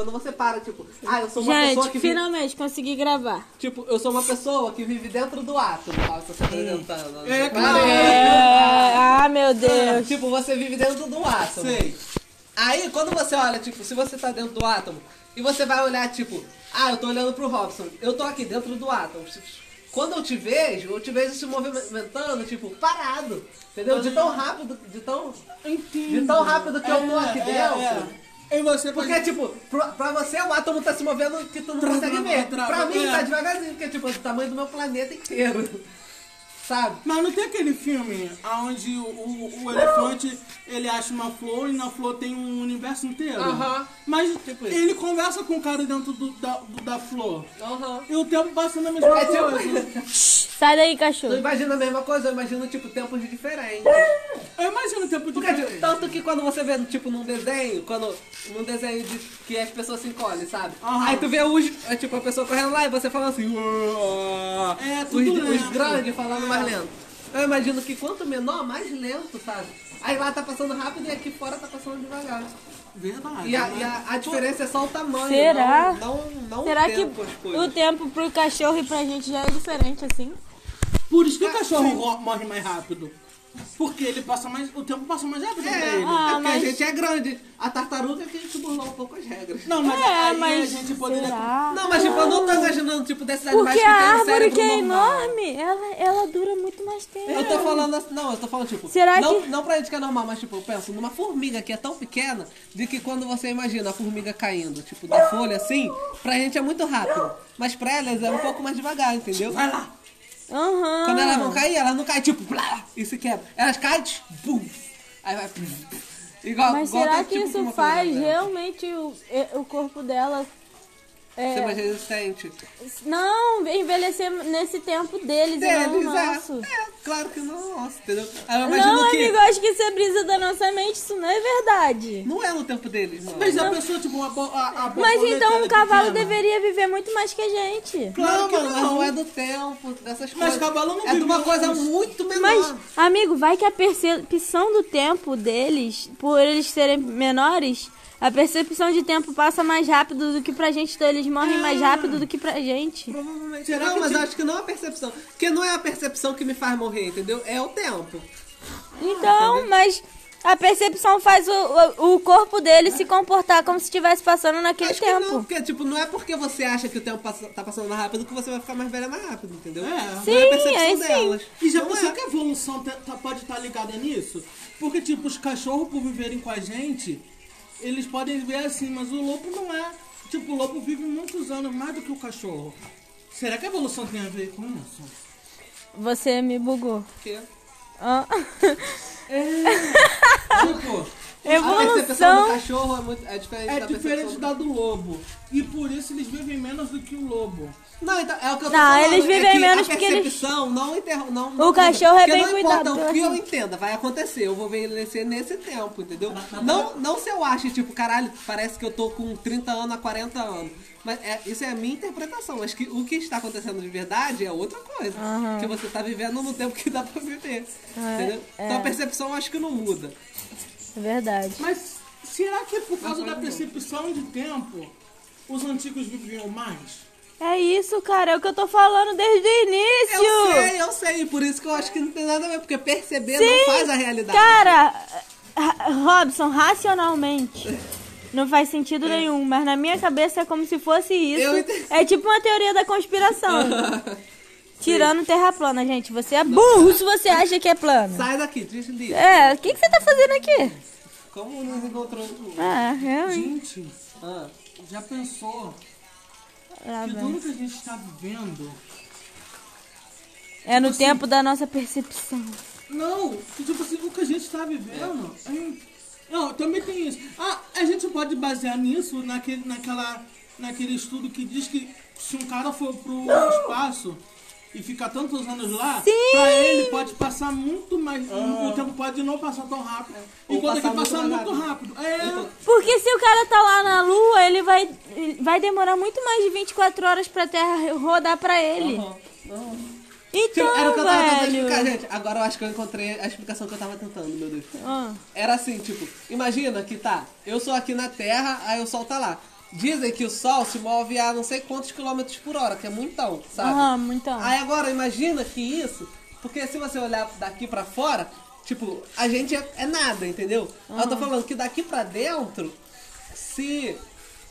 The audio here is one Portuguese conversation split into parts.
quando você para, tipo, ah, eu sou uma pessoa Gente, que vive, finalmente consegui gravar. tipo, eu sou uma pessoa que vive dentro do átomo, tá? Você se apresentando. É, Você claro. para- É, ah, meu Deus. Tipo, você vive dentro do átomo. Sei. Aí, quando você olha, tipo, se você tá dentro do átomo, e você vai olhar, tipo, ah, eu tô olhando pro Robson, eu tô aqui dentro do átomo. Quando eu te vejo, eu te vejo se movimentando, tipo, parado. Entendeu? De tão rápido, de tão. De tão rápido que eu tô aqui dentro. É, E você Porque, pode... tipo, pra, pra você o átomo tá se movendo que tu não consegue ver. Pra mim é. tá devagarzinho, porque, tipo, é do tamanho do meu planeta inteiro. Sabe? Mas não tem aquele filme onde o, o, o elefante ele acha uma flor e na flor tem um universo inteiro? Aham. Mas Tipo isso. ele conversa com o cara dentro do, da, do- da flor. Aham. E o tempo passa na mesma É coisa. tipo. Sai daí, Eu cachorro. imagino a mesma coisa, eu imagino, tipo, tempos diferentes. Eu imagino o tempo Porque, de tipo, tanto que quando você vê, tipo, num desenho, quando. Num desenho de, que as pessoas se encolhem, sabe? Aham. Aí tu vê os. é, Tipo, a pessoa correndo lá e você falando assim. "Uá". É, os, tudo os lento. grandes falando É. mais lento. Eu imagino que quanto menor, mais lento, sabe? Aí lá tá passando rápido e aqui fora tá passando devagar. Verdade. E a, né? e a, a diferença é só o tamanho. Será? Não, não, não Será o que tempo, as coisas. o tempo pro cachorro e pra gente já é diferente assim? Por isso que o cachorro ro- morre mais rápido. Porque ele passa mais. O tempo passa mais rápido pra É, ele. Ah, é porque mas- a gente é grande. A tartaruga é que a gente burlou um pouco as regras. Não, mas é, aí a mas gente poderia. será? Não, mas tipo, eu não tô imaginando, tipo, desses animais Porque que a tem um árvore que é normal. enorme, ela, ela dura muito mais tempo. Eu tô falando assim, não, eu tô falando, tipo, Será não, que- não pra gente que é normal, mas tipo, eu penso numa formiga que é tão pequena, de que quando você imagina a formiga caindo, tipo, da folha assim, pra gente é muito rápido. Mas pra elas é um pouco mais devagar, entendeu? Vai lá! Aham. Quando elas vão cair, elas não caem, tipo, blá, e se quebra. Elas caem, bum, aí vai. Igual, Mas igual será que tipo, isso faz realmente o, o corpo dela Ser mais é, resistente. não envelhecer nesse tempo deles, e não o Deles, nosso? é, é, claro que não, nossa, entendeu? Aí eu imagino Não, que amigo, acho que isso é brisa da nossa mente, isso não é verdade. não é no tempo deles, não. Mas a pessoa, tipo, a, bo- a, a Mas então um é cavalo pequena. deveria viver muito mais que a gente. Claro não, mano, mas não. não é do tempo, dessas Mas coisas. cavalo não É de uma coisa anos. muito menor. Mas, amigo, vai que a percepção do tempo deles, por eles serem menores, a percepção de tempo passa mais rápido do que pra gente, então eles morrem mais rápido do que pra gente. Provavelmente. Será não, que mas tipo- acho que não é a percepção. Porque não é a percepção que me faz morrer, entendeu? É o tempo. Então, mas a percepção faz o, o, o corpo dele se comportar como se estivesse passando naquele acho que tempo. não, porque tipo, não é porque você acha que o tempo passa- tá passando mais rápido que você vai ficar mais velha mais rápido, entendeu? É. Não é a Sim, percepção sim. delas. E já pensou é. que a evolução tá- pode estar ligada nisso? Porque, tipo, os cachorros, por viverem com a gente, eles podem ver assim, mas o lobo não é. Tipo, o lobo vive muitos anos mais do que o cachorro. Será que a evolução tem a ver com isso? Você me bugou. Porque Ah. tipo, A percepção do Evolução. cachorro é, muito, é diferente é da diferente da do lobo. E por isso eles vivem menos do que o lobo. Não, então, é o que eu tô Não, falando. eles é vivem que menos a porque eles- percepção não interrompe. Não, não, cachorro é porque bem não importa cuidado, o que eu acho. entenda, vai acontecer. Eu vou envelhecer nesse tempo, entendeu? Não, não se eu acho, tipo, caralho, parece que eu tô com 30 anos a 40 anos. Mas é, isso é a minha interpretação. Mas que, o que está acontecendo de verdade é outra coisa. Que você tá vivendo no tempo que dá pra viver. entendeu? Então a percepção eu acho que não muda. É verdade. Mas será que por causa da percepção de tempo, os antigos viviam mais? É isso, cara. É o que eu tô falando desde o início. Eu sei, eu sei. Por isso que eu acho que não tem nada a ver. Porque perceber Sim, não faz a realidade. Cara, Ra- Robson, racionalmente. Não faz sentido nenhum, mas na minha cabeça é como se fosse isso. Eu entendi. É tipo uma teoria da conspiração. Tirando terra plana, gente. Você é burro se você acha que é plano. Sai daqui, desliga. É, o que, que você tá fazendo aqui? Como nos encontrou tu? Ah, realmente. Gente, Ah. já pensou que velho. tudo que a gente está vivendo É no tempo da nossa percepção. Não, que, tipo assim, o que a gente está vivendo. é- Não, também tem isso. Ah, a gente pode basear nisso naquele, naquela, naquele estudo que diz que se um cara for pro espaço e ficar tantos anos lá, Sim! pra ele pode passar muito mais. O tempo pode não passar tão rápido. Ou Enquanto passar aqui muito passar mais muito rápido. É. Porque se o cara tá lá na lua, ele vai, vai demorar muito mais de 24 horas pra Terra rodar pra ele. Tipo, Então, era o que eu tava tentando explicar, gente. Agora eu acho que eu encontrei a explicação que eu tava tentando, meu Deus. Ah. Era assim, tipo, imagina que tá, eu sou aqui na Terra, aí o Sol tá lá. Dizem que o Sol se move a não sei quantos quilômetros por hora, que é muitão, sabe? Aham, muitão. Aí agora, imagina que isso, porque se você olhar daqui pra fora, tipo, a gente é, é nada, entendeu? Aí Eu tô falando que daqui pra dentro, se,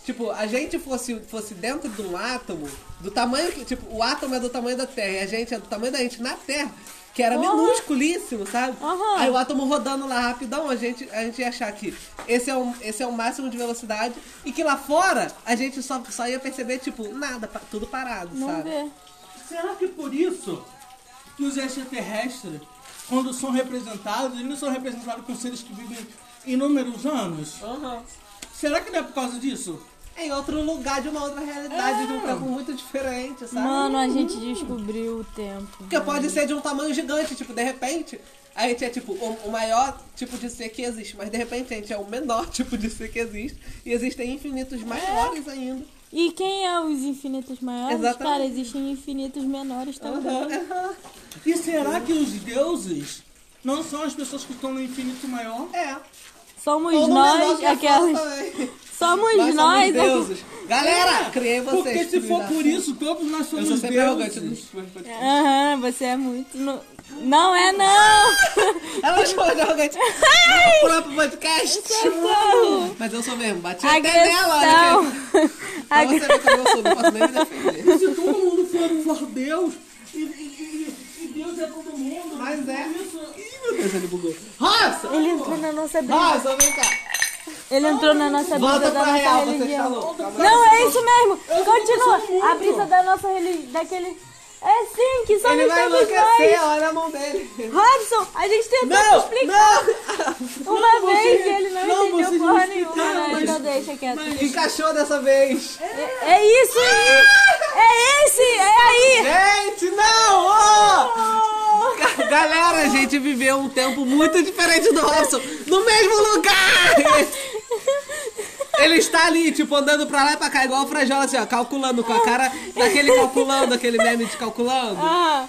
tipo, a gente fosse, fosse dentro de um átomo, do tamanho que, tipo, o átomo é do tamanho da Terra e a gente é do tamanho da gente na Terra, que era Aham. minúsculíssimo, sabe? Aham. Aí o átomo rodando lá rapidão, a gente, a gente ia achar que esse é, o, esse é o máximo de velocidade e que lá fora a gente só, só ia perceber, tipo, nada, tudo parado, Não sabe? vê. Será que por isso que os extraterrestres, quando são representados, eles não são representados com seres que vivem inúmeros anos? Aham. Será que não é por causa disso? É em outro lugar, de uma outra realidade, de um É. tempo muito diferente, sabe? Mano, a gente descobriu o tempo. Porque pode ser de um tamanho gigante, tipo, de repente, a gente é tipo o, o maior tipo de ser que existe, mas de repente a gente é o menor tipo de ser que existe. E existem infinitos maiores ainda. E quem é os infinitos maiores? Exatamente. Cara, existem infinitos menores também. Aham, E será que os deuses não são as pessoas que estão no infinito maior? É. Somos nós, a aquelas. Somos Nós nós. somos deuses. Galera, criei vocês. Porque se for por isso, todos nós Eu somos sou arrogante deuses. podcasts. Aham, você é muito. no- Não é, não! Ela chama de arrogante. Vamos pular pro podcast. Socorro! Mas eu sou mesmo. Bati até nela, Agressão! olha. Pra você ver como eu sou, não posso nem me defender. Se todo mundo for, for Deus, e, e- e- e Deus é todo mundo, Mas é. por isso... Ih, meu Deus, ele bugou. Roça! Ele entrou na nossa briga. Roça, vem cá. Ele entrou na nossa Volta brisa da pra nossa real, você religião. falou. Não, é isso mesmo. Continua. A brisa da nossa religião. Daquele. É sim, que somos Ele vai todos enlouquecer, nós. olha a mão dele. Robson, a gente tentou Não, explicar não! uma Não, vez você- e ele não, não, entendeu porra nenhuma. né? mas- Então deixa quieto. mas- Encaixou dessa vez. É, é isso aí! É esse! É aí! Gente, não! ó! Ga- Galera, a gente viveu um tempo muito diferente do Robson. No mesmo lugar! Ele está ali, tipo, andando pra lá e pra cá, igual o Frajola, assim, ó, calculando com a cara daquele calculando, aquele meme de calculando. Ah,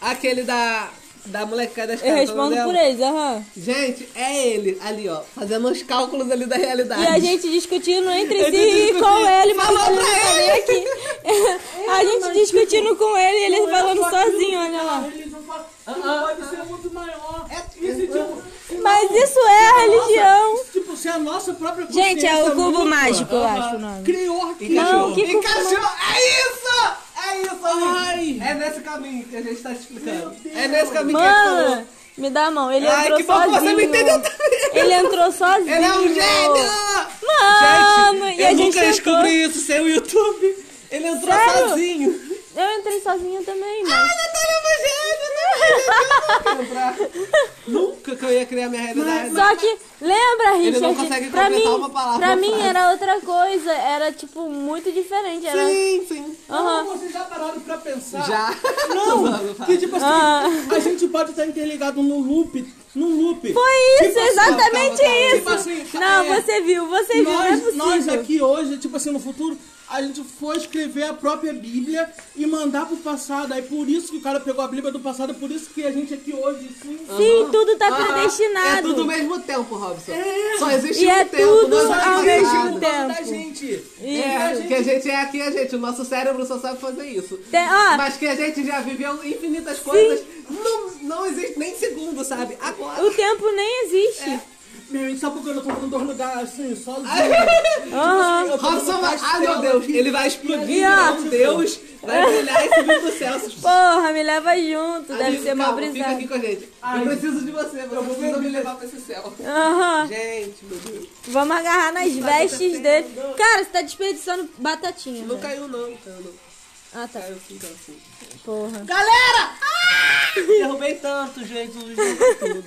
Aquele da, da molecada das eu respondo por eles, aham. Gente, é ele ali, ó, fazendo os cálculos ali da realidade. E a gente discutindo entre si e discutindo. com ele, mas Falou ele pra tá nem aqui. A gente discutindo com ele e ele falando sozinho, olha lá. Pode ser muito maior. E se, tipo, Mas isso é a religião. tipo, se a nossa própria Gente, é o cubo mútua, mágico, eu acho o nome. Criou aquilo. Encaixou. Não, que Encaixou. É isso! É isso, Ai. É nesse caminho que a gente tá explicando. É nesse caminho que a gente Mano, falou. me dá a mão. Ele Ai, entrou que bom que sozinho. você me entendeu também. Ele entrou sozinho. Ele é um gênio! Mano, gente, e a eu gente nunca tentou- descobri isso sem o YouTube. Ele entrou Sério? sozinho. Eu entrei sozinha também, Ah, mas... Natália é gênia, né? Entrar. Nunca que eu ia criar minha realidade. Só que, lembra, Ele não Richard? consegue pra completar mim, uma palavra, pra mim frase. era outra coisa. Era, tipo, muito diferente. Era... Sim, sim. Aham. Vocês já pararam pra pensar? Já. Não, que tipo assim, Ah. a gente pode estar interligado no loop, num loop. Foi isso, Tipo assim, exatamente calma, calma, isso. tipo assim, não, é, você viu, você viu, não é Nós, possível. nós aqui hoje, tipo assim, no futuro, a gente foi escrever a própria Bíblia e mandar pro passado. Aí por isso que o cara pegou a Bíblia do passado, por isso que a gente aqui hoje, sim. Sim, tudo tá Aham. predestinado. É tudo ao mesmo tempo, Robson. É. Só existe E um é tempo. tudo ao mesmo causa da tempo. gente. É, que a gente é aqui, a gente. O nosso cérebro só sabe fazer isso. Tem- ó, Mas que a gente já viveu infinitas coisas. Não, não existe nem segundo, sabe? Agora. o tempo nem existe. Meu, e sabe por que eu tô em dois lugares assim, sozinho? Aham. Eu tô Robson, vai- ah, meu Deus, ele vai explodir, um Deus, vai brilhar e subir pro céu. Porra, me leva junto, deve ser mó calma, Fica brisado. aqui com a gente. Ai. Eu preciso de você, você vou precisa me levar pra esse céu. Aham. Gente, meu Deus. Vamos agarrar nas vestes dele. Cara, você tá desperdiçando batatinha. Não caiu não, caiu não. Ah, tá. Caiu sim, caiu sim. Porra. Galera! Derrubei tanto, derrubei tudo.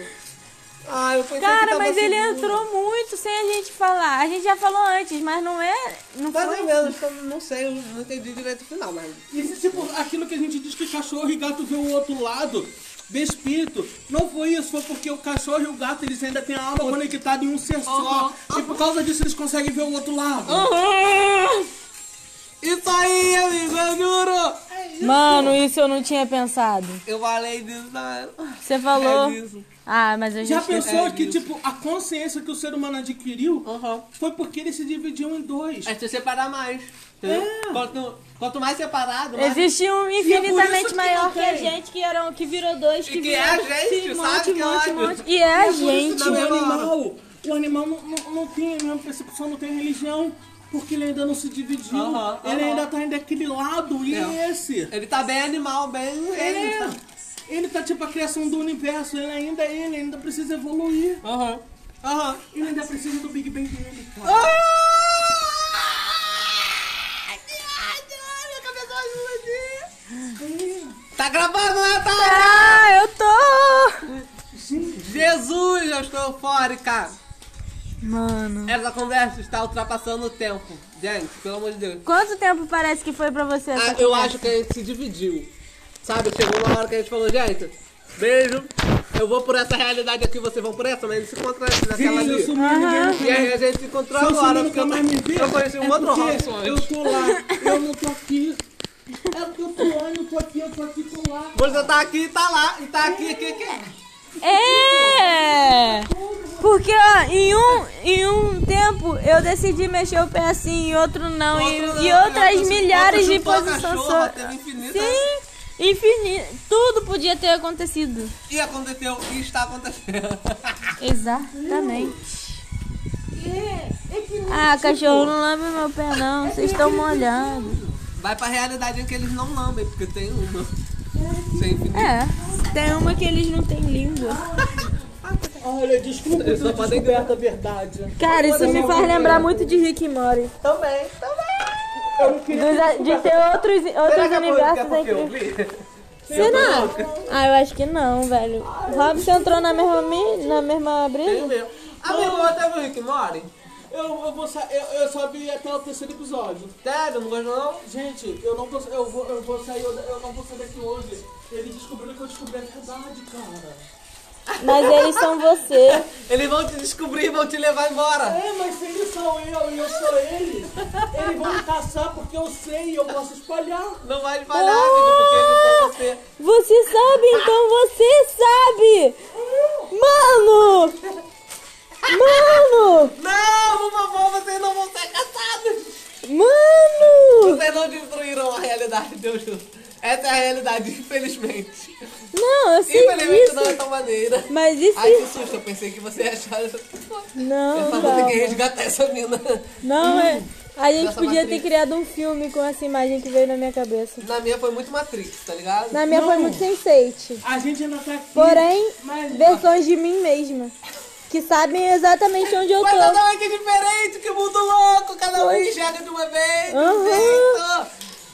Ah, eu Cara, mas ele entrou muito sem a gente falar. A gente já falou antes, mas não é. Não Mais foi. menos, eu não sei, eu não entendi direito o final, mas... E se, tipo, aquilo que a gente diz que cachorro e gato vê o outro lado, vê espírito, não foi isso, foi porque o cachorro e o gato eles ainda têm a alma conectada em um ser só. E por causa disso eles conseguem ver o outro lado. Isso aí, amigo, eu juro! É Mano, isso eu não tinha pensado. Eu falei disso, não. Você falou. É. Ah, mas eu já Já pensou é que, isso. tipo, a consciência que o ser humano adquiriu Aham. foi porque ele se dividiu em dois. É se separar mais. É. Quanto, quanto mais separado, mais. Existe um é infinitamente que maior não que a gente, que, eram, que virou dois, que, E que é a gente, sim, sabe? monte, Que monte, monte. E é a por isso gente. que o animal, o animal não, não, não tem a mesma percepção, não tem religião, porque ele ainda não se dividiu. Aham, ele aham. ainda tá ainda aquele lado, e É. esse? Ele tá bem animal, bem. ele, É. tá? Ele tá tipo a criação do universo, ele ainda é ele, ainda precisa evoluir. Aham. Aham. Ele ainda precisa do Big Bang dele, cara. Ah! Tá gravando, né, tá? Ah, eu tô! Jesus, eu estou eufórica. Mano. Essa conversa está ultrapassando o tempo. Gente, pelo amor de Deus. Quanto tempo parece que foi pra você Ah, eu conversa? acho que a gente se dividiu. Sabe, chegou uma hora que a gente falou, gente, beijo. Eu vou por essa realidade aqui, vocês vão por essa, mas a gente se encontra naquela Sim, eu ali. ninguém. E aí a gente se encontrou agora, porque eu, mais me ver, eu conheci um é outro Robson Eu tô lá, eu não tô aqui. É porque eu tô lá, eu tô aqui, eu tô aqui, tô lá. Você tá aqui e tá lá, e tá aqui, aqui, aqui. É! Porque, ó, em um, em um tempo eu decidi mexer o pé assim, em outro não. e, Outro e não, outras outro- milhares outro de posições. Sim, infinito. Tudo podia ter acontecido. E aconteceu, e está acontecendo. Exatamente. Ah, cachorro, não lambe meu pé não, vocês estão molhados. Vai pra realidade em que eles não lambem, porque tem uma. É, tem uma que eles não têm língua. Olha, desculpa, só eu podem descoberto a verdade. Cara, isso me faz lembrar muito de Rick e Morty. Também, também. Dos- de ter outros, outros universos entre. vi? Será? Ah, eu acho que não, velho. Robson entrou na mesma, mi- na mesma Tem brisa? mesmo. Amigo, até o Rick Mori? Eu, eu, vou sa eu, eu só vi até o terceiro episódio. Sério, não gostou não? Gente, eu não vou, eu vou, eu vou sair, eu, eu não vou sair daqui hoje. Eles descobriram que eu descobri a verdade, cara. Mas eles são você. Eles vão te descobrir e vão te levar embora. É, mas se eles são eu e eu sou eles, eles vão me caçar porque eu sei e eu posso espalhar. Não vai espalhar, amigo, porque eles são você. Você sabe, então você sabe! Mano! Mano! Não, por favor, vocês não vão ser caçados. Mano! Vocês não destruíram a realidade, Deus juro. Essa é a realidade, infelizmente. Não, eu sei Infelizmente não é tão maneira. Mas e Ai, que susto, eu pensei que você ia achar. Eu Não, tava ter que não. resgatar essa mina. Não, é... A gente podia ter criado um filme com essa imagem que veio na minha cabeça. Na minha foi muito Matrix, tá ligado? Na minha foi Não. muito sense A gente ainda tá aqui. Porém, Mas- versões de mim mesma. Que sabem exatamente onde eu Mas tô. cada um é que é diferente, que mundo louco, cada um Pois. enxerga de uma vez, um jeito.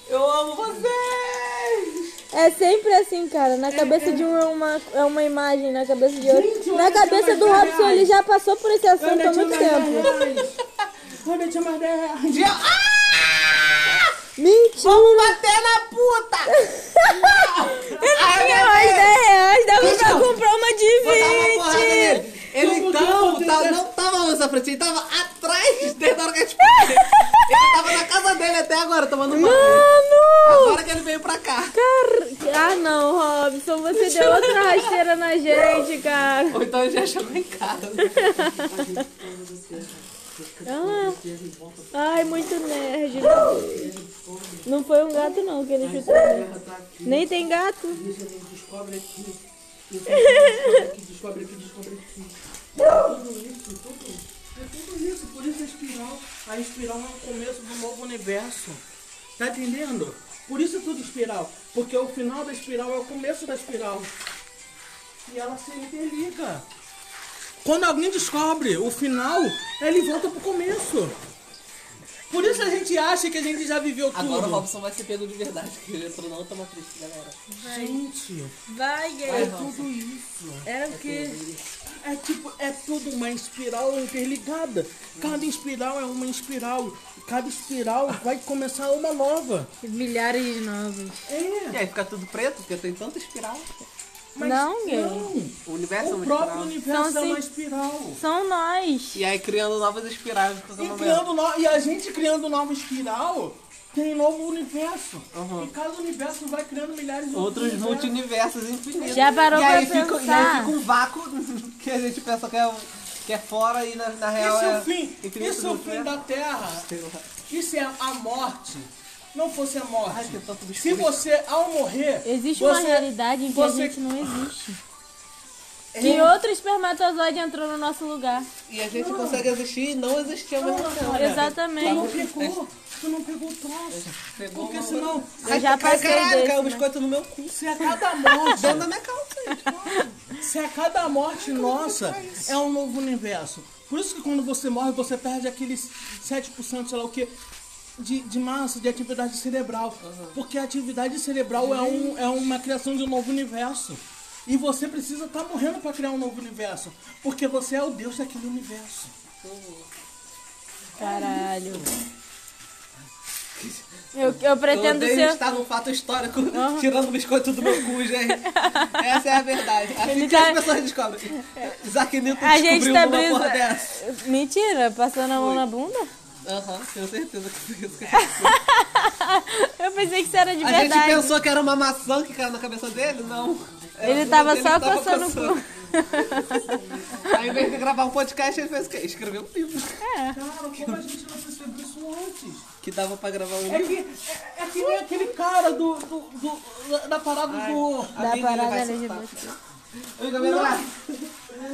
Eu amo vocês! É sempre assim, cara. Na cabeça de um é uma, é uma imagem, na cabeça de outro. Gente, na olha, cabeça do Robson, ele já passou por esse Eu assunto há muito tempo. 10 reais. Eu ainda tinha mais 10 reais. Ah! Mentira! Vamos bater na puta! Ele tinha mais 10 reais, dava pra comprar uma de Vou dar uma porrada 20. Ele então dar tá- não tava na nossa frente, ele tava atrás desde a hora que a gente foi. Ele tava na casa dele até agora, tomando banho. Mano! Agora que ele veio pra cá. Cara... Ah, não, Robson. Você deu outra rasteira na gente, cara. Ou então ele já chegou em casa. Ah. Ai, muito nerd. Não foi um gato, não, que ele chutou. Nem tem gato. Descobre aqui. Descobre aqui, descobre aqui, descobre aqui. Tudo isso, tudo. É tudo isso, por isso a espiral. A espiral é o começo do novo universo. Tá entendendo? Por isso é tudo espiral. Porque o final da espiral é o começo da espiral. E ela se interliga. Quando alguém descobre o final, ele volta pro começo. Por isso a gente acha que a gente já viveu tudo. Agora o Robson vai ser pego de verdade, porque ele entrou na outra matriz, galera. Gente, Vai, é gay. tudo isso. Era o quê? É tipo, é tudo uma espiral interligada. Cada espiral é uma espiral. Cada espiral vai começar uma nova. Milhares de novos. É. E aí fica tudo preto, porque tem tanta espiral. Mas Não, não. O universo é O uma próprio espiral. universo Então, é uma espiral. São nós. E aí criando novas espirais. E, criando no... e a gente criando nova espiral, tem novo universo. Uhum. E cada universo vai criando milhares de Outros universos. multiversos infinitos. Já parou e aí pra fica, E aí fica um vácuo que a gente pensa que é, um- que é fora e na, na real Isso é é o fim. infinito Isso é o fim da Terra. Isso é a morte. Não fosse a morte. Ai, Se você, ao morrer. Existe você, uma realidade em que você- a gente não existe. É, Que outro espermatozoide entrou no nosso lugar. E a gente consegue existir e não existir ao mesmo Não, tempo. não, né? Tu não Exatamente. pegou. Tu não pegou o troço. Pegou Porque uma- senão. Eu já Cai- passei Caralho, desse, caiu o né? biscoito no meu cu. Se a cada morte. Dentro da minha calça. gente. Se a cada morte nossa é um novo universo. Por isso que quando você morre, você perde aqueles 7%, sei lá o que, de, de massa, de atividade cerebral. Porque a atividade cerebral é, um, é uma criação de um novo universo. E você precisa estar morrendo para criar um novo universo. Porque você é o Deus daquele universo. Caralho. Eu, eu pretendo ser. estar num fato histórico tirando o biscoito do meu cu, gente. Essa é a verdade. Assim Ele que tá- as pessoas descobrem. Isaac Newton A gente descobriu tá uma porra brisa. dessa. Mentira, passando a mão na bunda? Aham, tenho certeza que foi isso que aconteceu. Eu pensei que isso era de A gente verdade. pensou que era uma maçã que caiu na cabeça dele? Não. Era Ele tava só tava coçando o cu. Aí, ao invés de gravar um podcast, ele fez o quê? Escreveu um livro. Cara, como a gente não percebeu isso antes? Que dava pra gravar um É livro. que, é, é que nem aquele cara do, do, do- da parada do... Da parada LGBT. Abraça.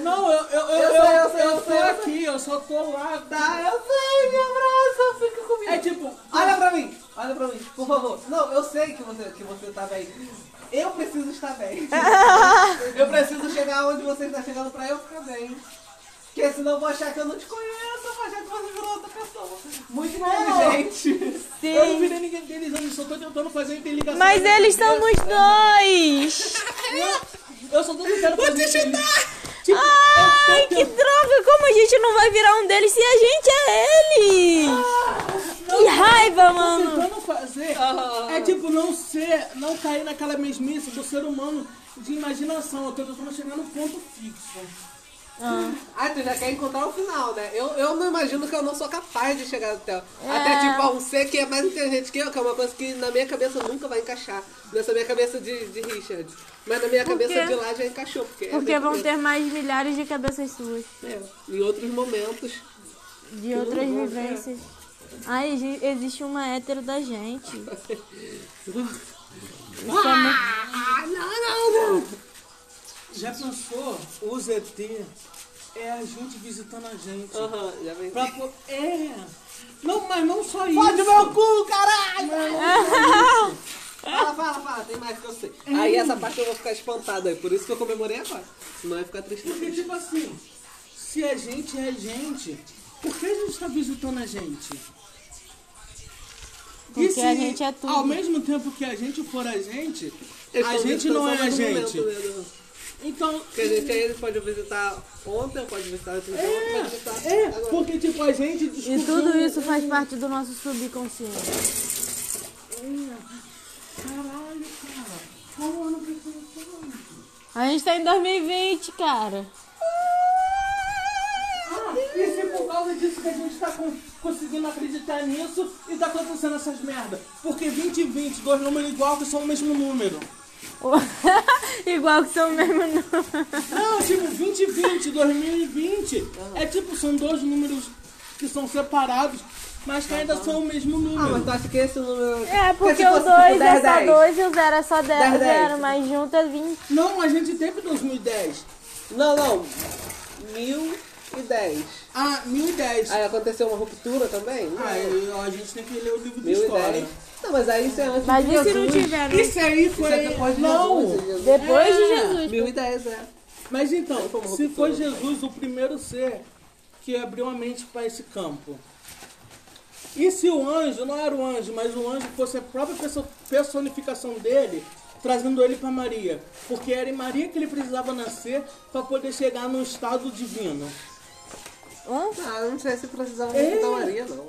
Não, eu, eu, eu, Eu eu, sei, eu sei, eu eu tô sei, aqui, eu só tô lá. Tá, eu sei, me abraça, fica comigo. É tipo, Olha pra mim, olha pra mim, por favor. Não, eu sei que você, que você tá bem. Eu preciso estar bem. eu preciso chegar onde você está chegando pra eu ficar bem. Porque senão eu vou achar que eu não te conheço, eu vou achar que você virou outra pessoa. Muito inteligente. eu não Sim. virei ninguém deles, eu só tô tentando fazer a interligação. Mas eles são nos dois! Eu só tô tentando fazer te chutar! Tipo, Ai, eu que droga! Como a gente não vai virar um deles se a gente é eles? Que raiva, mano! tentando fazer é tipo não ser, não cair naquela mesmice do ser humano de imaginação. Eu tô tentando chegar no ponto fixo. Ah, tu já quer encontrar o final, né? Eu, eu não imagino que eu não sou capaz de chegar até. É. Até tipo a um ser que é mais inteligente que eu, que é uma coisa que na minha cabeça nunca vai encaixar. Nessa minha cabeça de, de Richard. Mas na minha Por cabeça de lá já encaixou. Porque, é Porque vão ter mais milhares de cabeças suas. É, em outros momentos. De outras não ter. vivências. Ai, exi- existe uma hétero da gente. É. Ah, não, não, não. Já pensou? O ZT é a gente visitando a gente. Aham, já vem. Pra é. Não, mas não só isso. Fode meu cu, caralho! Fala, fala, fala, tem mais que eu sei. Aí essa parte eu vou ficar espantado aí, por isso que eu comemorei agora. Senão eu ia ficar triste Porque, tipo assim, se a gente é gente, por que a gente tá visitando a gente? Porque E se, a gente é tudo. Ao mesmo tempo que a gente for a gente, Eles a gente não é a gente. momento, né, Então, Porque a gente aí eles podem visitar ontem, pode visitar de ontem, pode visitar é, agora. porque tipo, a gente E tudo isso faz parte do nosso subconsciente. Caralho, cara. Qual ano que você tá falando? A gente tá em 2020, cara. Ah, e se por causa disso que a gente tá con- conseguindo acreditar nisso e tá acontecendo essas merda? Porque 20 e 20, dois números igual que são o mesmo número. Igual que são mesmo número. Não, tipo, 20 e 20, 2020, é tipo, são dois números que são separados, mas que ainda são o mesmo Ah, mas número. tu acha que esse número. É, porque se o fosse 2 tipo é 10, só 10. 2 e o 0 é só 10, 10, 10. 0, mas junto é 20. Não, a gente teve 2010. Não, não. 1010. Ah, 1010. Aí aconteceu uma ruptura também? Não. Ah, eu- a gente tem que ler o livro de história. 1010. Não, mas aí isso é antes Mas de e se Jesus. não tiver, né? Isso aí Isso foi. é depois de não! Jesus. Jesus. Depois de É. Jesus. 1010, é. Mas então, se foi Jesus o primeiro ser que abriu a mente para esse campo, e se o anjo não era o anjo, mas o anjo fosse a própria perso- personificação dele, trazendo ele para Maria, porque era em Maria que ele precisava nascer para poder chegar no estado divino. Hã? Ah, eu não sei se precisava É. da Maria, não.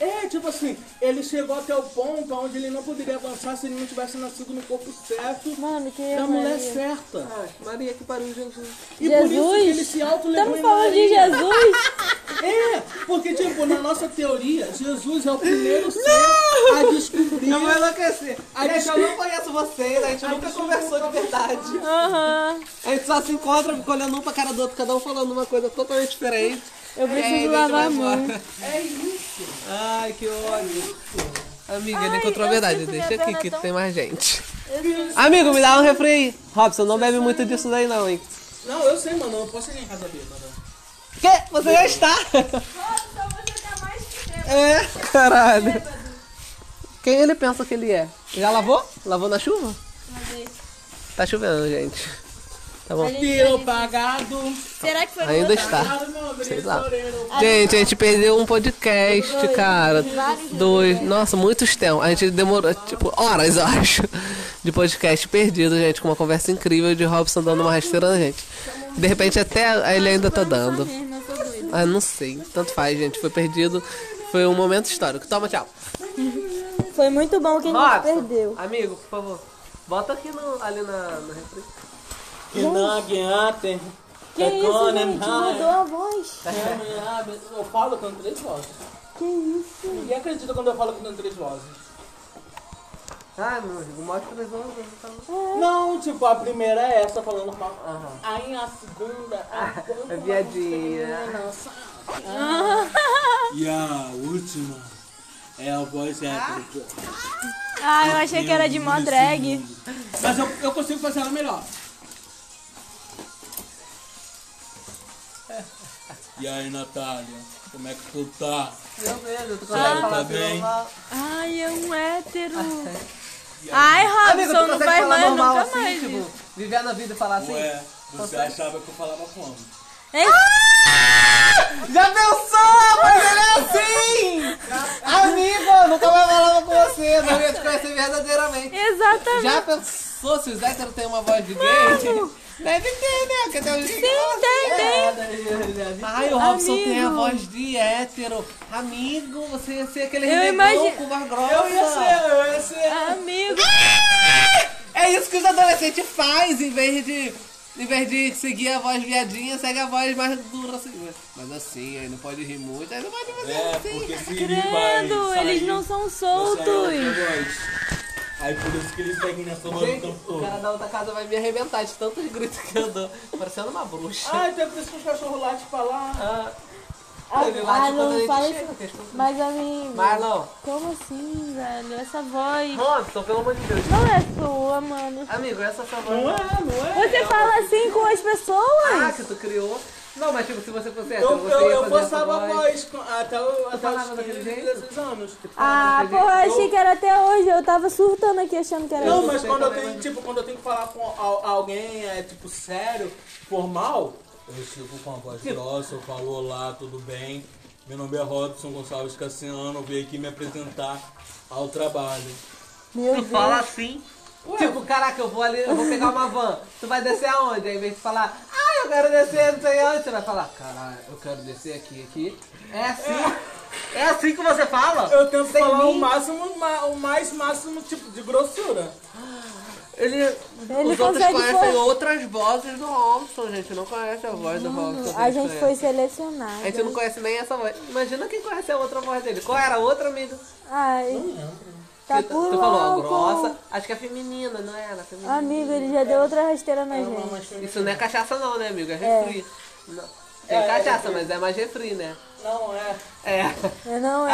É, tipo assim, ele chegou até o ponto onde ele não poderia avançar se ele não tivesse nascido no corpo certo Mano, que é da mulher Maria. certa. Ah, Maria que pariu Jesus. E por isso que ele Jesus? se auto-levou Estamos falando de. Jesus? É, porque, tipo, na nossa teoria, Jesus é o primeiro ser a descobrir. Eu vou enlouquecer. A gente, eu não conheço vocês, a gente a nunca gente conversou de verdade. Aham. A gente só se encontra, olhando um pra cara do outro, cada um falando uma coisa totalmente diferente. Eu preciso gente lavar vai a mão. embora. É isso. Ai, que ódio. Amiga, ele encontrou a verdade. Deixa aqui que tão- tem mais gente. Sinto- Amigo, me dá um refri aí. Robson, não bebe muito disso daí não, hein? Não, eu sei, mano. Eu não posso chegar em casa bêbada. Que? Você já está? Robson, você tá mais que. É, caralho. Quem ele pensa que ele é? Já lavou? Lavou na chuva? Tá chovendo, gente. Tá bom. Tiro pagado. Será que foi Ainda está. Sei lá. Gente, a gente perdeu um podcast, cara. Dois. Nossa, muitos tempos. A gente demorou, tipo, horas, eu acho, de podcast perdido, gente, com uma conversa incrível de Robson dando uma rasteira na gente. De repente, até ele ainda tá dando. Ah, não sei. Tanto faz, gente. Foi perdido. Foi um momento histórico. Toma, tchau. Foi muito bom que a gente Robson, perdeu. amigo, por favor. Bota aqui no, ali na, na refri. Que não adianta. Que É isso, gente? Mudou a voz. Eu falo com três vozes. Que isso? Ninguém acredita quando eu falo com três vozes. Ai, meu amigo, mostra as outras. tá Não, tipo, a primeira é essa falando com Aí a segunda, a É viadinha. E a última é a voz hétero, pô. Ah, eu achei que era de mó drag. Mas eu, eu consigo fazer ela melhor. E aí, Natália, como é que tu tá? Meu Deus, eu tô Sério, falar tá bem? normal. Ai, é um hétero. Ai, Amigo, tu Robson, não falar mais normal nunca assim, mais tipo, viver na vida e falar assim? Ué, você achava que eu falava como? Ei, Já pensou? Mas ele é assim! Amigo, eu nunca mais falava com você, não ia te conhecer verdadeiramente. Exatamente. Já pensou se os héteros têm uma voz de gay? Deve ter, né? Porque tem Sim, tem, tem. Ai, o Robson tem a Amigo. voz de hétero. Amigo, você ia ser aquele Eu renegão imagi- com voz grossa. Eu ia ser, eu ia ser. Amigo. É isso que os adolescentes fazem, em vez de. Em vez de seguir a voz viadinha, segue a voz mais dura assim. Mas assim, aí não pode rir muito, aí não pode fazer É, assim. porque se Credo, sair, eles não são outra soltos. Aí por isso que eles seguem nessa voz o tempo o todo. cara da outra casa vai me arrebentar de tantos gritos que eu dou. Parecendo uma bruxa. Ah, então é por isso que os cachorros latem pra lá. Ah, Ah, ele late ah, quando a não gente fala chega, Mas, amigo, Marlon, como assim, velho? Essa voz Robson, pelo amor de Deus. não é sua, mano. Amigo, essa é a sua voz. Não é, não é. Você fala assim com as Ah, pessoas? que tu criou. Não, mas tipo, se você fosse hétero, Eu, você eu, ia eu postava a voz com- até, o- até os daquele 15, jeito? 16 anos. Ah, porra, eu achei que era até hoje. Eu tava surtando aqui achando que era Não, isso. mas quando eu tenho, mas- tipo, quando eu tenho que falar com al- alguém, é tipo, sério, formal, eu chego com a voz grossa, eu falo olá, tudo bem. Meu nome é Robson Gonçalves Cassiano, eu vim aqui me apresentar ao trabalho. Meu Tu Deus. fala assim. Tipo, caraca, eu vou ali, eu vou pegar uma van. Tu vai descer aonde? Aí, em vez de falar, ah, eu quero descer não sei onde, você vai falar, caralho, eu quero descer aqui, aqui. É assim. É assim que você fala? Eu tento Sem falar o mim? máximo, ma- o mais máximo tipo de grossura. Ele, Ele os outros conhecem outras vozes do Robson, gente. Não conhece a voz do Robson. A gente conhece. foi selecionado. A gente não conhece nem essa voz. Imagina quem conhece a outra voz dele. Qual era a outra, amiga? Ai, tá tu, por tu falou, grossa. Acho que é feminina, não é ela? Feminina. Amigo, ele já deu outra rasteira na gente. Isso não é cachaça não, né, amigo? É refri. Não. Tem cachaça, mas é mais refri, né? Não é. É. Eu Não é.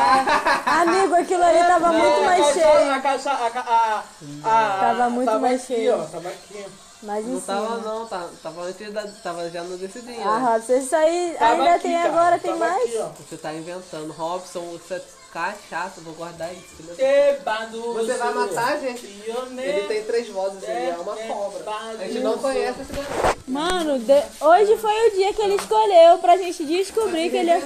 Amigo, aquilo ali tava muito É, mais cheio. A caixa, a, a, a, Tava muito tava mais aqui, cheio. Ó, tava aqui. Mas em Não tava cima. não, tava, tava antes da. Tava já no decidinho. Ah, né? Isso aí Tava ainda aqui, tem cara, agora, tem mais? Aqui. Você tá inventando. Robson, você é cachaça, vou guardar isso. filho. Ebado, Você vai matar a gente. Ele tem três vozes, ele é uma cobra. A gente não conhece esse garoto. Mano, de- hoje foi o dia que ele escolheu pra gente descobrir que ele é.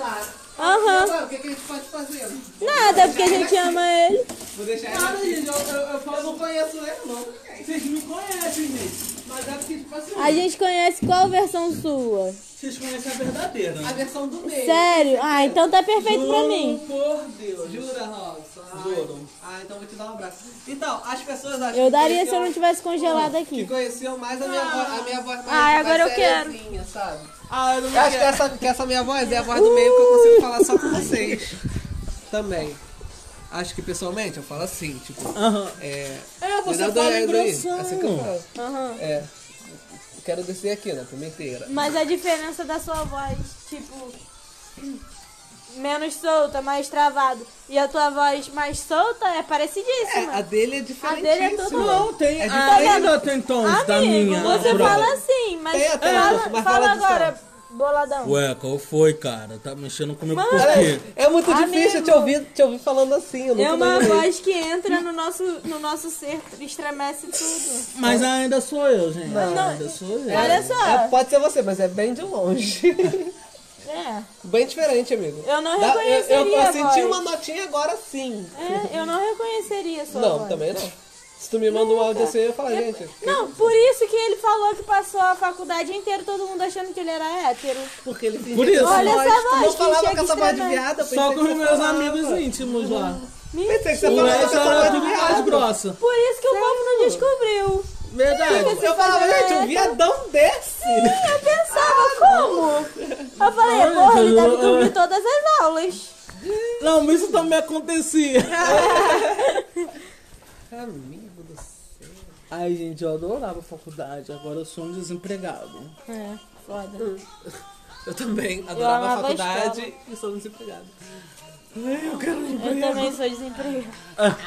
Aham. agora, o que, que a gente pode fazer? Nada, porque a gente ama ele. Vou deixar ele Nada, gente, eu, não conheço ele, não. Vocês me conhecem, gente. Mas é porque, tipo assim, A gente conhece qual versão sua? Vocês conhecem a verdadeira. A versão do meio. Sério? Ah, então tá perfeito pra Juro mim. por Deus. Jura, Robson? Juro. Ah, então vou te dar um abraço. Então, as pessoas acham Eu que daria se eu não tivesse congelado que aqui. conheciam mais a minha, voz, a minha voz mais, Ai, agora mais eu quero. sabe? Ah, eu não Eu acho que essa, que essa minha voz é a voz do meio que eu consigo falar só com vocês. Também. Acho que pessoalmente eu falo assim, tipo. Aham. É. É, você dá fala dois aí, engrossão. Assim que eu falo. Aham. É. Quero descer aqui na pimenteira. Mas a diferença da sua voz, tipo, menos solta, mais travado, e a tua voz mais solta é É, parecidíssima. a dele é A diferentíssima. dele é totalmente- Não, tem. É ainda tem tons da Amigo, minha. você fala assim, mas Tem até, fala, mas fala fala agora, boladão. Ué, qual foi, cara? Tá mexendo comigo Mano, por quê? É muito difícil Amigo. te ouvir, te ouvir falando assim. Eu nunca É uma voz que entra no nosso, no nosso ser, estremece tudo. Mas ainda sou eu, gente. Não. Ainda sou eu. Olha só. É, pode ser você, mas é bem de longe. É, bem diferente, amigo. eu não eu, reconheceria eu, eu a senti voz. uma notinha agora sim. É, eu não reconheceria sua Não, voz. também não. Se tu me manda um áudio assim, eu falo, gente. Não, por isso que ele falou que passou a faculdade inteira todo mundo achando que ele era hétero. Porque ele fingia Por isso. essa Olha voz. essa voz, não falava com essa voz de eu Só com os meus falava. amigos íntimos lá. Pensei que você falava essa voz de mais viado. grossa. Por isso que o povo não descobriu. Verdade. Eu falava, gente, um viadão desse. Eu pensava, como? Eu falei, porra, ele deve dormir todas as aulas. Não, isso também acontecia. Céu. Ai, gente, eu adorava a faculdade. Agora eu sou um desempregado. É, foda. Eu também adorava a amava a faculdade escola. e sou desempregado. Eu também sou desempregada.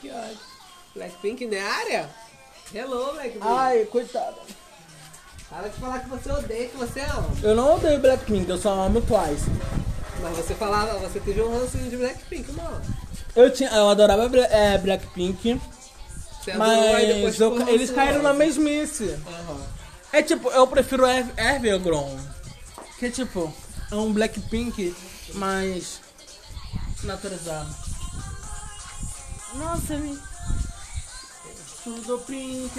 Que ódio. Blackpink na área? Hello, Blackpink. Ai, coitada. Para de falar que você odeia, que você ama. Eu não odeio Blackpink, eu só amo Twice. Mas você falava, você teve um rancinho de Blackpink, mano. Eu, tinha, eu adorava é, Blackpink, Você mas eu- eles caíram na mesmice. Aham. É tipo, eu prefiro Ev- Evergrown. Que é tipo, é um Blackpink mais naturizado. Nossa, me... Tudo pink,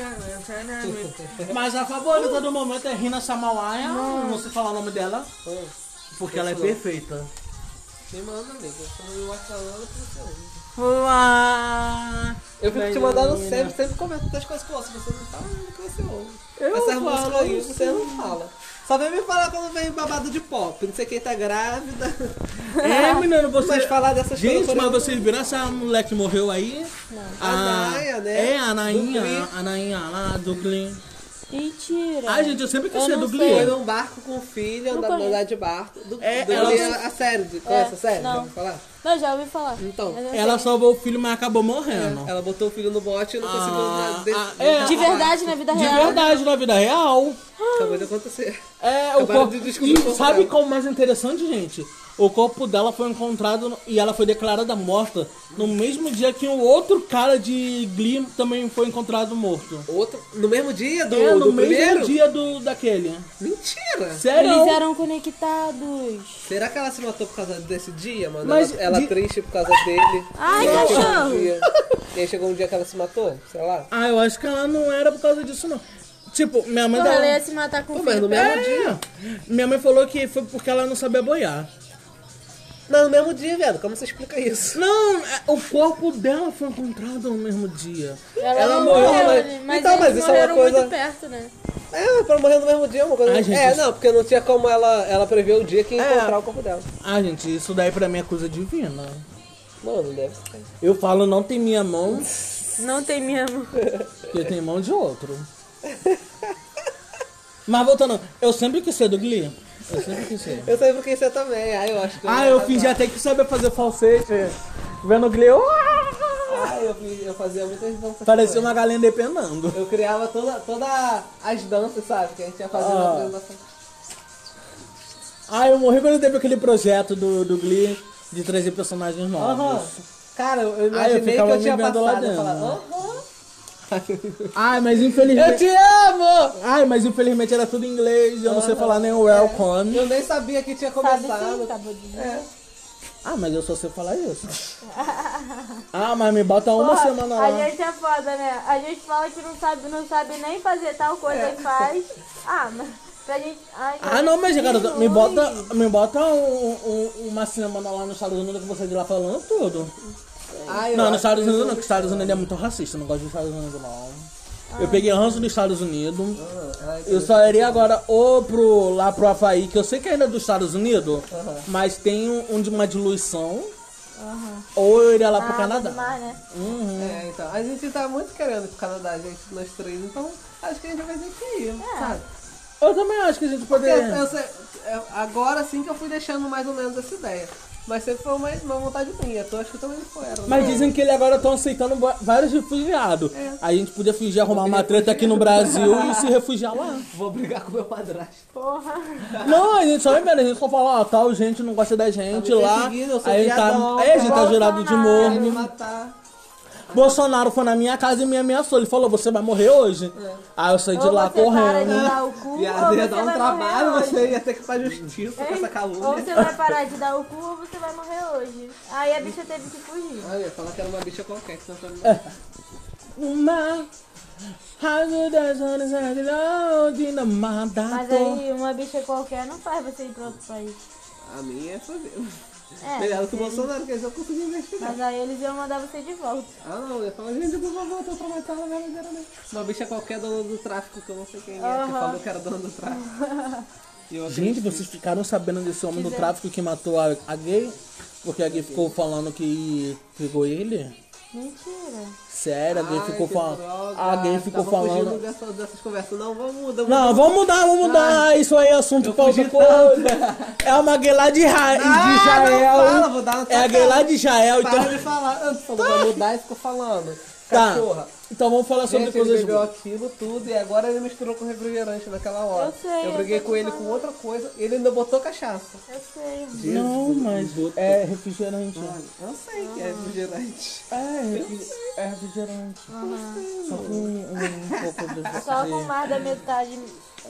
Mas a favorita do momento é Rina Samawaya. Não sei falar o nome dela. Porque ela é perfeita. Me manda, amigo. Você mostra nada que você. Olá! Eu fico te mandando sempre, sempre comento das coisas eu ouço. Você não fala o que você ouve. Eu Essas falo, músicas aí você não fala. Só vem me falar quando vem babado de pop. Não sei quem tá grávida. É, menino, você. Mas falar dessas Gente, coisas. mas vocês viram essa moleque que morreu aí? A Naya, né? É, a Nainha. A Nainha lá, do Glee. Mentira. Ai, gente, eu sempre quis Eu ser. Glee. Foi num barco com o filho, andar, andar de barco. Do, É, do ela- Glee, a, a série. De, conhece a série? não. Falar? Não, já ouvi falar. Então, Ela sei. salvou o filho, mas acabou morrendo. Ela botou o filho no bote e não conseguiu Ah, nada. de- ah, é. De verdade, na vida De real. verdade, na vida real. Acabou de acontecer. É, o corpo. de E sabe dela. qual é o mais interessante, gente? O corpo dela foi encontrado e ela foi declarada morta no mesmo dia que um outro cara de Glee também foi encontrado morto. Outro, no mesmo dia do, é, no do mesmo primeiro? dia do daquele. Mentira! Sério? Eles eram conectados. Será que ela se matou por causa desse dia, mano? Mas ela ela de- triste por causa dele. Ai, um cachorro. E aí chegou um dia que ela se matou? Sei lá. Ah, eu acho que ela não era por causa disso, não. Tipo, minha mãe Porra, ela ia dava... se matar com Pô, o mas filho no mesmo dia. Minha mãe falou que foi porque ela não sabia boiar. Não, no mesmo dia, velho. Como você explica isso? Não, é- o corpo dela foi encontrado no mesmo dia. Ela, Ela não morreu, morreu, mas- mas Então, mas isso é uma morreram coisa- muito perto, né? É, mas pra morrer no mesmo dia é uma coisa. Ai, gente, é, isso- não, porque não tinha como ela, ela prever o dia que ia É. encontrar o corpo dela. Ah, gente, isso daí pra mim é coisa divina. Mano, deve ser. Eu falo, não tem minha mão, Não tem mesmo. porque tem mão de outro. Mas voltando, eu sempre quis ser do Glee. Eu sempre quis ser. Eu sei por que você também. Aí eu acho que. Ah, ia eu arrasar. fingi até que sabia fazer falsete. Vendo o Glee, eu... Ah, eu, eu fazia muitas danças. parecia uma galinha depenando. Eu criava toda, toda as danças, sabe? Que a gente ia fazer na Ah. apresentação. Ah, eu morri quando teve aquele projeto do, do Glee de trazer personagens novos. Aham. Cara, eu eu Ah, eu imaginei que eu tinha lá passado. Eu dentro. falava, aham. Ai, mas Eu infelizmente... te amo! Ai, mas infelizmente era tudo em inglês, eu não sei falar nem o welcome. Eu nem sabia que tinha Sabe começado. sim, dizer. É. Ah, mas eu só sei falar isso. ah, mas me bota uma Porra, semana lá. A gente é foda, né? A gente fala que não sabe, não sabe nem fazer tal coisa e faz. Ah, mas pra gente. Ai, Ah, não, mas que me bota, me bota um- um- uma semana lá nos Estados Unidos que você de lá falando tudo. Ah, Não, nos Estados Unidos não, porque os Estados Unidos é muito racista. Eu não gosto dos Estados Unidos, não. Eu peguei ranço dos Estados Unidos. Ah, Eu só iria agora ou pro, lá pro Havaí, que eu sei que ainda é dos Estados Unidos, mas tem um, um de uma diluição. Ou eu iria lá pro Ah, Canadá. demais, né? É, então. A gente tá muito querendo ir pro Canadá, gente, nós três. Então, acho que a gente vai ter que ir, sabe? Eu também acho que a gente Porque poderia. eu é, agora sim que eu fui deixando mais ou menos essa ideia. Mas sempre foi uma, uma vontade minha. Tu acho que também foi. Era, Mas dizem que ele agora estão aceitando vários refugiados. É. A gente podia fingir arrumar uma treta aqui no Brasil e se refugiar lá. Vou brigar com meu padrasto. Porra. Não, a gente só vai ver, a gente só fala, ó, tal gente não gosta da gente Tá lá. eu sou Aí tá, é, a gente tá cara. jurado de Vai me morro. Bolsonaro foi na minha casa e me ameaçou. Ele falou, você vai morrer hoje. Aí eu saí de Ou lá você para de correndo. dar o cu, ou Viado, ia você dar um trabalho, você ia ter que fazer justiça com essa Ou calúnia. você vai parar de dar o cu ou você vai morrer hoje. Aí a bicha teve que fugir. Ah, eu ia falar que era uma bicha qualquer, que senão É. foi me matar. Uma... Mas aí uma bicha qualquer não faz você ir pra outro país. A minha é fazer. É, Melhor que o Bolsonaro, que eles eu consegui investigar. Mas aí eles iam mandar você de volta. Ah não, eu ia falar, gente, por favor, tô traumatizada verdadeiramente. Uma bicha qualquer dona do tráfico, que eu não sei quem é, que Aham. falou que era dona do tráfico. E Gente, vocês ficaram sabendo desse homem do tráfico que matou a, a gay? Porque a gay ficou falando que pegou ele? Mentira. Sério, a gay Ai, ficou que falando. droga. A gay ficou fugindo falando. Dessa, dessas conversas. Não, vamos mudar. Não, vamos mudar, vamos mudar. Isso aí é assunto pra outra coisa. É uma gay lá de, Ra... de Ah, Israel. não fala, vou dar é a gay cara. lá de Israel. Para Então, de falar. Eu falou, vai mudar e ficou falando. tá. Então vamos falar sobre Gente, ele coisas bebeu boas. aquilo tudo e agora ele misturou com refrigerante naquela hora. Eu sei, Eu eu briguei tô com ele falando. com outra coisa. Ele ainda botou cachaça. Eu sei. Não, mas é refrigerante. Eu sei que é refrigerante. É, refri- é refrigerante. Só com um, um pouco de. Só com mais da metade.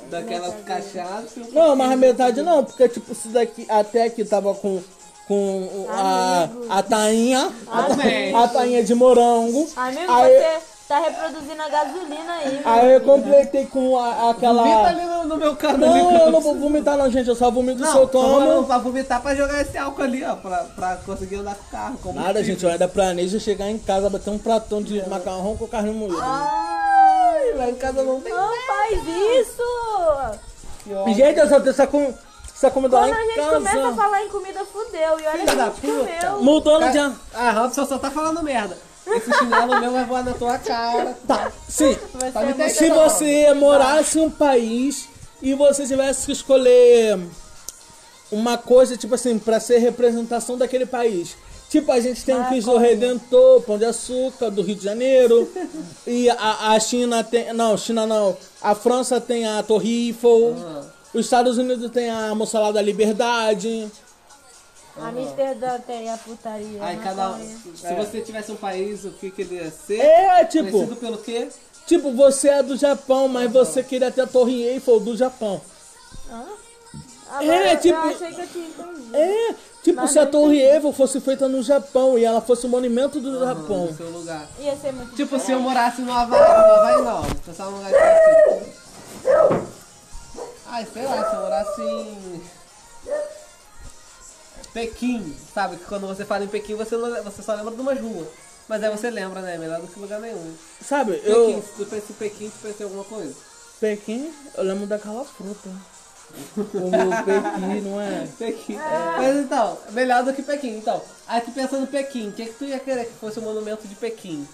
Daquela metade. cachaça. e um Não, mas a metade não, porque tipo, isso daqui até aqui tava com, com a, Amigo. a tainha, a, a tainha de morango. Amigo, Aí- você tá reproduzindo a gasolina aí. Aí eu completei com a- aquela. Vomita ali no, no meu cano ali. Não, eu não vou vomitar não, gente, eu só vomito Não, se eu tomo. pra vomitar pra jogar esse álcool ali, ó. Pra, pra conseguir andar com o carro. Como Nada, gente, eu ainda planejo chegar em casa, bater um pratão de macarrão com carne moída. Ai, Lá em casa não tem. não faz isso! Gente, eu só tenho essa, com, essa comida lá Quando a em gente começa a casa. falar em comida, fudeu. E olha Filha que a gente comeu. Mudando de. Ah, Robson só tá falando merda. Esse chinelo meu vai voar na tua cara. Tá, sim. Tá me Se você morasse em um país e você tivesse que escolher uma coisa, tipo assim, pra ser representação daquele país. Tipo, a gente tem o Ah, Cristo como? Redentor, Pão de Açúcar, do Rio de Janeiro. e a, a China tem. Não, China não. A França tem a Torre Eiffel. Os Estados Unidos tem a Moçada da Liberdade. Amsterdã tem a putaria. Aí cada? Se você tivesse um país, o que, que ele ia ser? É, tipo, Conhecido pelo quê? tipo, você é do Japão, mas você queria ter a Torre Eiffel do Japão. Agora, É, tipo- Eu achei que eu tinha entendido. É, tipo, Mas se a Torre Eiffel fosse feita no Japão e ela fosse o monumento do Japão. No seu lugar. Ia ser muito Tipo, se eu diferente. morasse no Havaí, no Havaí não, pensar num lugar diferente. Ai, sei lá, se eu morasse em Pequim, sabe? Que quando você fala em Pequim, você, não- você só lembra de umas ruas. Mas aí você lembra, né? Melhor do que lugar nenhum. Sabe, Pequim, eu. se tu pensa em Pequim, tu pensa em alguma coisa. Pequim, eu lembro daquela fruta. O Pequim, não é? Pequim. Mas então, melhor do que Pequim. Então, aí tu pensa no Pequim, o que, que tu ia querer que fosse o monumento de Pequim?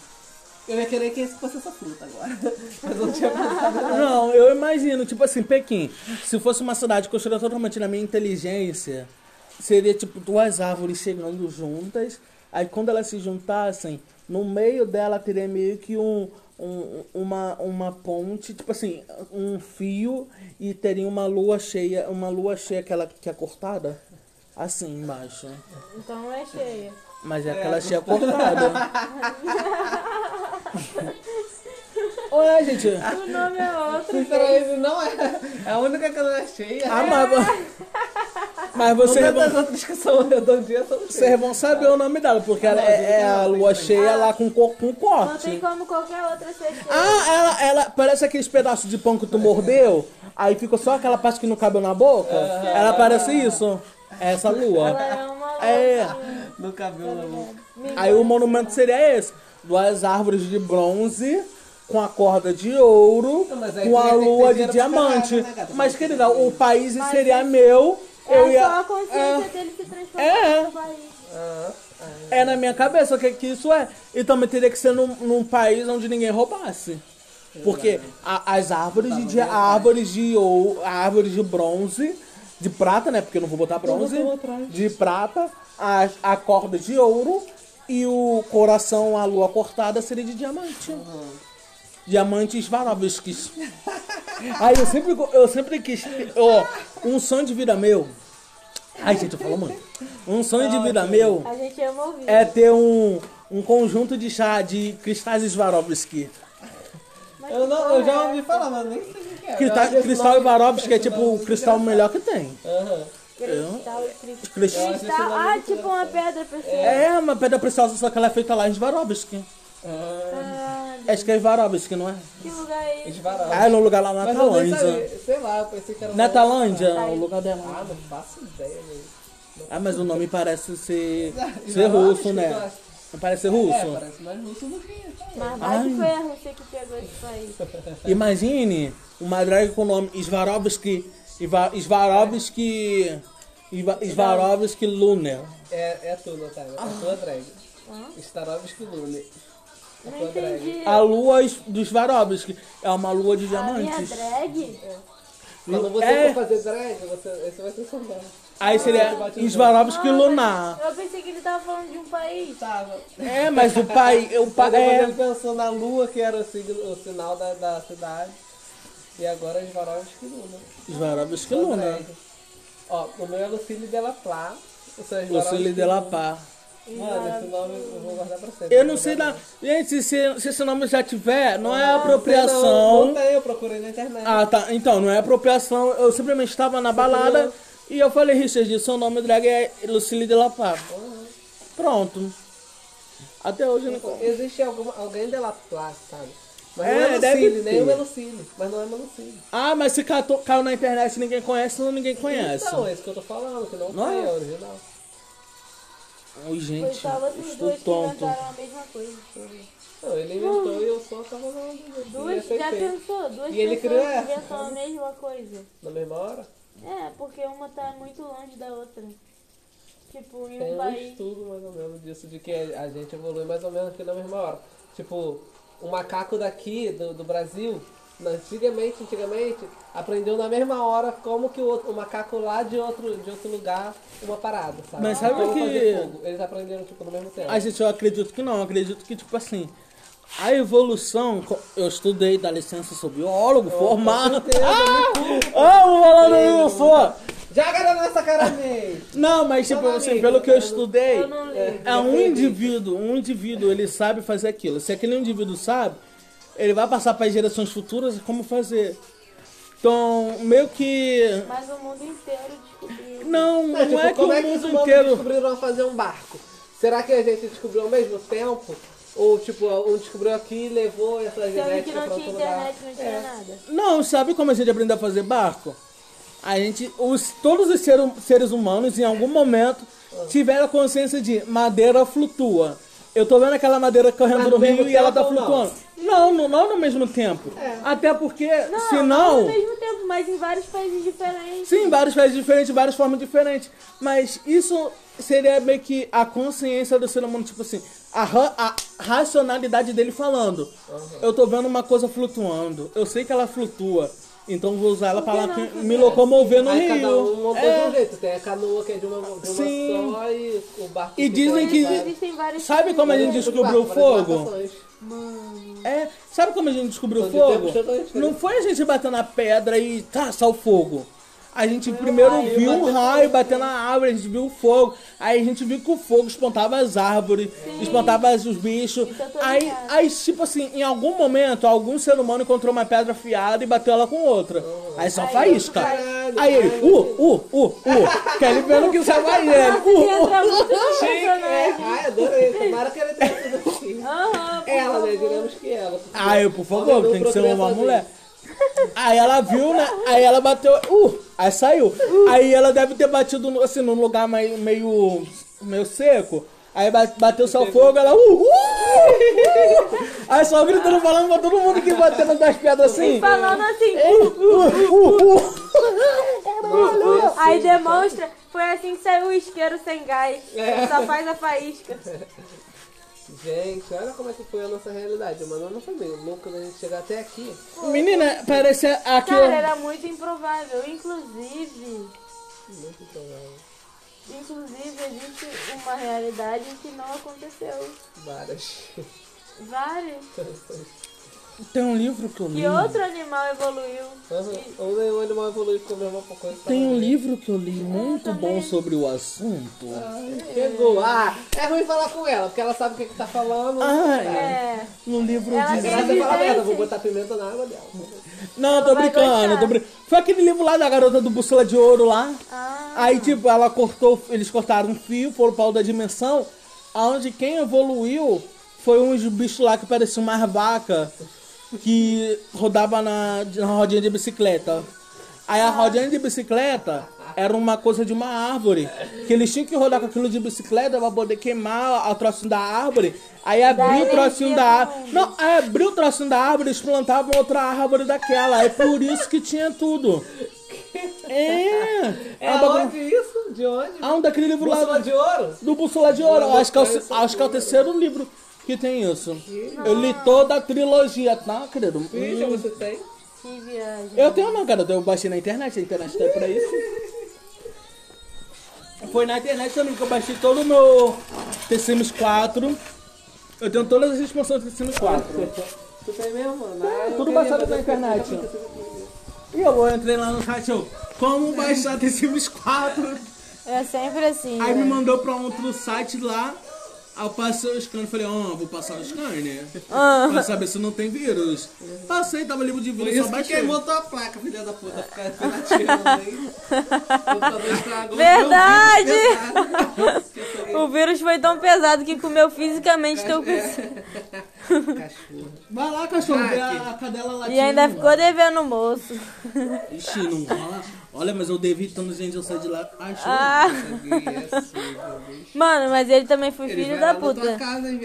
Eu ia querer que esse fosse essa fruta agora. Mas eu não tinha pensado nada. Não, eu imagino, tipo assim, Pequim. Se fosse uma cidade construída totalmente na minha inteligência, seria tipo duas árvores chegando juntas. Aí quando elas se juntassem, no meio dela teria meio que um, um- uma, uma ponte, tipo assim, um fio e teria uma lua cheia, uma lua cheia aquela que é cortada, assim embaixo. Então não é cheia. Mas é aquela cheia cortada. Ué, gente. O nome é outro. Peraí, não é. É a única que não é cheia. Ah, mas, mas vocês Todas as vão, outras que são redondinhas são cheias. vocês vão saber o nome dela, porque ela é, é a lua cheia lá com, co- com Não corte. tem como qualquer outra ser cheia. Ah, ela, ela parece aqueles pedaços de pão que tu mordeu, aí ficou só aquela parte que não cabeu na boca. Ela parece isso. É essa lua. Ela é uma É. louca. No cabelo na boca. Aí o monumento seria esse: duas árvores de bronze. Com a corda de ouro, Não, com a ia lua de diamante. caralho, né, gata? Mas, querida, o país Mas seria é- meu. Eu É ia. só a consciência dele se transformar É. no país. Ah, É na minha cabeça o que, que isso é. E também teria que ser num, num país onde ninguém roubasse. Porque a- as árvores de, de árvores de ouro, árvores de bronze, de prata, né? Porque eu não vou botar bronze, de prata, a, a corda de ouro e o coração, a lua cortada seria de diamante. Diamantes Swarovskis. Aí eu sempre, eu sempre quis. Ó, um sonho de vida meu. Ai, gente, eu falo muito. Um sonho de vida meu A gente ama ouvir. é ter um, um conjunto de chá de cristais Swarovski. Eu, não, eu já ouvi falar, mas nem sei o que é. Cristal, Eu acho esse nome- Swarovski é tipo o cristal melhor que tem. Aham. Cristal, cristal. Cristal. Cristal, ah, tipo uma pedra preciosa. É uma pedra preciosa, só que ela é feita lá em Swarovski. Ah, Acho que é não é? que lugar é esse? Ah, é no lugar lá na sabia, sei lá, eu pensei que era Na Tailândia, o lugar Ah, dela. não faço ideia, velho. Ah, mas o nome parece ser, ser russo, né? Não parece ser É, russo? parece mais russo do que. Mas vai que foi a Rússia que pegou esse país. Imagine uma drag com o nome Swarovski. Iva- Swarovski Luner. É, é tu, Natália. É tua drag. Starovski Lune. É Não entendi. A lua dos Swarovski é uma lua de A minha diamantes. drag? Quando você É. for fazer drag, você, esse vai ser seu nome. Aí seria Swarovski Ah, Lunar. Eu pensei que ele tava falando de um país. Tava. É, mas o pai. O depois é, ele pensou na lua, que era o, signo- o sinal da, da cidade. E agora as Swarovski Luna. Swarovski drag. Ó, o meu é Lucille Delaplá. O seu é Lucille Swarovski de la Luna. Paz. Mano, esse nome eu vou guardar pra sempre. Eu não sei nada. Gente, se, se esse nome já tiver, não é Não, apropriação. não eu procurei na internet. Ah, tá. Então, não é apropriação. Eu simplesmente estava na balada não. e eu falei, Richard, seu nome drag é Lucille de la Paz. Pronto. Até hoje eu não conheço. Existe alguma, alguém de La Plata, sabe? Mas É, não é deve Lucille, nem ter. o Melucille. Mas não é Melucille. Ah, mas se catou, caiu na internet e ninguém conhece, não ninguém conhece. Então, é isso que eu tô falando, que não, Não é? é Oi, Foi gente, só vocês estou duas que tonto. inventaram a mesma coisa. Não, ele inventou e eu só tava falando. e Duas, já pensou? Duas E ele criou pessoas essa. inventam a mesma coisa. Na mesma hora? É, porque uma tá muito longe da outra. Tipo, em Tem um um país. estudo mais ou menos disso, de que a gente evolui mais ou menos aqui na mesma hora. Tipo, o macaco daqui, do, do Brasil, antigamente, antigamente, aprendeu na mesma hora como que o, outro, o macaco lá de outro, de outro lugar, uma parada, sabe? Mas sabe Como que-. Eles aprenderam, tipo, no mesmo tempo. A gente, eu acredito que não, eu acredito que, tipo assim, a evolução, eu estudei, dá licença, sou biólogo, formado. Ah, amo falando isso! Joga na nossa cara mesmo! Não, mas tipo Toma, assim, amigo, pelo que eu estudei, Eu não ligo. é um indivíduo, um indivíduo, ele sabe fazer aquilo. Se aquele indivíduo sabe, ele vai passar para as gerações futuras como fazer. Então, meio que. Mas o mundo inteiro descobriu. Não, não É, tipo, é que como o é que mundo inteiro. descobriram a fazer um barco? Será que a gente descobriu ao mesmo tempo? Ou, tipo, um descobriu aqui e levou essa que genética não pra tinha outro lugar? internet, não tinha É. nada. Não, sabe como a gente aprendeu a fazer barco? A gente, os, todos os ser- seres humanos, em algum momento, tiveram a consciência de madeira flutua. Eu tô vendo aquela madeira correndo Mas no rio e ela tá ou não? Não, não, não no mesmo tempo. Até porque, Não, se não não. ao mesmo tempo, mas em vários países diferentes. Sim, vários países diferentes, várias formas diferentes. Mas isso seria meio que a consciência do ser humano, tipo assim, a, ra- a racionalidade dele falando. Eu tô vendo uma coisa flutuando, eu sei que ela flutua, então vou usar ela para me locomover no Aí cada rio. um montou É. um jeito. Tem a canoa que é de uma, de uma Sim. só e o barco E dizem que- Sabe como a gente descobriu o várias fogo? Embarcações. É, sabe como a gente descobriu o fogo? diferentes. Não foi a gente bater na pedra e traçar o fogo. A gente primeiro raio, viu um bateu raio bater na árvore, a gente viu o fogo. Aí a gente viu que o fogo espantava as árvores, espantava os bichos. Eu Aí, aí, tipo assim, em algum momento, algum ser humano encontrou uma pedra afiada e bateu ela com outra. Aí só Aí, faísca. caralho, Aí ele, caralho. uh, uh, uh, uh. Que ele vendo que é mais ele. Uh, uh. É, ai, adorei. Tomara que ele tenha sido assim. Ela, né? Digamos que ela. porque Aí, por favor, tem que ser uma sozinho. mulher. Aí ela viu, né? Aí ela bateu. Uh! Aí saiu. Aí ela deve ter batido assim, num lugar meio, meio, meio seco. Aí ba- bateu só fogo, ela. Uhul! Aí só gritando falando pra todo mundo que batendo das pedras assim. Falando assim, Uh, uh, uh. aí demonstra, foi assim que saiu o isqueiro sem gás. É. Só faz a faísca. Gente, olha como é que foi a nossa realidade. Mano, não foi meio louco da gente chegar até aqui. Menina, parece aqui. Cara, era muito improvável. Inclusive, Muito provável. inclusive existe uma realidade que não aconteceu. Várias. Várias. Tem um livro que eu li. Que outro animal evoluiu. Ou nenhum animal evoluiu com a mesma coisa. Tem um livro que eu li muito bom sobre o assunto. Pegou. Ah, é ruim falar com ela, porque ela sabe o que, que tá falando. Ai, É. no livro Ela diz. tem Ela vai falar merda, vou botar pimenta na água dela. Não, tô vai brincando, tô brincando. Foi aquele livro lá da garota do Bússola de Ouro lá. Ah, Aí, tipo, ela cortou, eles cortaram um fio, foram pra outra dimensão, onde quem evoluiu foi uns bichos lá que pareciam mais vaca, que rodava na, na rodinha de bicicleta. Aí a rodinha de bicicleta era uma coisa de uma árvore, que eles tinham que rodar com aquilo de bicicleta pra poder queimar o trocinho da árvore. Aí abriu o trocinho da árvore. Não, aí abriu o trocinho da árvore, eles plantavam outra árvore daquela. É por isso que tinha tudo. É. É bagulho- onde isso? De onde? ah, um daquele livro lá Bússola de ouro? do Bússola de Ouro. Acho que, é o, acho que é o terceiro livro que tem isso. Eu li toda a trilogia, tá, querido? Vixe, Hum. você tem? que viagem. Eu tenho não, cara. Eu baixei na internet. A internet tá aí pra isso. Foi na internet também que eu baixei todo o meu The Sims 4. Eu tenho todas as expansões do The Sims 4. Tu tem mesmo, mano? Ah, Tudo baixado na internet. E eu entrei lá no site, eu, como baixar The Sims 4? É sempre assim. Aí me né? mandou pra outro site lá. Aí eu passei o scanner, falei, ó, vou passar o scanner. Ah. Pra saber se não tem vírus. Passei, tava livre de Por vírus, só isso que baixei. queimou tua placa, filha da puta. Ficar pirateando aí. Verdade! O vírus foi tão pesado que comeu fisicamente teu. Cachorro. Vai lá, cachorro, vê a, cadela lá. E ainda ficou devendo o moço. Ixi, não rola. Olha, mas eu devi tanto gente, eu saí de lá. Ai, show. Ah, É meu bicho. mano, mas ele também foi Ele filho da puta. casa, hein?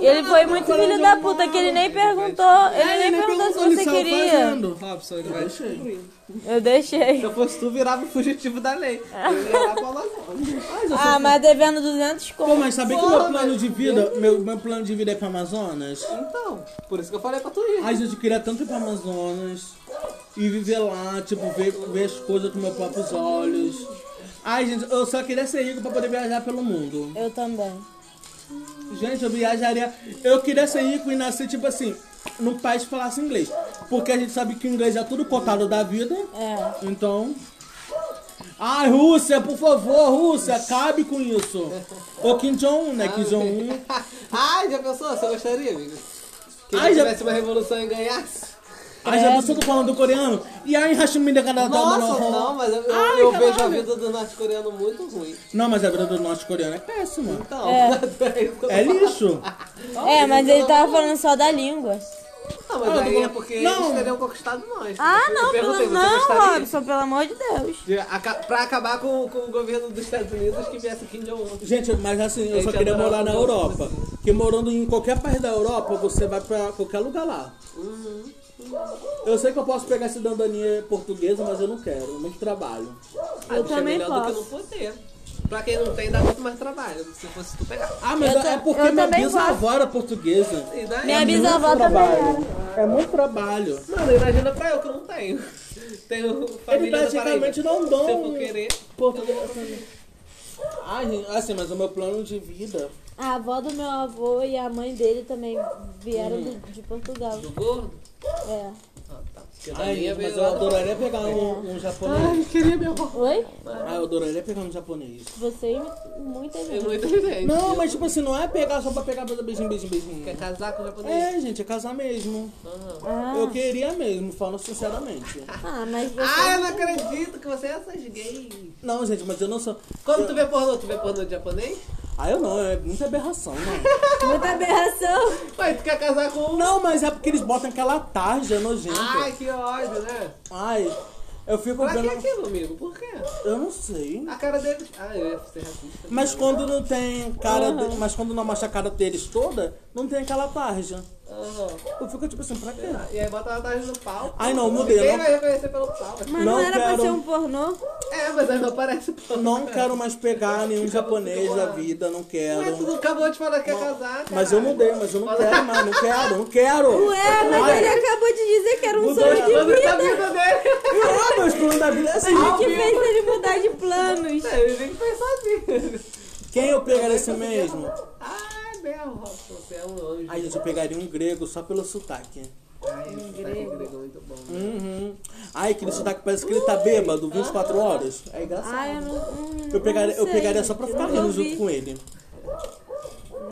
Ele foi muito filho da puta que ele nem perguntou. Ele É, nem perguntou se ele você queria. fazendo. Robson, ele vai destruir. Eu deixei. Se eu fosse tu, virava o fugitivo da lei. Eu ia lá pra Amazônia. Ah, mas devendo 200 Pô, conto. mas sabia que meu plano de vida, meu, meu plano de vida é pra Amazonas? Então, por isso que eu falei pra tu ir. Ai, gente, eu queria tanto ir pra Amazonas e viver lá, tipo, ver, ver as coisas com meus próprios olhos. Ai, gente, eu só queria ser rico pra poder viajar pelo mundo. Eu também. Gente, eu viajaria. Eu queria ser rico e nascer, tipo assim, num país que falasse inglês. Porque a gente sabe que o inglês é tudo cotado da vida. É. Então. Ai, Rússia, por favor, Rússia, acabe com isso. Ô Kim Jong-un, né? Kim Jong-un. Ai, já pensou? Você gostaria, amigo? Que Ai, Ai, já- tivesse uma revolução e ganhasse? Ai, já pensou que falando do coreano? E aí, Hashimi da Canadá Nossa, não, mas eu, eu- Ai, eu vejo a vida do norte-coreano muito ruim. Não, mas a vida do norte-coreano é péssima. Então, É. é que É lixo. É, mas ele tava falando só da língua. Não, mas Ah, tô aí é porque Não. eles teriam conquistado nós. Ah, não, pelo, não? Robson, pelo amor de Deus. De aca- pra acabar com, com o governo dos Estados Unidos que viesse Kim Jong-un. Gente, mas assim, eu só queria morar na. Europa. Porque morando em qualquer país da Europa, você vai pra qualquer lugar lá. Eu sei que eu posso pegar cidadania portuguesa, mas eu não quero. Muito trabalho. Ah, Eu também é melhor do que posso. não poder. Pra quem não tem, dá muito mais trabalho. Se fosse tu pegar. Ah, mas Eu é porque minha bisavó era portuguesa. Daí? Minha É bisavó também trabalho. É muito trabalho. Mano, imagina pra eu que eu não tenho. Tenho Ele família da praticamente não dão Se eu for querer. português. Ai, gente, assim, mas o meu plano de vida. A avó do meu avô e a mãe dele também vieram do- de Portugal. Do gordo? É. Ai, minha gente, mas eu adoraria pegar um, um japonês. queria minha avó. Oi? Ah, eu adoraria pegar um japonês. Você e muita gente. muita gente. Não, mas tipo assim, não é pegar só pra pegar pra dar beijinho, beijinho, beijinho. Quer casar com o japonês? É, gente, é casar mesmo. Ah, Eu queria mesmo, falando sinceramente. ah, mas você... Ah, eu não acredito que você é essas gays. Não, gente, mas eu não sou. Quando tu vê pornô, tu vê pornô de japonês? Ah, eu não, é muita aberração, não. Muita aberração. Mas tu quer casar com um? Não, mas é porque eles botam aquela tarja nojenta. Ai, que ódio, né? Ai. Eu fico Pra que vendo. aquilo, amigo? Por quê? Eu não sei. A cara deles. Ah, eu ia ser racista. Mas quando não tem cara. de- Mas quando não mostra a cara deles toda, não tem aquela tarja. Aham. Eu fico tipo assim, pra quê? E aí bota a tarde no palco. Ai, não, mudei, Ninguém não- vai reconhecer pelo palco. Mas Não não, era quero- pra ser um pornô? É, mas aí não aparece o palco. Não quero mais pegar nenhum japonês da vida, não Mas tu quero. acabou de falar que ia casar, cara. Mas eu mudei, mas eu não quero mais, não quero, não quero. Ué, mas Ai, ele acabou de dizer que era um Mudou sonho de vida. a vida dele. Ah, meus planos da vida é assim. O que fez ele mudar de planos? Ele tem que pensar assim. Quem eu pegaria esse mesmo? Robson, você é um anjo. Gente, eu pegaria um grego só pelo sotaque. Ai, esse sotaque grego é muito bom. né? Uhum. Ai, aquele sotaque parece que ele tá bêbado 24 horas. É engraçado. Ai, eu não. hum, Eu pegaria, não eu pegaria só pra ficar rindo junto com ele.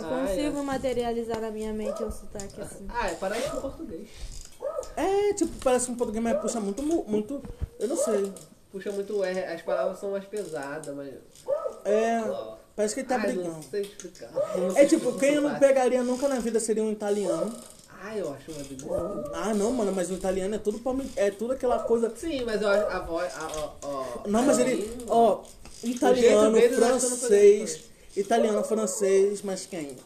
Não Ah, consigo materializar na minha mente um sotaque assim. Ah, é, parece com português. É, tipo, parece um português, mas puxa muito, mu- muito. Eu não sei. Puxa muito R, as palavras são mais pesadas, mas. É. Parece que ele tá Ai, não brigando. sei explicar. Não É tipo, quem eu não pegaria nunca na vida seria um italiano. Ai, eu acho uma delícia. Ah, não, mano, mas o italiano é tudo palme- é tudo aquela coisa. Sim, mas eu acho a voz. A, ó, Não, mas a ele, ó, italiano, francês, italiano, francês, mas quem?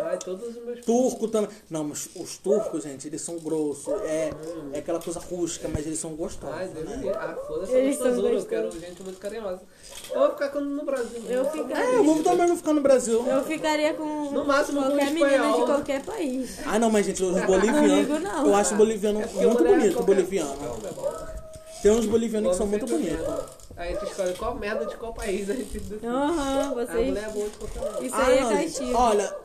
Ai, todos os meus. Turco também. Não, mas os turcos, gente, eles são grossos. É, é aquela coisa rústica, mas eles são gostosos, Ai, Deus me né? livre. Ah, foda-se, Eles eu são gostosura, eu gostosos. quero gente muito carinhosa. Eu vou ficar com- no Brasil. Eu É, ficaria. eu vou também não ficar no Brasil. Eu ficaria com No máximo com qualquer menina de qualquer país. Ah, não, mas gente, os bolivianos. não. Eu acho boliviano É porque muito mulher é bonito, qualquer- boliviano. qualquer bola. Tem uns bolivianos que são muito bonitos. merda. Aí a gente escolhe qual merda de qual país a gente. Aham, A vocês. mulher é boa de qualquer lugar. Isso Ah, aí é não, gente. castigo. Olha,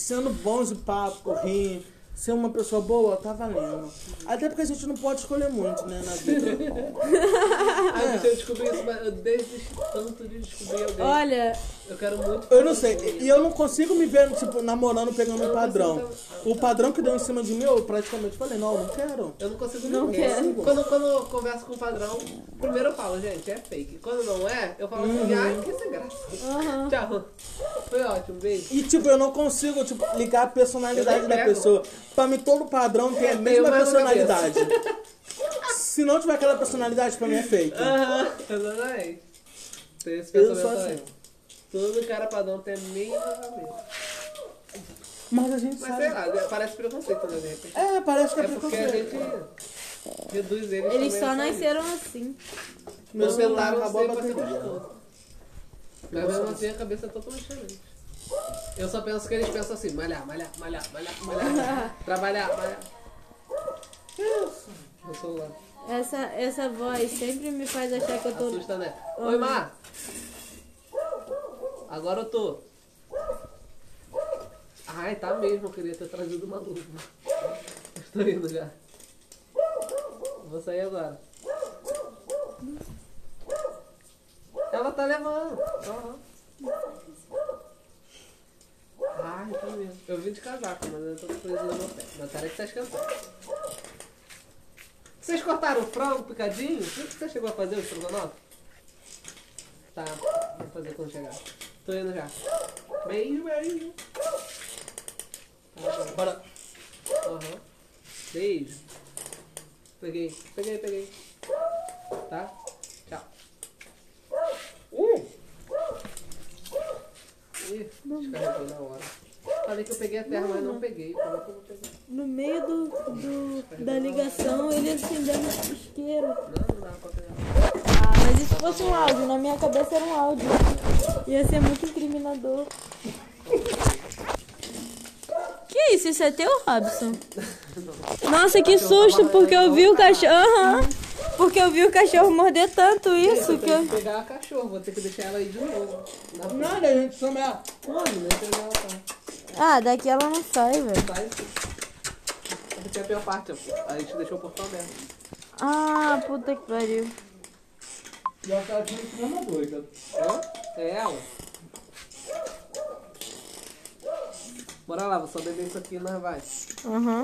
sendo bons de papo, rir, ser uma pessoa boa, tá valendo. Até porque a gente não pode escolher muito, né, na vida. Ai, eu descobrir isso, mas eu desisto tanto de descobrir alguém. Olha, Eu quero muito. Eu não sei, e eu não consigo me ver, tipo, namorando, pegando um padrão. O padrão que deu em cima de mim, eu praticamente falei, não, não quero. Eu não consigo Não ninguém. quero. Quando, quando eu converso com o padrão, primeiro eu falo, gente, é fake. Quando não é, eu falo assim, ai, que sem graça. Tchau. Foi ótimo, beijo. E, tipo, eu não consigo, tipo, ligar a personalidade Eu da pego. pessoa. Pra mim, todo padrão tem a mesma personalidade. Se não tiver aquela personalidade, pra mim é fake. Aham, exatamente. Tem esse Eu pensamento sou também. Todo cara padrão tem a mesma cabeça. Mas a gente Mas sabe. sei lá, parece preconceito, né, de repente. É, parece que é, É porque a preconceito. gente reduz eles Eles também só a sair. nasceram assim. Meu Não celular tentaram acabou a ser pra ser gostoso. Mas mesmo assim a cabeça é totalmente diferente. Eu só penso que eles pensam assim, malhar, malhar, malhar, malhar, malhar, trabalhar, malhar. Isso. No celular. Essa, essa voz sempre me faz achar que eu tô. Assusta, né? Oi, Mar. Agora eu tô. Ai, tá mesmo, eu queria ter trazido uma luva. Estou indo já. Vou sair agora. Ela tá levando. Aham. Ai, tá mesmo. Eu vim de casaco, mas eu tô coisa no meu pé. Mas peraí que tá esquentando. Vocês cortaram o frango picadinho? O que você chegou a fazer, o estrogonofe? Tá, vou fazer quando chegar. Tô indo já. Beijo, beijo. Tá. Bora. Aham. Beijo. Peguei, peguei, peguei. Tá? Tchau. Uh! Ih, descarregou na hora. Falei que eu peguei a terra, mas não peguei. No meio do, do- da ligação, ele acendendo o isqueiro. Não, não dá pra pegar. Se fosse um áudio? Na minha cabeça era um áudio. Ia ser muito incriminador. Que isso? Isso é teu, Robson? Nossa, que susto, porque eu vi o cachorro. Aham. Porque eu vi o cachorro morder tanto isso Eu que eu. pegar a cachorro, vou ter que deixar ela aí de novo. Nada, a gente chama ela. Ah, daqui ela não sai, velho. Sai. Essa aqui é a pior parte, ó. A gente deixou o portão aberto. Ah, puta que pariu. E ela tá aqui com uma doida. Hã? É ela? Bora lá, vou só beber isso aqui e nós vai. Aham.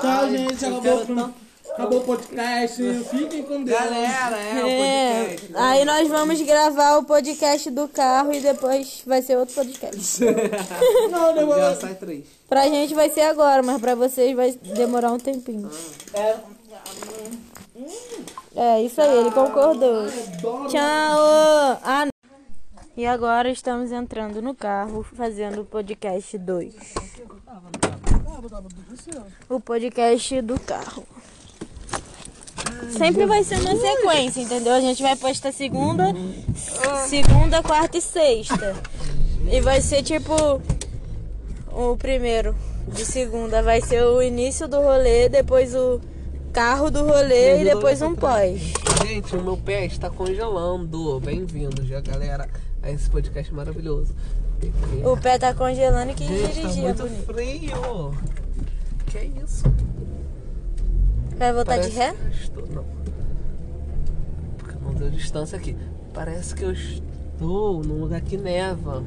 Tchau, gente. Acabou, quero o- acabou o podcast. Fiquem com Deus. Galera, é, o É, podcast. né? aí nós vamos gravar o podcast do carro e depois vai ser outro podcast. Não, demorou. Já sai três. Pra gente vai ser agora, mas pra vocês vai demorar um tempinho. É, É, isso aí, ele concordou. Tchau! Ah. E agora estamos entrando no carro, fazendo o podcast 2. O podcast do carro. Sempre vai ser uma sequência, entendeu? A gente vai postar segunda, segunda, quarta e sexta. E vai ser tipo o primeiro de segunda vai ser o início do rolê, depois o carro do rolê e depois um pós. Gente, o meu pé está congelando. Bem-vindos, já, galera, a esse podcast maravilhoso. O pé tá congelando e quem Gente, tá dirigia muito bonito. frio. Que é isso? Vai voltar de Parece ré? que eu estou- Não. Porque não deu distância aqui. Parece que eu estou num lugar que neva.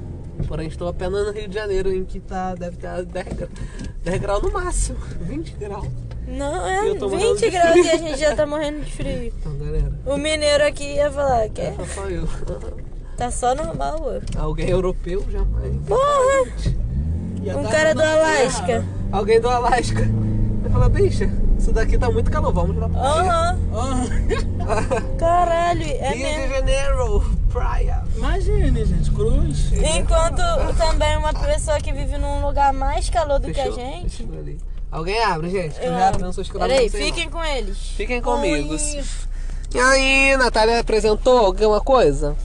Porém, estou apenas no Rio de Janeiro, em que tá, deve ter 10, gra- 10 graus no máximo. 20 graus. Não, é tô morrendo 20 de graus e a gente já tá morrendo de frio. Então, galera, O mineiro aqui ia falar que é- só só eu. tá só normal, ué. Alguém europeu jamais. Porra! Um cara do Alasca. Alguém do Alasca. Vai falar, bicha, isso daqui tá muito calor, vamos lá pra praia. Aham. Ah, Caralho, é Rio de mesmo. Janeiro, praia. imagine, gente, cruz. Enquanto também uma pessoa que vive num lugar mais calor do que a Fechou? gente. Alguém abre, gente. Eu Eu já abro. não sou escravo. Peraí, fiquem com eles. Fiquem comigo. E aí, Natália apresentou alguma coisa?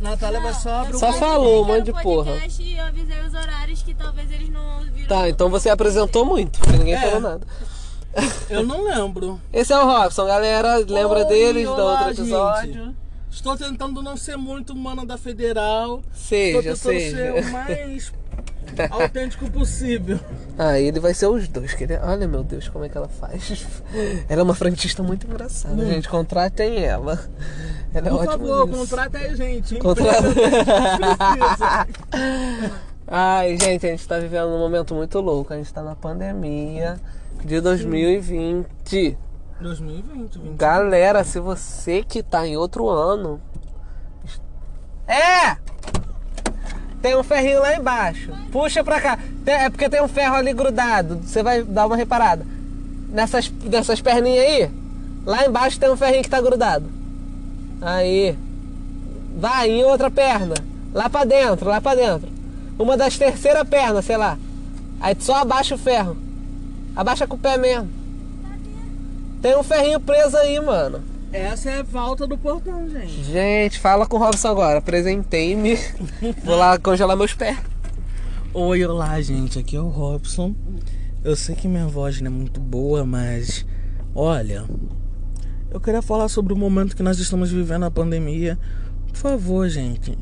Natália vai só abrir o Só falou um monte de porra. E eu avisei os horários que talvez eles não viram. Tá, então você apresentou muito, porque ninguém É. falou nada. Eu não lembro. Esse é o Robson, galera. Lembra Oi, deles do olá, outro episódio? gente. Estou tentando não ser muito mano da federal. Seja, Estou tentando ser seja. o mais autêntico possível. Ah, ele vai ser os dois. Que ele... Olha, meu Deus, como é que ela faz. Ela é uma frentista muito engraçada, gente. Contratem ela. Ela é Por ótima favor, nisso. contrata a gente. hein? Contrata. Ai, gente, a gente tá vivendo um momento muito louco. A gente tá na pandemia de 2020. 2020, 20. Galera, se você que tá em outro ano. É! Tem um ferrinho lá embaixo. Puxa pra cá. Tem- É porque tem um ferro ali grudado. Você vai dar uma reparada. Nessas, nessas perninhas aí. Lá embaixo tem um ferrinho que tá grudado. Aí. Vai em outra perna. Lá pra dentro, lá pra dentro. Uma das terceira pernas, sei lá. Aí só abaixa o ferro. Abaixa com o pé mesmo. Tem um ferrinho preso aí, mano. Essa é a volta do portão, gente. Gente, fala com o Robson agora. Apresentei-me. Vou lá congelar meus pés. Oi, olá, gente. Aqui é o Robson. Eu sei que minha voz não é muito boa, mas olha, eu queria falar sobre o momento que nós estamos vivendo a pandemia. Por favor, gente,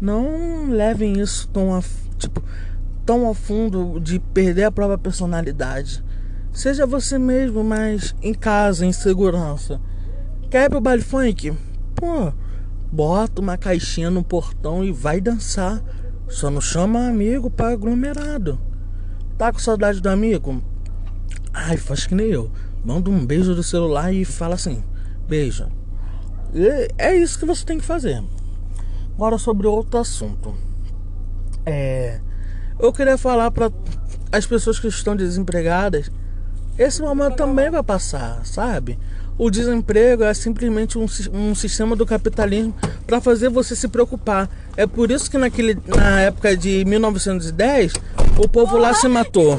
não levem isso tão a, tipo, tão ao fundo de perder a própria personalidade. Seja você mesmo, mas em casa, em segurança. Quer ir pro baile funk? Pô, bota uma caixinha no portão e vai dançar. Só não chama amigo para aglomerado. Tá com saudade do amigo? Ai, faz que nem eu. Manda um beijo do celular e fala assim: beijo. E é isso que você tem que fazer. Agora sobre outro assunto. É. Eu queria falar para as pessoas que estão desempregadas. Esse momento também vai passar, sabe? O desemprego é simplesmente um, um sistema do capitalismo para fazer você se preocupar. É por isso que naquele, na época de 1910 o povo lá se matou.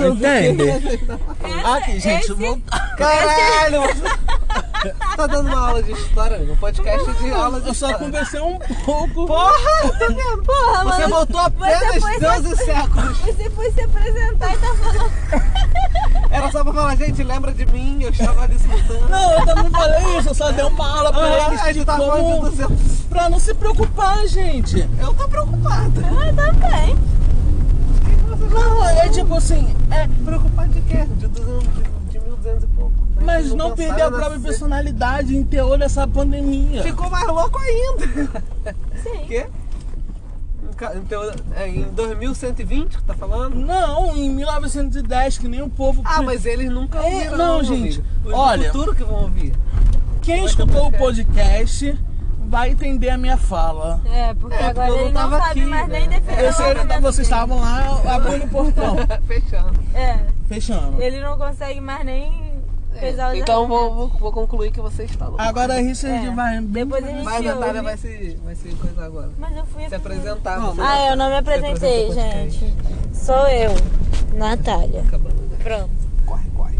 Entende? Aqui, gente, vou... Caralho! tá dando uma aula de história, um podcast de aula de eu só história. conversei um pouco. Porra! Tá vendo? Porra, Você mano. voltou apenas foi- 12 séculos. Você foi se apresentar e tá falando. Era só pra falar, gente, lembra de mim? Eu estava ali escutando. Não, eu também falei isso, eu só dei uma aula pra Ah, eles a de gente tá falando de como... 200. Pra não se preocupar, gente. Eu tô preocupado. Eu também. Não, é tipo assim, é... Preocupado de quê? De 200, de, de 1200 e pouco. Mas não perder a pensaram própria nascer. personalidade em teor dessa pandemia. Ficou mais louco ainda. Sim. Quê? Em Então, é em 2120 que tá falando? Não, em 1910, que nem o povo... Ah, mas eles nunca É, ouviram. não, meu gente, olha- futuro que vão ouvir. Quem Vai ter escutou o podcast. Vai entender a minha fala. É, porque É, agora porque ele não sabe aqui, mais né? nem defender Eu sei, vocês estavam lá abrindo o portão. Fechando. É, Fechando. ele não consegue mais nem Pesar os Então vou, vou, vou concluir que você está louco. Agora a Richard É. vai bem Depois a gente Mas a Natália vai se, vai se coisar agora. Mas eu fui Se apresentar. Não, você- Ah, eu não me apresentei, gente. Sou eu, Natália. Acabando, né? Pronto. Corre, corre.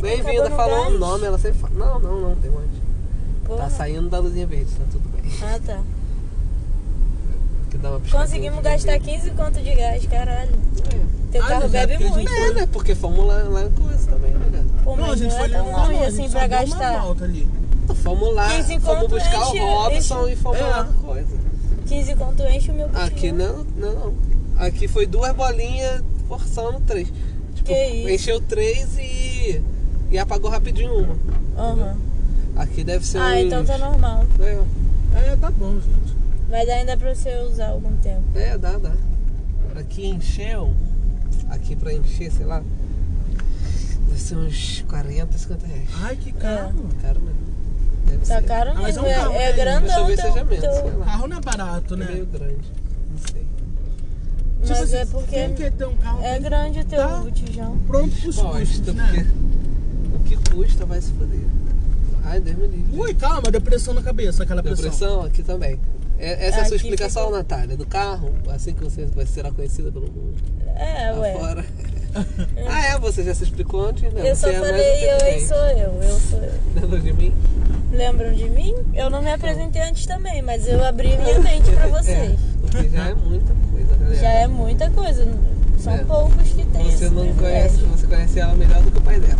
Bem-vinda, falou o gás. nome, ela sempre fala. Não, não, não, tem um monte. Porra. Tá saindo da luzinha verde, tá tudo bem. Ah, tá. Conseguimos gastar verde. 15 conto de gás, caralho. Teu Ah, carro já bebe muito. É, né? Porque fomos lá, lá em coisa também, né? Pô, Não, a gente não foi é longe a assim pra gastar. ali. Fomos lá, 15 fomos buscar o enche- Robson enche- e fomos É. lá coisa. 15 conto enche o meu botijão. Aqui não, não, não. Aqui foi duas bolinhas forçando três. Tipo, Que isso? encheu três e. e apagou rapidinho uma. Aham. Aqui deve ser Ah, uns... então tá normal. É, É, tá bom, gente. Vai dar ainda pra você usar algum tempo. é, dá, dá. Aqui encheu. Aqui pra encher, sei lá. Deve ser uns 40, 50 reais. Ai, que caro. Caro mesmo. Deve Tá ser. caro Ah, mas mesmo. é um carro É, é grande. grandão. Deixa eu ver se teu- seja menos, teu- lá. Carro não é barato, É né? meio grande. Não sei. Mas Tipo é assim, porque Quem quer ter um carro é grande o teu Tá. botijão. pronto pros custos, né? porque o que custa vai se foder. Ai, Deus me livre. Ui, calma, depressão na cabeça, aquela pressão. Depressão aqui também. É- Essa é a sua Aqui explicação, ficou- Natália, do carro, assim que você vai será conhecida pelo mundo É, ué. afora. ah, é? Você já se explicou antes, né? Eu você só é falei, oi, inteligente. sou eu, eu sou eu. Lembra de mim? Lembram de mim? Eu não me apresentei antes também, mas eu abri minha mente pra vocês. É, porque já é muita coisa, galera. Já é muita coisa. São É. poucos que tem Você não conhece, você conhece ela melhor do que o pai dela.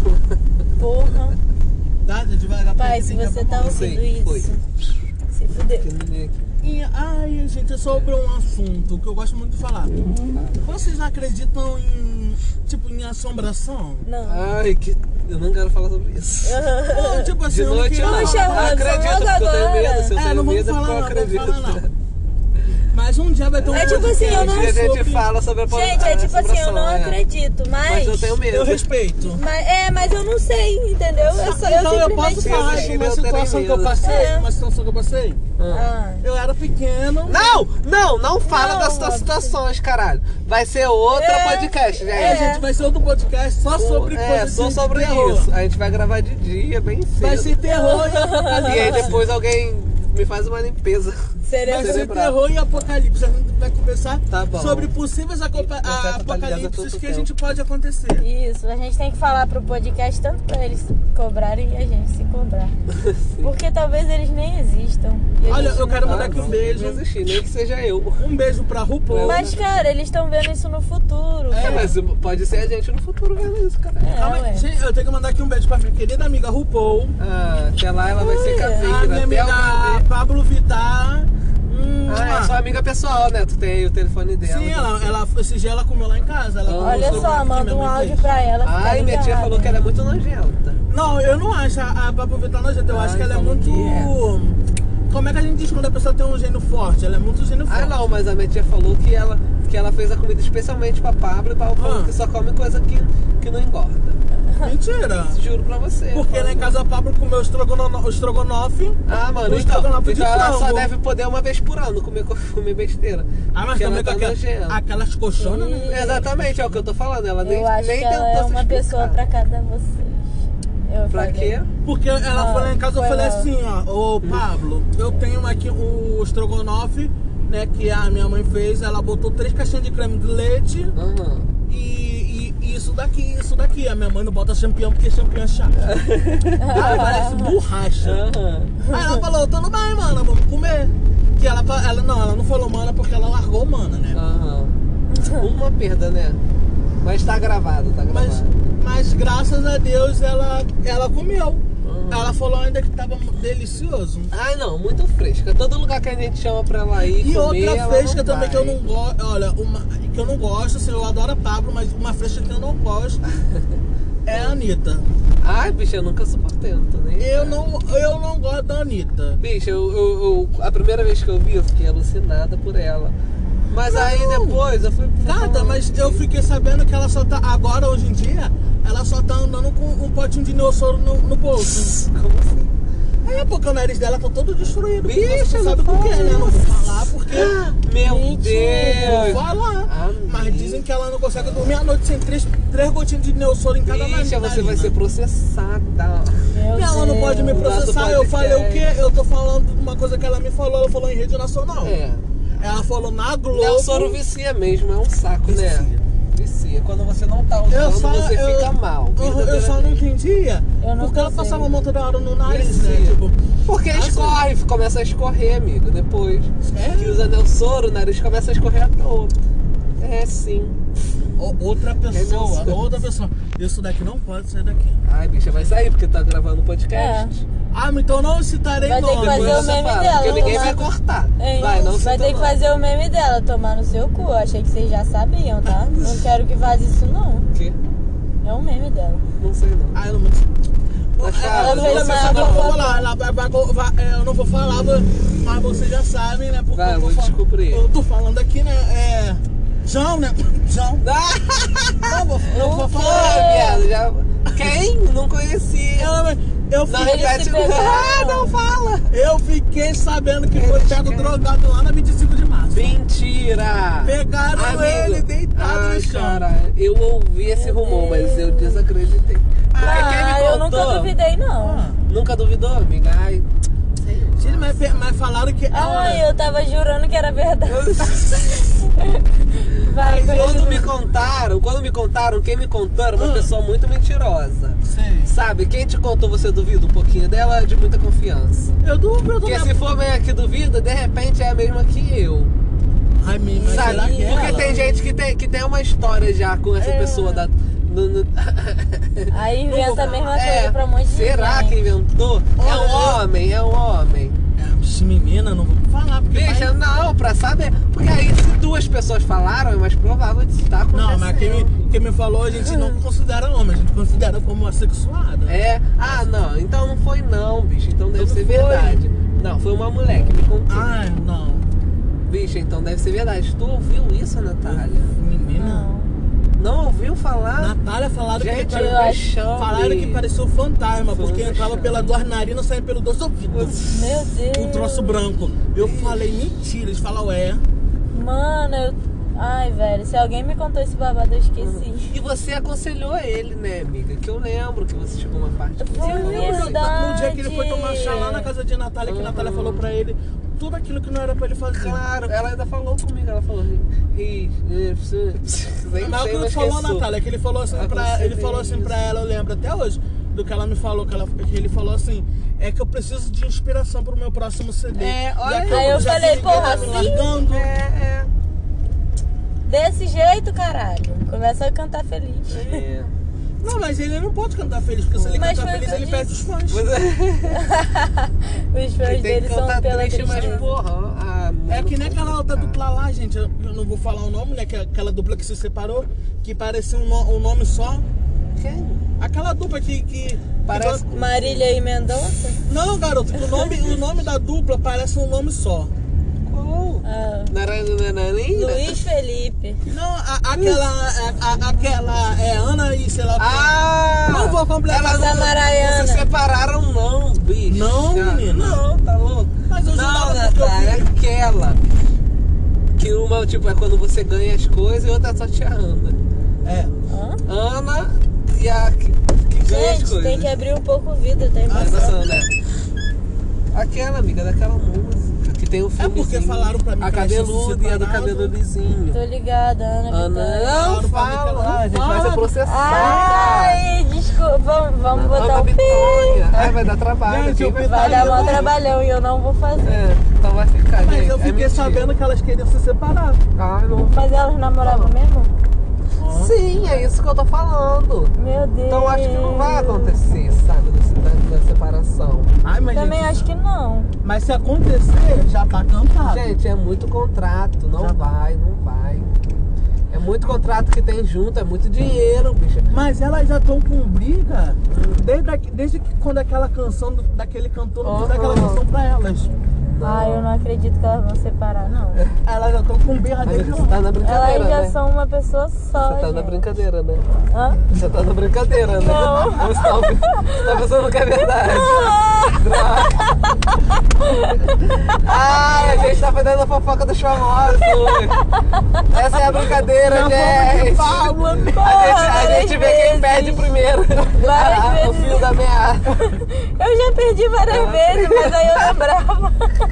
Porra. Dá, devagar pra Pai, se você tá. Sei, ouvindo foi. isso, se fudeu. Aqui. E, ai, gente, é sobre um assunto que eu gosto muito de falar. Vocês acreditam em, tipo, em assombração? Não. Ai, que. Eu não quero falar sobre isso. Não, tipo assim, De eu não noite queria eu não. Falar. Acredito, porque eu tenho agora. medo. Se eu É, tenho não vamos medo, é falar porque eu não, vamos acredito. falar não. Mas um dia vai ter um É tipo assim, eu podcast não- dia a gente sobre- fala sobre a Gente, é tipo assim, eu não é. acredito, mas. Mas eu tenho medo. Eu respeito. Mas, é, mas eu não sei, entendeu? Eu, só, então eu eu posso falar de uma situação que eu passei, É. uma situação que eu passei. Ah. Eu era pequeno. Não, não, não fala Não, das tuas Robson. situações, caralho. Vai ser outro É, podcast, gente. É. gente vai ser outro podcast só sobre é, coisas só sobre terror. isso. A gente vai gravar de dia, bem cedo. Vai ser terror e E aí depois alguém me faz uma limpeza. Seria cerebral. terror e apocalipse. A gente vai conversar Tá sobre possíveis E tá apocalipses que a gente pode acontecer. Isso, a gente tem que falar pro podcast tanto pra eles cobrarem e a gente se cobrar. Porque talvez eles nem existam. Olha, eu quero vai. mandar aqui um beijo. Não existir, nem que seja eu. Um beijo pra RuPaul. Mas, cara, eles estão vendo isso no futuro. É, mas pode ser a gente no futuro vendo isso, cara. É, Calma ué. Gente, eu tenho que mandar aqui um beijo pra minha querida amiga RuPaul. Ah, até lá ela vai ser Ui, A minha amiga. Pablo Vittar. Hum, Ah, é sua amiga pessoal, né? Tu tem o telefone dela. Sim, ela, ela, esse dia ela comeu lá em casa. Ela Olha só, manda um áudio fez. pra ela. Ai, minha tia falou que ela é muito nojenta. Não, eu não acho a, a Pablo Vittar nojenta. Eu Ai, acho que ela é muito. que Como é que a gente diz quando a pessoa tem um gênio forte? Ela é muito gênio forte. Ah, não, mas a minha tia falou que ela, que ela fez a comida especialmente pra Pablo e Pablo falou Ah. que só come coisa que, que não engorda. Mentira. Juro pra você. Porque lá em casa a Pablo comeu estrogono- estrogonofe. Ah, mano, o então, estrogonofe de então ela só frango. deve poder uma vez por ano comer, co- comer besteira. Ah, mas também tá aquela- nojenta. aquelas colchonas, né? Exatamente, é o que eu tô falando. Ela nem, Eu acho nem que ela tentou é uma pessoa pra cada vocês. Eu Pra falei. quê? Porque ela Ah, foi lá em casa, eu falei lá. assim, ó, ô Pablo, eu tenho aqui o estrogonofe, né, que a minha mãe fez, ela botou três caixinhas de creme de leite Aham. e, e- e isso daqui, isso daqui. A minha mãe não bota champignon porque champignon é chato. Ela parece borracha. Aham. Aí ela falou, tudo bem, mana, vamos comer. Que ela, ela, não, ela não falou mana porque ela largou mana, né? Aham. Uma perda, né? Mas tá gravado, tá gravado. Mas, mas graças a Deus ela, ela comeu. Uhum. Ela falou ainda que tava delicioso. Ai não, muito fresca. Todo lugar que a gente chama pra ela ir E comer, outra fresca também que vai. eu não gosto. Olha, uma que eu não gosto, assim, eu adoro a Pablo, mas uma fresca que eu não gosto é a Anitta. Ai, bicho, eu nunca suportei, não tô nem... Eu não, eu não gosto da Anitta. Bicho, eu, eu- eu- a primeira vez que eu vi, eu fiquei alucinada por ela. Mas aí Não. depois eu fui... Gata, mas eu fiquei sabendo que ela só tá. Agora, hoje em dia, ela só tá andando com um potinho de neossoro no, no bolso. Como assim? É, porque o nariz dela tá todo destruído. Bicho, você não sabe por quê, né? Não vou falar porque. Meu Mentira. Deus! Vou falar. Mas dizem que ela não consegue dormir à noite sem três, três gotinhas de neossoro em cada Bicha, nariz. você vai ser processada. Meu Ela não pode me Deus. processar. Eu falei o quê? Eu tô falando uma coisa que ela me falou. Ela falou em rede nacional. É. Ela falou na Globo. Não, soro vicia mesmo, é um saco, né? Vicia. Vicia. Quando você não tá usando, Eu só, você eu, fica mal. Eu, eu só não entendia. Não porque ela passava a mão toda hora no nariz, Vicia. né? Tipo, Porque Assim. escorre, começa a escorrer, amigo, depois. É? Que usa o soro, o nariz começa a escorrer todo. É sim. Outra pessoa, outra pessoa. Isso daqui não pode ser daqui. Ai, bicha, vai sair porque tá gravando podcast. Ah, mas então não citarei Vai ter que nome. fazer Depois o meme fala, dela, Porque ninguém vai vai- cortar. Hein? Vai, não Vai ter que fazer o meme dela, tomar no seu cu. Achei que vocês já sabiam, tá? Não quero que vaze isso, não. O quê? É um meme dela. Não sei não. Ah, eu não vai água. Eu vou falar, ela vai- vai- vai- é, eu não vou falar, mas vocês já sabem, né? Porque Vai, eu, vou descobrir. eu tô falando aqui, né? É. João, né? João. Não, vou, eu vou falar. viado, já... Quem? Não conhecia. Eu, eu, Não, repete. Ah, não fala. eu fiquei sabendo que foi pego querem. drogado lá na 25 de março. Mentira! Pegaram Amigo, ele deitado ai, no chão. cara, eu ouvi esse Meu rumor, mas eu Deus. desacreditei. Porque quem Ah, eu nunca duvidei, não. Ah, Nunca duvidou, amiga? Ai, gente, mas, mas falaram que. Ai, eu tava jurando que era verdade. Vai, quando me contaram, quando me contaram, quem me contou era uma Ah. pessoa muito mentirosa. Sei. Sabe, quem te contou você duvida um pouquinho dela é de muita confiança. Eu duvido, Porque né? se for meio que duvida, de repente é a mesma que eu. Ai, menina, Sabe? será que é Porque ela? tem gente que tem, que tem uma história já com essa É. pessoa da. No- no- Aí inventa a mesma É, coisa pra um monte de será que gente. inventou? É um Olha, homem, é um homem. É, esse menina, não vou falar, porque. Bicha, vai- não, pra saber. Porque aí se duas pessoas falaram, é mais provável de estar acontecendo. Não, mas quem me, quem me falou, a gente não considera homem, a gente considera como assexuada. É? Ah, não. Então não foi não, bicho. Então deve Então ser foi. verdade. Não, foi uma mulher que me contou. Ah, não. Bicho, então deve ser verdade. Tu ouviu isso, Natália? Menina. Não. Não ouviu falar? Natália falaram Gente, que eu eu acho- vexame. Falaram que parecia um fantasma, Foi porque entrava pela duas narinas e saía pelo dois ouvidos. Meu Deus. Um troço branco. Eu falei, mentira. Eles falam, é. Mano, eu. Ai, velho, se alguém me contou esse babado, eu esqueci. E você aconselhou ele, né, amiga? Que eu lembro que você chegou uma parte Foi falou. mesmo. No, no dia que ele foi tomar chá lá na casa de Natália, que Uhum. Natália falou pra ele tudo aquilo que não era pra ele fazer. Claro, ela ainda falou comigo, ela falou. "Ri, ri, ri", Nem Mas o que falou. Natália, que ele falou assim pra, Aconselhei ele falou assim pra ela, eu lembro até hoje, do que ela me falou, que, ela, que ele falou assim, é que eu preciso de inspiração pro meu próximo CD. É, olha aí. Aí eu falei, porra, assim? É, é. Desse jeito, caralho. Começa a cantar feliz. é. Não, mas ele não pode cantar feliz, porque se ele Mas cantar feliz, ele perde os fãs. Mas é. Os fãs Tem dele que são pela triste, mas tristeza. porra. Ah, É que nem aquela outra cara. dupla lá, gente, eu não vou falar o nome, né, que é aquela dupla que se separou, que parecia um, no- um nome só. Quem? Aquela dupla que... que Parece- que- Marília e Mendonça? Não, garoto, o nome, o nome da dupla parece um nome só. Qual? Ah, Naranjanina? Luiz Felipe. Não, a- aquela, a- a- aquela é Ana e sei lá. Ah! Não vou completar. Elas não, Samaraiana. não se separaram não, bicho. Não, menina. Não, tá louco? Mas eu não, eu Natália, aquela. Que uma, tipo, é quando você ganha as coisas e outra só te anda. É. Hã? Ana e a que, que ganha as Gente, coisas. tem que abrir um pouco o vidro, tá Ah, emoção, né? Aquela amiga daquela música tem o filme. porque falaram pra mim A cabeluda e a do lisinho. Tô ligada, Ana Ana, Vitória. não fala, a gente vai ser processada. Ai, desculpa, vamos, vamos botar Ana o pi. Vitória. Ai, vai dar trabalho. Gente, vai dar mó trabalhão e eu não vou fazer. É, então vai ficar, Mas gente. eu É fiquei mentira. sabendo que elas queriam se separar. Ai, não. Mas elas namoravam mesmo? Sim, é isso que eu tô falando. Meu Deus. Então acho que não vai acontecer, sabe, separação. Ai, mas, Também gente, acho que não. mas se acontecer, já tá cantado. Gente, é muito contrato, não Já- vai, não vai. É muito contrato que tem junto, é muito dinheiro, bicho. Mas elas já estão com briga desde, desde que quando aquela canção daquele cantor fizer aquela canção pra elas. Ah, eu não acredito que elas vão separar, não. Elas já estão com birra desde você tá na brincadeira, Elas já né? são uma pessoa só. Você tá na gente. brincadeira, né? Hã? Você tá na brincadeira, né? Não. Você tá, você tá pensando que é verdade. Ai, a gente tá fazendo a fofoca dos famosos. Essa é a brincadeira, gente. Paula. A gente, a gente vê quem perde primeiro. Várias Ah, o vezes. fio da meada. Eu já perdi várias vezes, mas aí eu lembrava.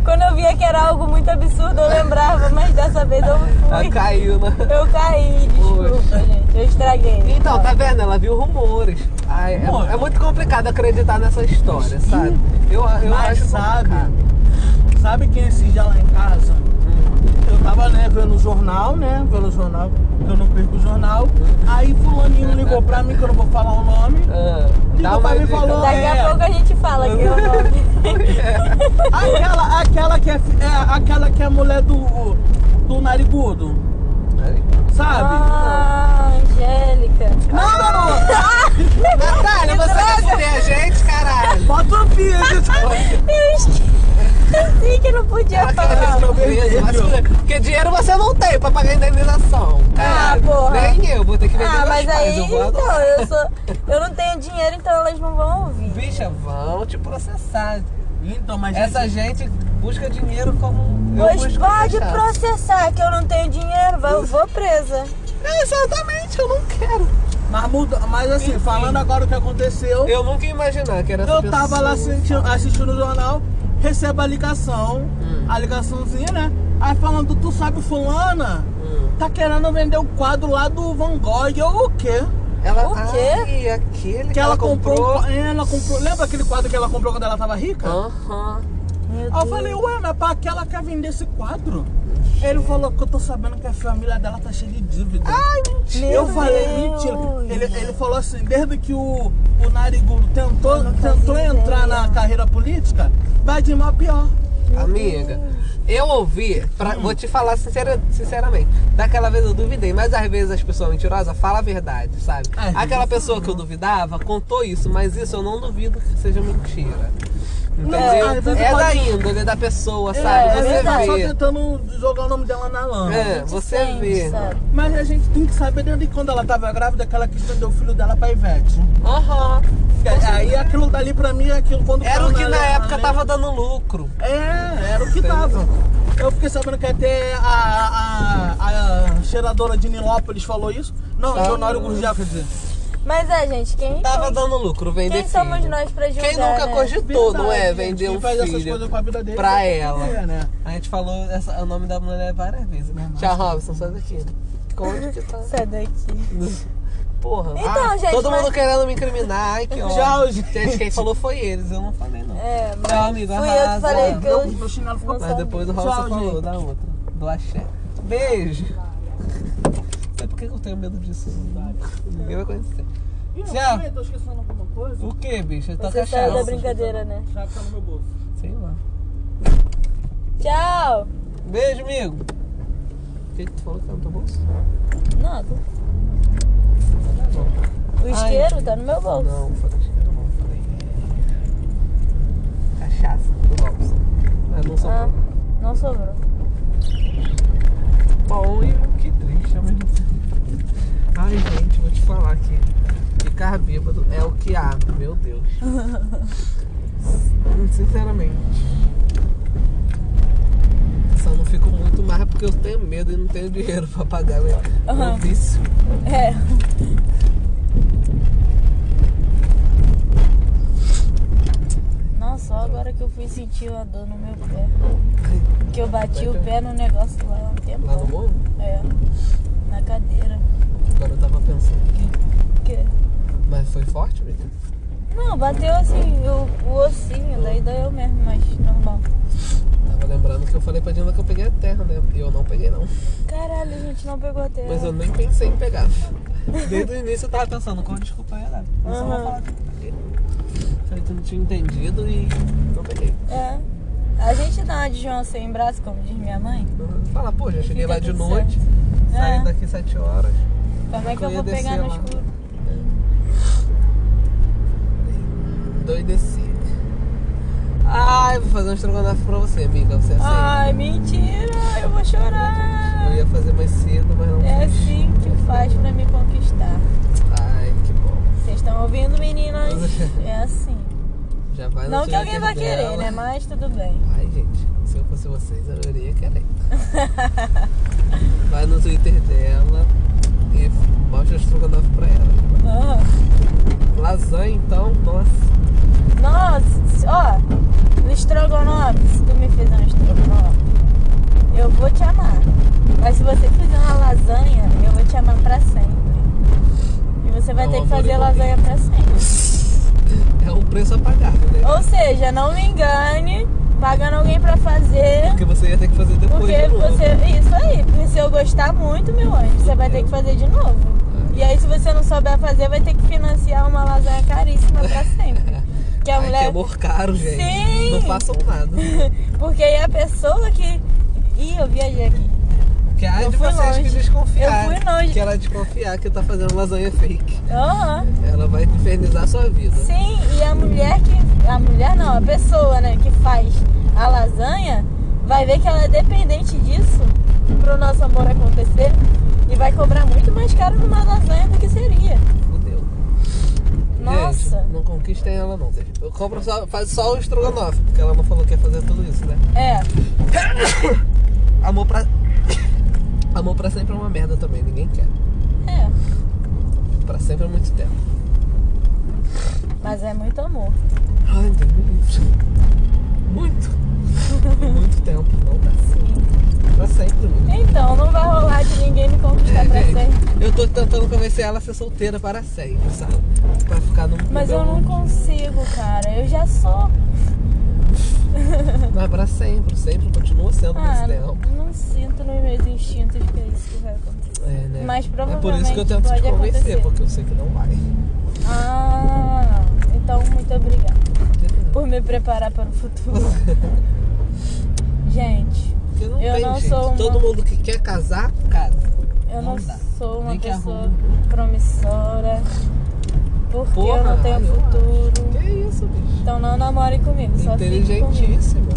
Quando eu via que era algo muito absurdo, eu lembrava, mas dessa vez eu Ela fui. caiu, né? Eu caí, desculpa, gente. Eu estraguei. Então, tá vendo? Ela viu rumores. Ai, é, é muito complicado acreditar nessa história, sabe? Eu, eu Mas acho sabe, complicado. sabe quem esse dia lá em casa? Eu tava, né, vendo o jornal, né, vendo o jornal, que eu não perco o jornal. Aí fulaninho ligou pra mim, que eu não vou falar o nome. Ah, Ligou pra mim e falou, Daqui é, a pouco a gente fala que é o nome. aquela, aquela, que é, é, aquela que é mulher do, do narigudo, sabe? Ah, Angélica. Não, não, não. Natália, você quer foder a gente, caralho? Bota o vídeo. Eu esqueci que não podia Ela falar. eu preso, mas. Porque dinheiro você não tem pra pagar indenização. Ah, É, porra. Nem eu, vou ter que vender Ah, mas pais, aí, eu vou então, eu sou. Eu não tenho dinheiro, então elas não vão ouvir. Bicha, vão te processar. Então, mas Essa gente busca dinheiro como Pois pode processar que eu não tenho dinheiro, eu vou presa. É, Exatamente, eu não quero. Mas, muda, mas assim, falando agora o que aconteceu, Eu nunca ia imaginar que era essa eu tava lá pessoa. assistindo, assistindo o jornal, recebo a ligação, Hum. a ligaçãozinha, né? Aí falando, tu sabe fulana? Hum. Tá querendo vender o quadro lá do Van Gogh, eu o quê? Ela, O quê? Ai, aquele que, Que ela comprou, ela comprou, lembra aquele quadro que ela comprou quando ela tava rica? Aham. Meu Aí eu falei, ué, mas pra que ela quer vender esse quadro? Ele falou que eu tô sabendo que a família dela tá cheia de dívida. Ai, mentira. Eu falei, Deus. mentira. Ele, ele falou assim, desde que o, o Narigudo tentou, tentou entrar ideia. na carreira política, vai de mal pior. Amiga, eu ouvi, pra- vou te falar sincera- sinceramente, daquela vez eu duvidei, mas às vezes as pessoas mentirosas falam a verdade, sabe? É, Aquela pessoa que eu duvidava contou isso, mas isso eu não duvido que seja mentira. Entendeu? vezes É, da pode- índole da pessoa, sabe? é, você verdade. só vê. tentando jogar o nome dela na lama. É, você Sente, vê. sabe? Mas a gente tem que saber desde quando ela tava grávida que ela quis vender o filho dela pra Ivete. Aham. Aí aquilo dali pra mim é aquilo quando Era o que na ela- época tava dando lucro. É, era o que tava. Eu fiquei sabendo que até a, a, a cheiradora de Nilópolis falou isso. Não, Tá. Leonardo Gurgel, quer dizer. Mas é, gente, quem, Tava dando lucro, vender quem somos filho. nós pra julgar, Quem nunca né? cogitou, não é? Verdade, Vender quem um faz essas filho coisas com a vida dele, pra que ela. fazer, né? A gente falou essa- o nome da mulher várias vezes. Tchau, Robson, sai daqui. Onde que tá? Sai daqui. Porra. Então, ah, gente, Todo mas- mundo querendo me incriminar. Ai, que ódio. Gente. Gente, quem falou foi eles, eu não falei não. É, mas Tchau, amigo, fui eu que arrasa. falei que eu... Meu, meu chinelo ficou Mas depois o Tchau, falou gente. da outra, do axé. Beijo. Sabe por que eu tenho medo disso? Ninguém vai conhecer. Ih, Tchau. eu tô esquecendo alguma coisa. O que, bicho? Tá Você saiu da brincadeira, né? Já tá no meu bolso. Sei lá. Tchau! Beijo, amigo. O que, que tu falou que tá no teu bolso? Nada. O isqueiro tá no meu bolso. Não, falei isqueiro não, falei. Cachaça do bolso. Mas não sobrou. Ah, não sobrou. Bom, e que triste ao mesmo tempo. Ai, gente, vou te falar aqui. Ficar bêbado é o que há, meu Deus. Sinceramente. Só não fico muito mais porque eu tenho medo e não tenho dinheiro pra pagar meu, Aham. vício. É. Nossa, só agora que eu fui sentir a dor no meu pé. Que eu bati o pé no negócio lá há um tempo. Lá no morro? É. Na cadeira. Agora eu tava pensando aqui. Que? Mas foi forte, Vitor? Não, bateu assim, o, o ossinho, daí doeu mesmo, mas normal. Tava lembrando que eu falei pra Dina que eu peguei a terra, né? E eu não peguei não. Caralho, a gente não pegou a terra. Mas eu nem pensei em pegar. Desde o início eu tava pensando qual desculpa ia dar. Eu só vou falar que eu. Falei que não tinha entendido e não peguei. É. A gente dá uma de João sem braço, como diz minha mãe. Uhum. Fala, pô, já cheguei lá de noite, certo. saí É. daqui 7 horas. Como é que Eu vou pegar no lá. escuro? Doideci. Ai, fazer um estrogonofe pra você, amiga. Você aceita? Ai, mentira, eu vou Eu chorar. ia fazer mais cedo, mas não É fiz. assim que faz pra me conquistar. Ai, que bom. Vocês estão ouvindo, meninas? É assim. Já vai Não que alguém vai querer, dela. né? Mas tudo bem. Ai, gente, se eu fosse vocês, eu iria querer. vai no Twitter dela e mostra estrogonofe pra ela. Ah. Lasanha, então, nossa. Nossa, ó, no estrogonofe, se tu me fizer um estrogonofe, eu vou te amar. Mas se você fizer uma lasanha, eu vou te amar pra sempre. E você vai ter que fazer lasanha pra sempre. É um preço a pagar, né? Ou seja, não me engane, pagando alguém pra fazer. Porque você ia ter que fazer depois Porque de você. Isso aí, porque se eu gostar muito, meu anjo, você vai ter que fazer de novo. E aí, se você não souber fazer, vai ter que financiar uma lasanha caríssima pra sempre. Que a Ai, mulher. que amor caro, gente. Sim. Não façam nada. Porque aí a pessoa que. Ih, eu viajei aqui. Que há Eu de fui vocês que longe. desconfiar. Eu fui longe. Que ela desconfiar que tá fazendo lasanha fake. Aham. Ela vai infernizar a sua vida. Sim, e a mulher que. A mulher não, a pessoa, né, que faz a lasanha, vai ver que ela é dependente disso pro nosso amor acontecer. E vai cobrar muito mais caro numa lasanha do que seria. Fudeu. Nossa. Gente, não conquistem ela não. gente. Eu compro só, faz só o estrogonofe, porque ela não falou que ia fazer tudo isso, né? É. Amor pra. Amor pra sempre é uma merda também, ninguém quer. É. Pra sempre é muito tempo. Mas é muito amor. Ai, Deus me livre. Muito. muito tempo, não. Pra sempre, muito. Então, não vai rolar de ninguém me conquistar É, pra gente, sempre. eu tô tentando convencer ela a ser solteira para sempre, sabe? Pra ficar no. Mas eu não consigo, cara. Eu já sou. Não é pra sempre, sempre continua sendo Ah, nesse tempo. não sinto nos meus instintos que é isso que vai acontecer. É, né? Mas É por isso que eu provavelmente tento te convencer, acontecer. porque eu sei que não vai. Ah, então muito obrigada por me preparar para o futuro. Gente, Porque não Eu tem, não gente. sou uma- Todo mundo que quer casar, casa. eu não, dá. sou uma Nem pessoa promissora. Porque eu Porra, não tenho eu futuro. Que isso, bicho? Então não namore comigo, só. Inteligentíssima.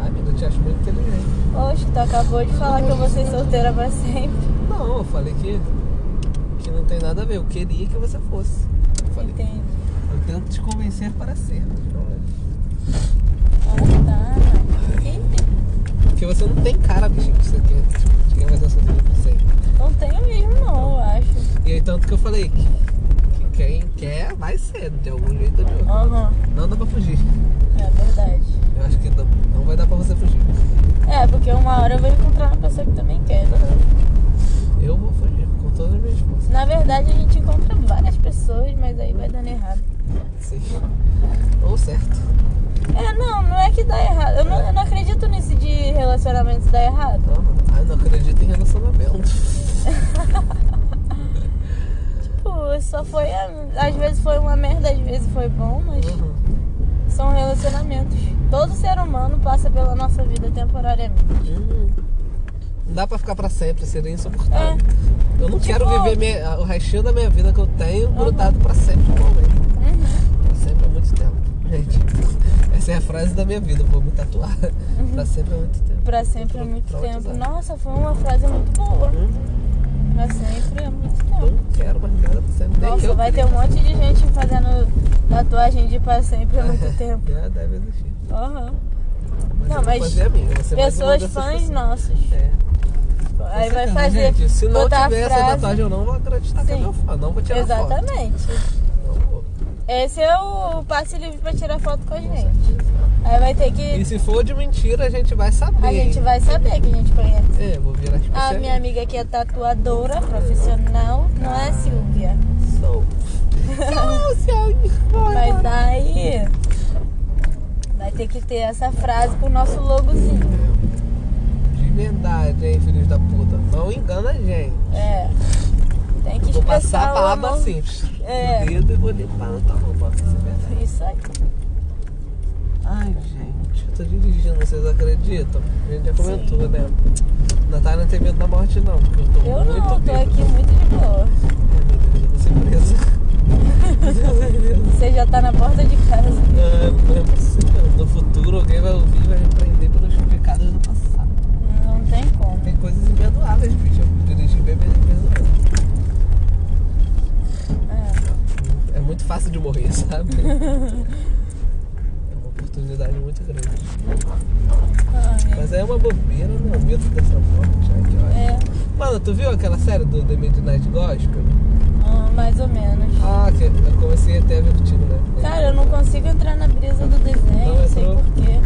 Ai, amiga, eu te acho muito inteligente. Oxe, tu acabou de falar que eu vou ser solteira pra sempre. Não, eu falei que, que não tem nada a ver. Eu queria que você fosse. Eu falei, Entende? Tento te convencer para ser. Entendi. Porque você não tem cara, bicho, que você quer, de quem vai ser sempre. Não tenho mesmo não, eu acho. E aí, tanto que eu falei que, que quem quer vai ser, de algum jeito ou de outro. Aham, Não dá pra fugir. é verdade. Eu acho que não, não vai dar pra você fugir. É, porque uma hora eu vou encontrar uma pessoa que também quer. né? Eu vou fugir com todas as minhas forças. Na verdade, a gente encontra várias pessoas, mas aí vai dando errado. Sim. Ou certo. É, não, não é que dá errado. Eu não, eu não acredito nisso de relacionamentos dar errado. Não, ai, não acredito em relacionamento. Tipo, só foi. Às vezes foi uma merda, às vezes foi bom, mas Uhum. são relacionamentos. Todo ser humano passa pela nossa vida temporariamente. Uhum. Não dá pra ficar pra sempre, seria insuportável. É. Eu não Tipo- quero viver minha- o restinho da minha vida que eu tenho grudado pra sempre com alguém. Uhum. Pra sempre é muito Gente, essa é a frase da minha vida, vou me tatuar. Pra sempre é muito tempo. Pra sempre é muito tempo. Nossa, foi uma frase muito boa. Uhum. Pra sempre é muito tempo. Não quero mais nada pra sempre. Nossa, eu vai ter um monte de gente fazendo tatuagem de pra sempre há muito tempo. Já deve existir. Aham. Mas Não, mas Pessoas fãs pessoas. nossos. É. Aí vai fazer. Gente, se não tiver a essa frase. tatuagem, eu não vou acreditar que é Sim. meu fã. Não vou tirar foto. Exatamente. Esse é o passe livre pra tirar foto com a gente. Aí vai ter E que. se for de mentira, a gente vai saber. A gente vai saber que a gente conhece. É, vou virar A especialista. minha amiga que é tatuadora profissional, não é Silvia. Sou. Mas daí vai ter que ter essa frase com o nosso logozinho. De verdade, hein, filhos da puta. Não engana a gente. É. Tem que Vou expressar passar a o palavra amor. assim, É. no dedo e vou limpar na tua ser verdade. Isso aí. Ai, gente, eu tô dirigindo, vocês acreditam? A gente já comentou, né? Natália não tem medo da morte, não, porque eu tô Eu muito não, tô bêbado. aqui muito de boa. Ai, meu Deus, eu vou ser presa. Você já tá na porta de casa. Ah, não é possível. No futuro alguém vai ouvir e vai me prender pelos pecados do passado. Não tem como. Tem coisas imperdoáveis, bicho. Eu dirigir bebê imperdoável. É. É muito fácil de morrer, sabe? é uma oportunidade muito grande. Ai, Mas é uma bobeira, não. Medo dessa morte. É. Mano, tu viu aquela série do The Midnight Gospel? Ah, mais ou menos. Ah, que eu comecei até a ver contigo, né? Cara, eu não consigo entrar na brisa do desenho, Não não sei porquê.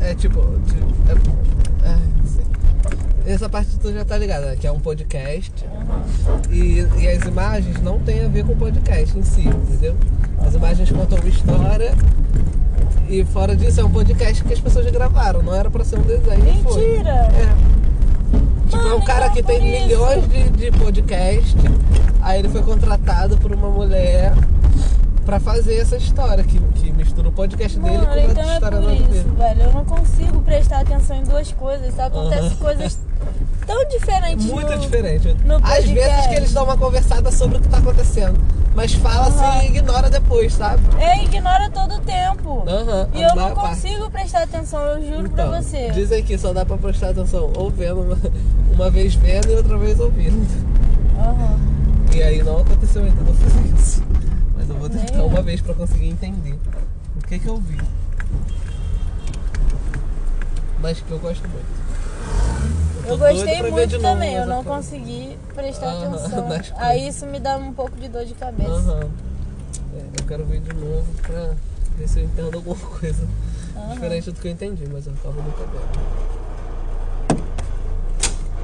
É tipo. tipo é, ai, sei. Essa parte tu já tá ligada, né? Que é um podcast. E, e as imagens não tem a ver com o podcast em si, entendeu? As imagens contam uma história. E fora disso, é um podcast que as pessoas já gravaram, não era pra ser um desenho. Mentira! É. Tipo, é um Mano, cara que então tem por isso. milhões de, de podcast. Aí ele foi contratado por uma mulher pra fazer essa história, que, que mistura o podcast dele Mano, com então é história por nada a ver. isso, velho. Eu não consigo prestar atenção em duas coisas. Acontecem Aham. coisas tão diferentes Muito no... diferente. no Às vezes que eles dão uma conversada sobre o que tá acontecendo. Mas fala Aham. assim e ignora depois, sabe? É, ignora todo o tempo. Aham, E eu não maior parte. consigo prestar atenção, eu juro Então, pra você. dizem que só dá pra prestar atenção ou vendo, uma, uma vez vendo e outra vez ouvindo. Aham. E aí não aconteceu ainda, não fiz isso. Mas eu vou tentar eu. uma vez pra conseguir entender o que que eu vi. Mas que eu gosto muito. Eu gostei muito de novo, também, eu não tô- consegui prestar Aham, atenção. Aí isso me dá um pouco de dor de cabeça. Aham. É, eu quero ver de novo pra ver se eu entendo alguma coisa Aham. diferente do que eu entendi, mas eu acabo não entendendo.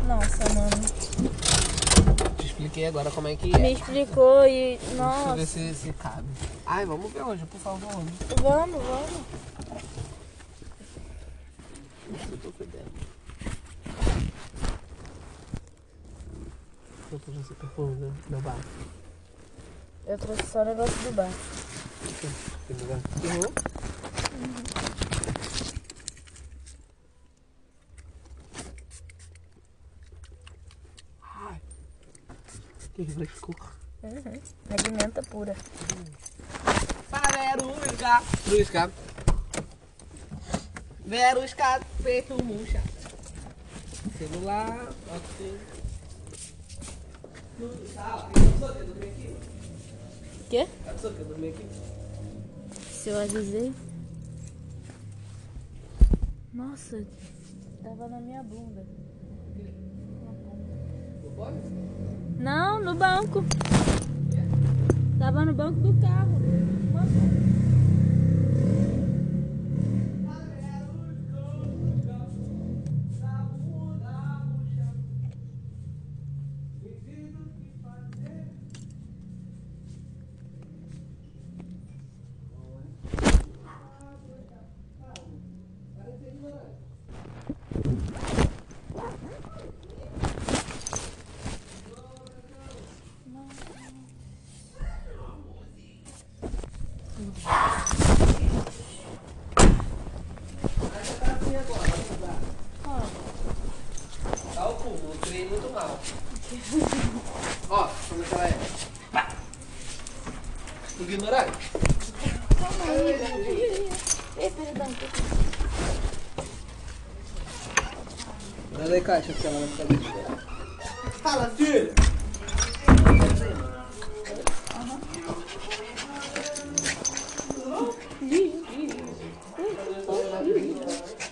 Nossa, mano. Te expliquei agora como é que Me é. explicou e. Deixa eu ver Nossa. se, se cabe. Ai, vamos ver hoje, por favor. Vamos, vamos. Eu tô fedendo. Eu tô esse perfume né? meu bar. Eu trouxe só o negócio do bar. Tem lugar não? Ai. Que frescor. Uhum. Alimenta pura. Verusca. Verusca. Verusca, feito murcha. Celular, ok. Tá, ó, tem pessoa que dormir aqui? Quê? Se eu avisei. Nossa, tava na minha bunda. Não, no banco. Tava no banco do carro. Tá o cu, eu criei muito mal. Ó, como é que ela é? Pá. Ignorante. Calma aí. Ei, perdão. Manda aí, caixa, que ela vai ficar deixando. Fala, filho!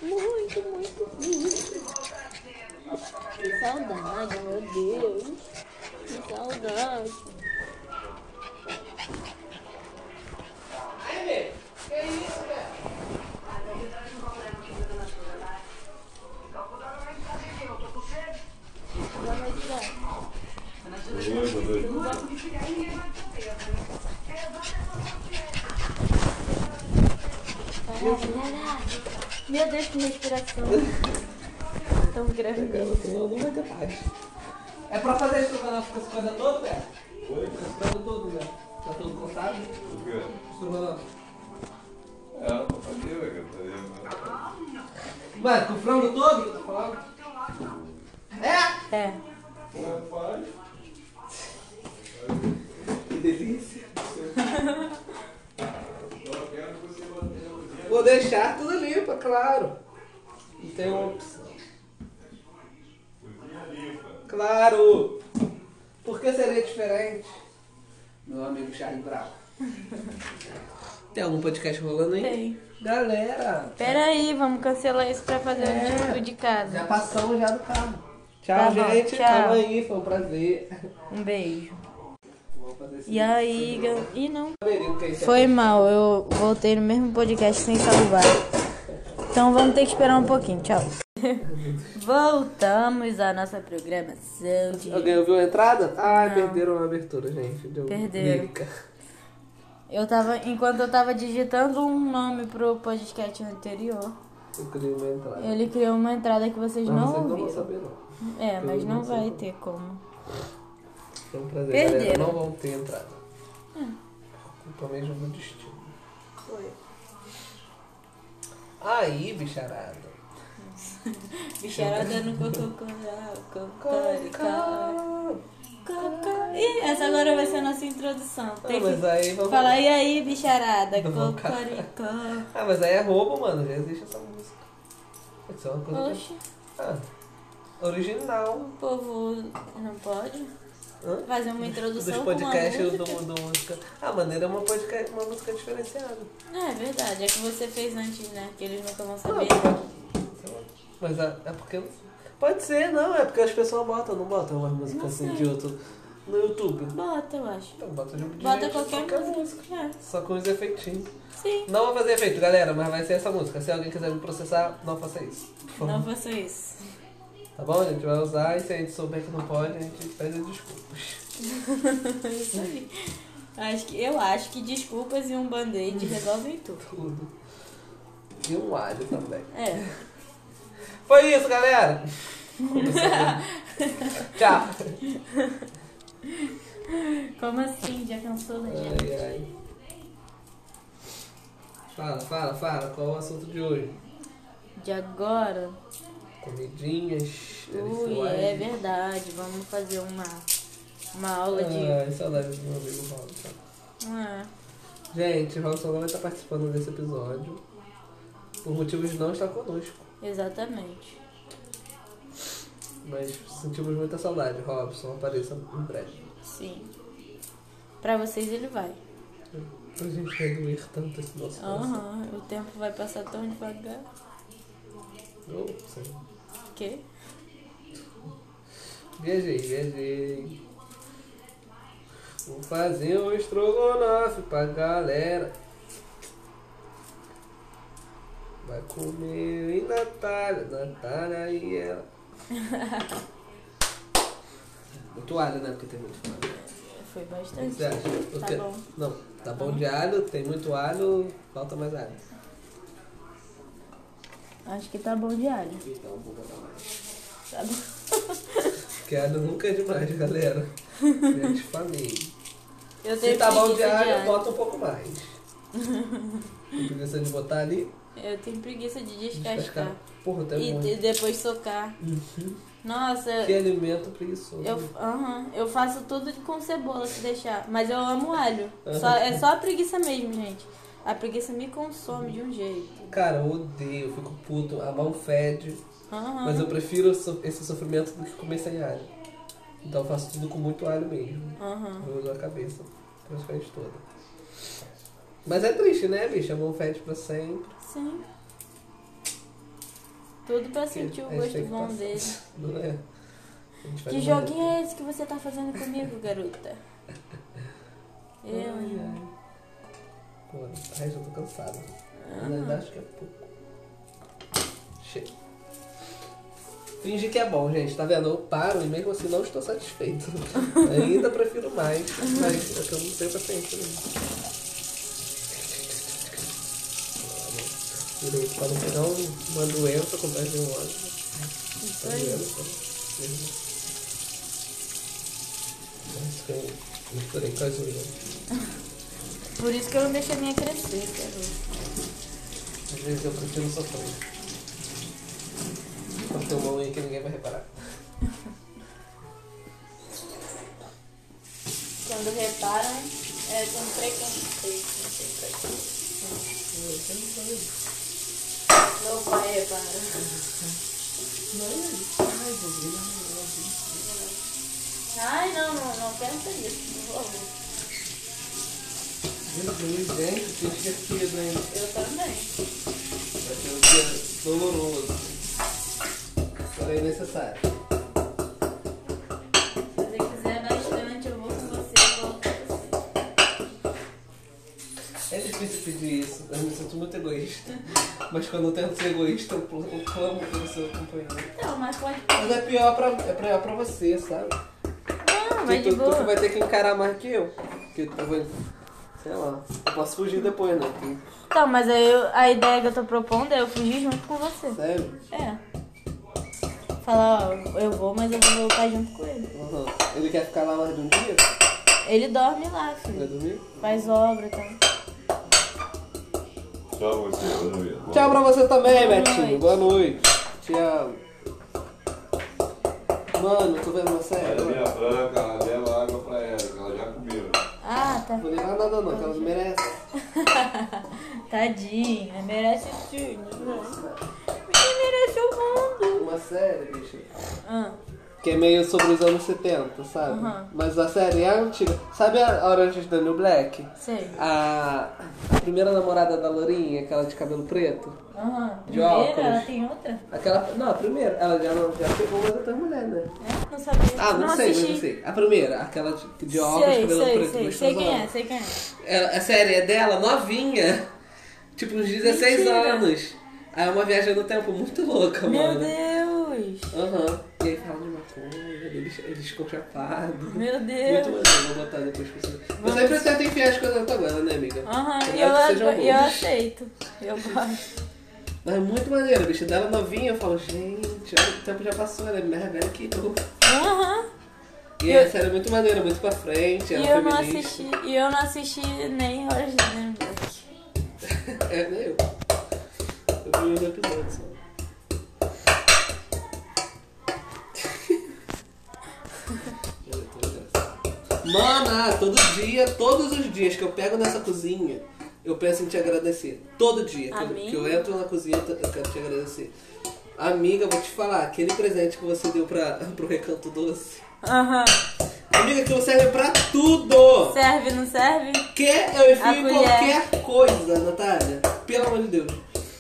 Muito, muito, muito. Que saudade, meu Deus. Que saudade. Vamos tirar. Meu Deus, que respiração. Tão grande. Não vai ter paz. É pra fazer estrogonofe com essa coisa toda, velho? Oi? Frango todo, velho. Tá todo cortado? O quê? Estrogonofe. É, eu vou fazer, fazer. Mano, com o frango todo que eu tô falando? É? É. Pô, faz. Que delícia. Vou deixar tudo claro. Não tem uma opção. Claro! Por que seria diferente? Meu amigo Charlie Bravo. Tem algum podcast rolando aí? Tem. Galera! Pera aí, vamos cancelar isso pra fazer o tipo de Já casa. passamos já do carro. Tchau, Tá bom, gente. tchau. Tamo aí, foi um prazer. Um beijo. Vou fazer esse E aí, gal- Ih, não. É. Foi mal, eu voltei no mesmo podcast sem salvar. Então vamos ter que esperar um pouquinho, tchau. Voltamos à nossa programação de. Alguém ouviu a entrada? Ah, perderam a abertura, gente. Deu Perderam. lírica. Eu tava. Enquanto eu tava digitando um nome pro podcast anterior, Eu criei uma entrada. ele criou uma entrada que vocês Mas não vocês não vão ouviram. saber, não. É, mas não não vai como. ter como. Foi um prazer, Perderam. galera. Não vão ter entrada. Culpa mesmo do destino. Foi. Aí, bicharada. Bicharada no cococoral, cocoricó. Cocó. Ih, essa agora vai ser a nossa introdução. Ah, Tem mas que aí vamos... falar, e aí, bicharada, cocoricó. Ah, mas aí é roubo, mano. Já existe essa música. Pode ser uma coisa. Oxe, Ah, original. o povo não pode Hã? fazer uma Dos introdução com podcasts uma do, música. do música. Ah, maneira é uma, podcast, uma música diferenciada. É verdade, é que você fez antes, né? Que eles nunca vão saber. pode- Mas é, é porque. Pode ser, não, é porque as pessoas botam, não botam uma música assim de outro no YouTube. Bota, eu acho. Então bota de Bota gente, qualquer, música. É. Só com os efeitinhos. Sim. Não vai fazer efeito, galera, mas vai ser essa música. Se alguém quiser me processar, não faça isso. Não faça isso. Tá bom? A gente vai usar e se a gente souber que não pode, a gente pede desculpas. Isso aí. Acho que, eu acho que desculpas e um band-aid resolvem tudo. Tudo. E um alho também. É. Foi isso, galera! Tchau! Como assim? Já cansou da gente? Ai, ai. Fala, fala, fala, qual é o assunto de hoje? De agora? Comidinhas, Ui, é verdade. Vamos fazer uma, uma aula de. Ai, saudade do meu amigo Robson. Ah, Gente, o Robson não vai estar participando desse episódio por motivos de não estar conosco. Exatamente. Mas sentimos muita saudade, Robson. Apareça em breve. Sim. Pra vocês ele vai. Pra gente vai doer tanto esse nosso. Aham, o tempo vai passar tão devagar. Oh, sim. Que? Viajei, viajei. Vou fazer um estrogonofe pra galera. Vai comer e Natália, Natália e ela. muito alho, né? Porque tem muito alho. Foi bastante. você acha? O Tá bom. Não, tá bom de alho, tem muito alho, falta mais alho. Acho que tá bom de alho. Então vou botar mais. Tá bom. Porque alho nunca é demais, galera. Já te falei. Eu Se tá bom de preguiça alho, bota um pouco mais. Tem preguiça de botar ali? Eu tenho preguiça de Descascar. descascar. Porra, E depois socar. Nossa, Que alimento preguiçoso. eu, aham, eu faço tudo com cebola se deixar. Mas eu amo alho. Só, é só a preguiça mesmo, gente. A preguiça me consome de um jeito. Cara, eu odeio, eu fico puto, a mão fede. Mas eu prefiro esse sofrimento do que comer sem alho. Então eu faço tudo com muito alho mesmo. Aham. Eu uso a cabeça praticamente toda. Mas é triste, né, bicho? A mão fede pra sempre. Sim. Tudo pra sentir o gosto bom passar. dele. Não é? Que joguinho é esse que você tá fazendo comigo, garota? Eu, hein? Pô, ai, já tô cansado. Ah. Mas acho que é pouco. Chega. Finge que é bom, gente. Tá vendo? Eu paro e mesmo assim não estou satisfeito. Ainda prefiro mais, mas é que eu não tenho paciência mesmo. Direito, para não pegar um- uma doença com pés de um óleo. Isso aí. que eu misturei com as unhas. Por isso que eu não deixo a minha crescer. Às vezes eu prefiro sofrer. Pra ter uma unha que ninguém vai reparar. Quando reparam, é com preconceito. Não sei pra quê. Meu pai repara. Ai, não, não, não pensa isso, por favor. Gente, tinha esquecido, hein? Eu também. Vai ser um dia doloroso. Porém necessário. Difícil pedir isso, eu me sinto muito egoísta. Mas quando eu tento ser egoísta, eu eu clamo pelo seu companheiro. Então, mas pode. Mas é pior pra, é pior pra você, sabe? Não, vai tu, de tu boa. vai ter que encarar mais que eu. Porque eu vou. Sei lá. Eu posso fugir depois, né? Então, mas aí eu- a ideia que eu tô propondo é eu fugir junto com você. Sério? É. Falar, ó, eu vou, mas eu vou voltar junto com ele. Aham. Ele quer ficar lá mais de um dia? Ele dorme lá, Vai filho. dormir? Faz obra e tal. Tchau, você. Tchau pra você também, Boa Betinho. noite. Boa noite. Te amo. Mano, tô vendo uma série. Ela é Não minha branca, ela leva água pra ela, que ela já comeu. Ah, tá. vou levar nada não, que ela não merece. Tadinha, merece tudo. Ninguém merece o mundo. Uma série, bicho. Ah, Que é meio sobre os anos 70, sabe? Aham. Mas a série é antiga. Sabe a Orange the New Black? sei. A, a primeira namorada da Lourinha, aquela de cabelo preto. Aham. De Primeira, óculos. ela tem outra? Aquela. Não, a primeira. Ela já, não, já pegou uma outra mulher, né? É? Não sabia. Ah, não, sei, assisti. mas não sei. A primeira, aquela de, de óculos, Sei, cabelo sei, preto, sei. Sei quem é, sei quem é. Ela- a série é dela, novinha. Tipo, uns 16 Mentira. anos. Aí é uma viagem no tempo muito louca, Meu mano. Deus. Aham. E aí fala de eles ficam chapados. Meu Muito Deus. maneiro, vou botar depois pra você. Eu sempre tento enfiar as coisas na tua goela, né, amiga? Aham, Tomara e eu, e eu boas. aceito. Eu gosto. Mas é muito maneiro, bicho. Dela novinha, eu falo, gente, olha, o tempo já passou, ela é mais velha que eu. Aham. E Eu- a série é muito maneira, muito pra frente, E ela eu não assisti. E eu não assisti nem New Black. É, nem eu. Eu vi um episódio só. Mana, todo dia, todos os dias que eu pego nessa cozinha, eu penso em te agradecer. Todo dia que eu, que eu entro na cozinha, eu quero te agradecer. Amiga, vou te falar, aquele presente que você deu pra, pro Recanto Doce. Aham. Amiga, aquilo serve pra tudo! Serve, não serve? Que eu enfio em colher. qualquer coisa, Natália. Pelo amor de Deus.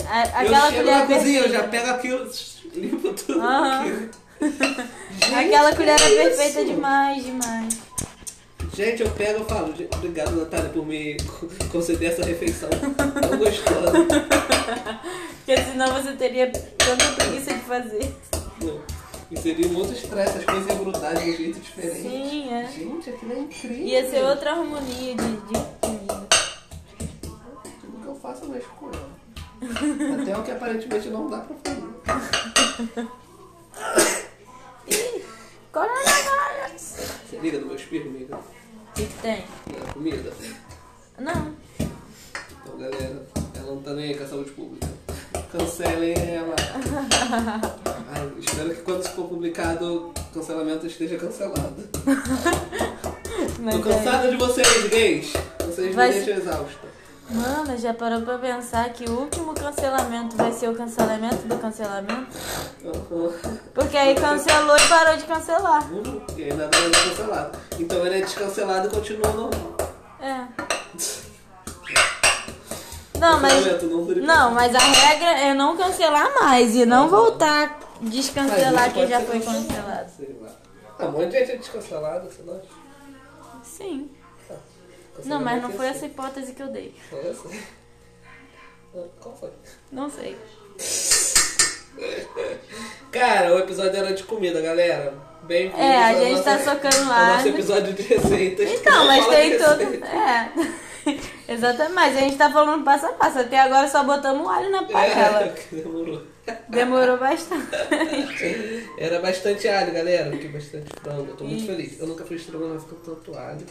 A- eu aquela chego colher na cozinha, eu já perfeita. pego aquilo, limpo tudo Aham. aquilo. Aquela colher que é isso? perfeita demais, demais. Gente, eu pego e falo, "Gente, obrigado, Natália, por me conceder essa refeição tão gostosa. Porque senão você teria tanta preguiça de fazer. Não. E seria muito estresse, as coisas iam grudar de um jeito diferente. Sim, é. Gente, aquilo é incrível. Ia ser outra harmonia de, de comida. Tudo que eu faço eu mexo com ela. Até o que aparentemente não dá pra fazer. Ih, coronavírus. Você liga do meu espirro, amiga? Que, que tem? Na comida. Não. Então, galera, ela não tá nem aí com a saúde pública. Cancelem ela. Ai, espero que quando isso for publicado, o cancelamento esteja cancelado. Mas Tô cansada de vocês, gays. Vocês Vai me deixam exausta. Mano, já parou pra pensar que o último cancelamento vai ser o cancelamento do cancelamento? Porque aí cancelou e parou de cancelar. Uhum. E ainda não é descancelado. Então ele é descancelado e continua normal. É. Não, mas. Não mas a regra é não cancelar mais e não voltar a descancelar quem já foi cancelado, cancelado. Sei lá. Ah, um monte de gente é descancelado, você não acha? Sim. Não, mas não é foi essa hipótese que eu dei. Foi essa? Qual foi? Não sei. Cara, o episódio era de comida, galera. Bem-vindos É, a gente nosso- tá socando lá. nosso episódio de receitas. Então, mas tem tudo. É. Exatamente. Mas a gente tá falando passo a passo. Até agora só botamos alho na panela. É, demorou. Demorou bastante. Era bastante alho, galera. Aqui bastante frango. Eu tô muito Isso. feliz. Eu nunca fiz estrogonofe com tanto alho.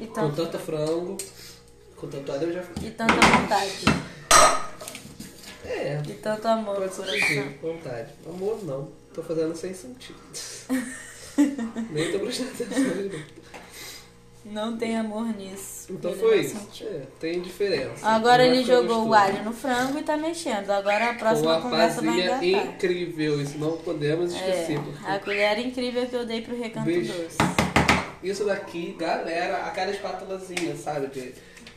E, Com tanto, tanto frango. Com tanto alho eu já e tanta vontade. É, E tanto amor. pode ser vontade. Amor não. Tô fazendo sem sentido. Nem tô prestando atenção. Não tem amor nisso. Então foi isso. É, tem diferença. Agora Eu ele jogou o alho no frango e tá mexendo. Agora a Com próxima a conversa vai engatar. incrível, isso não podemos esquecer. É, porque a colher incrível que eu dei pro recanto Beijo. doce. Isso daqui, galera, aquela espátulazinha, sabe? De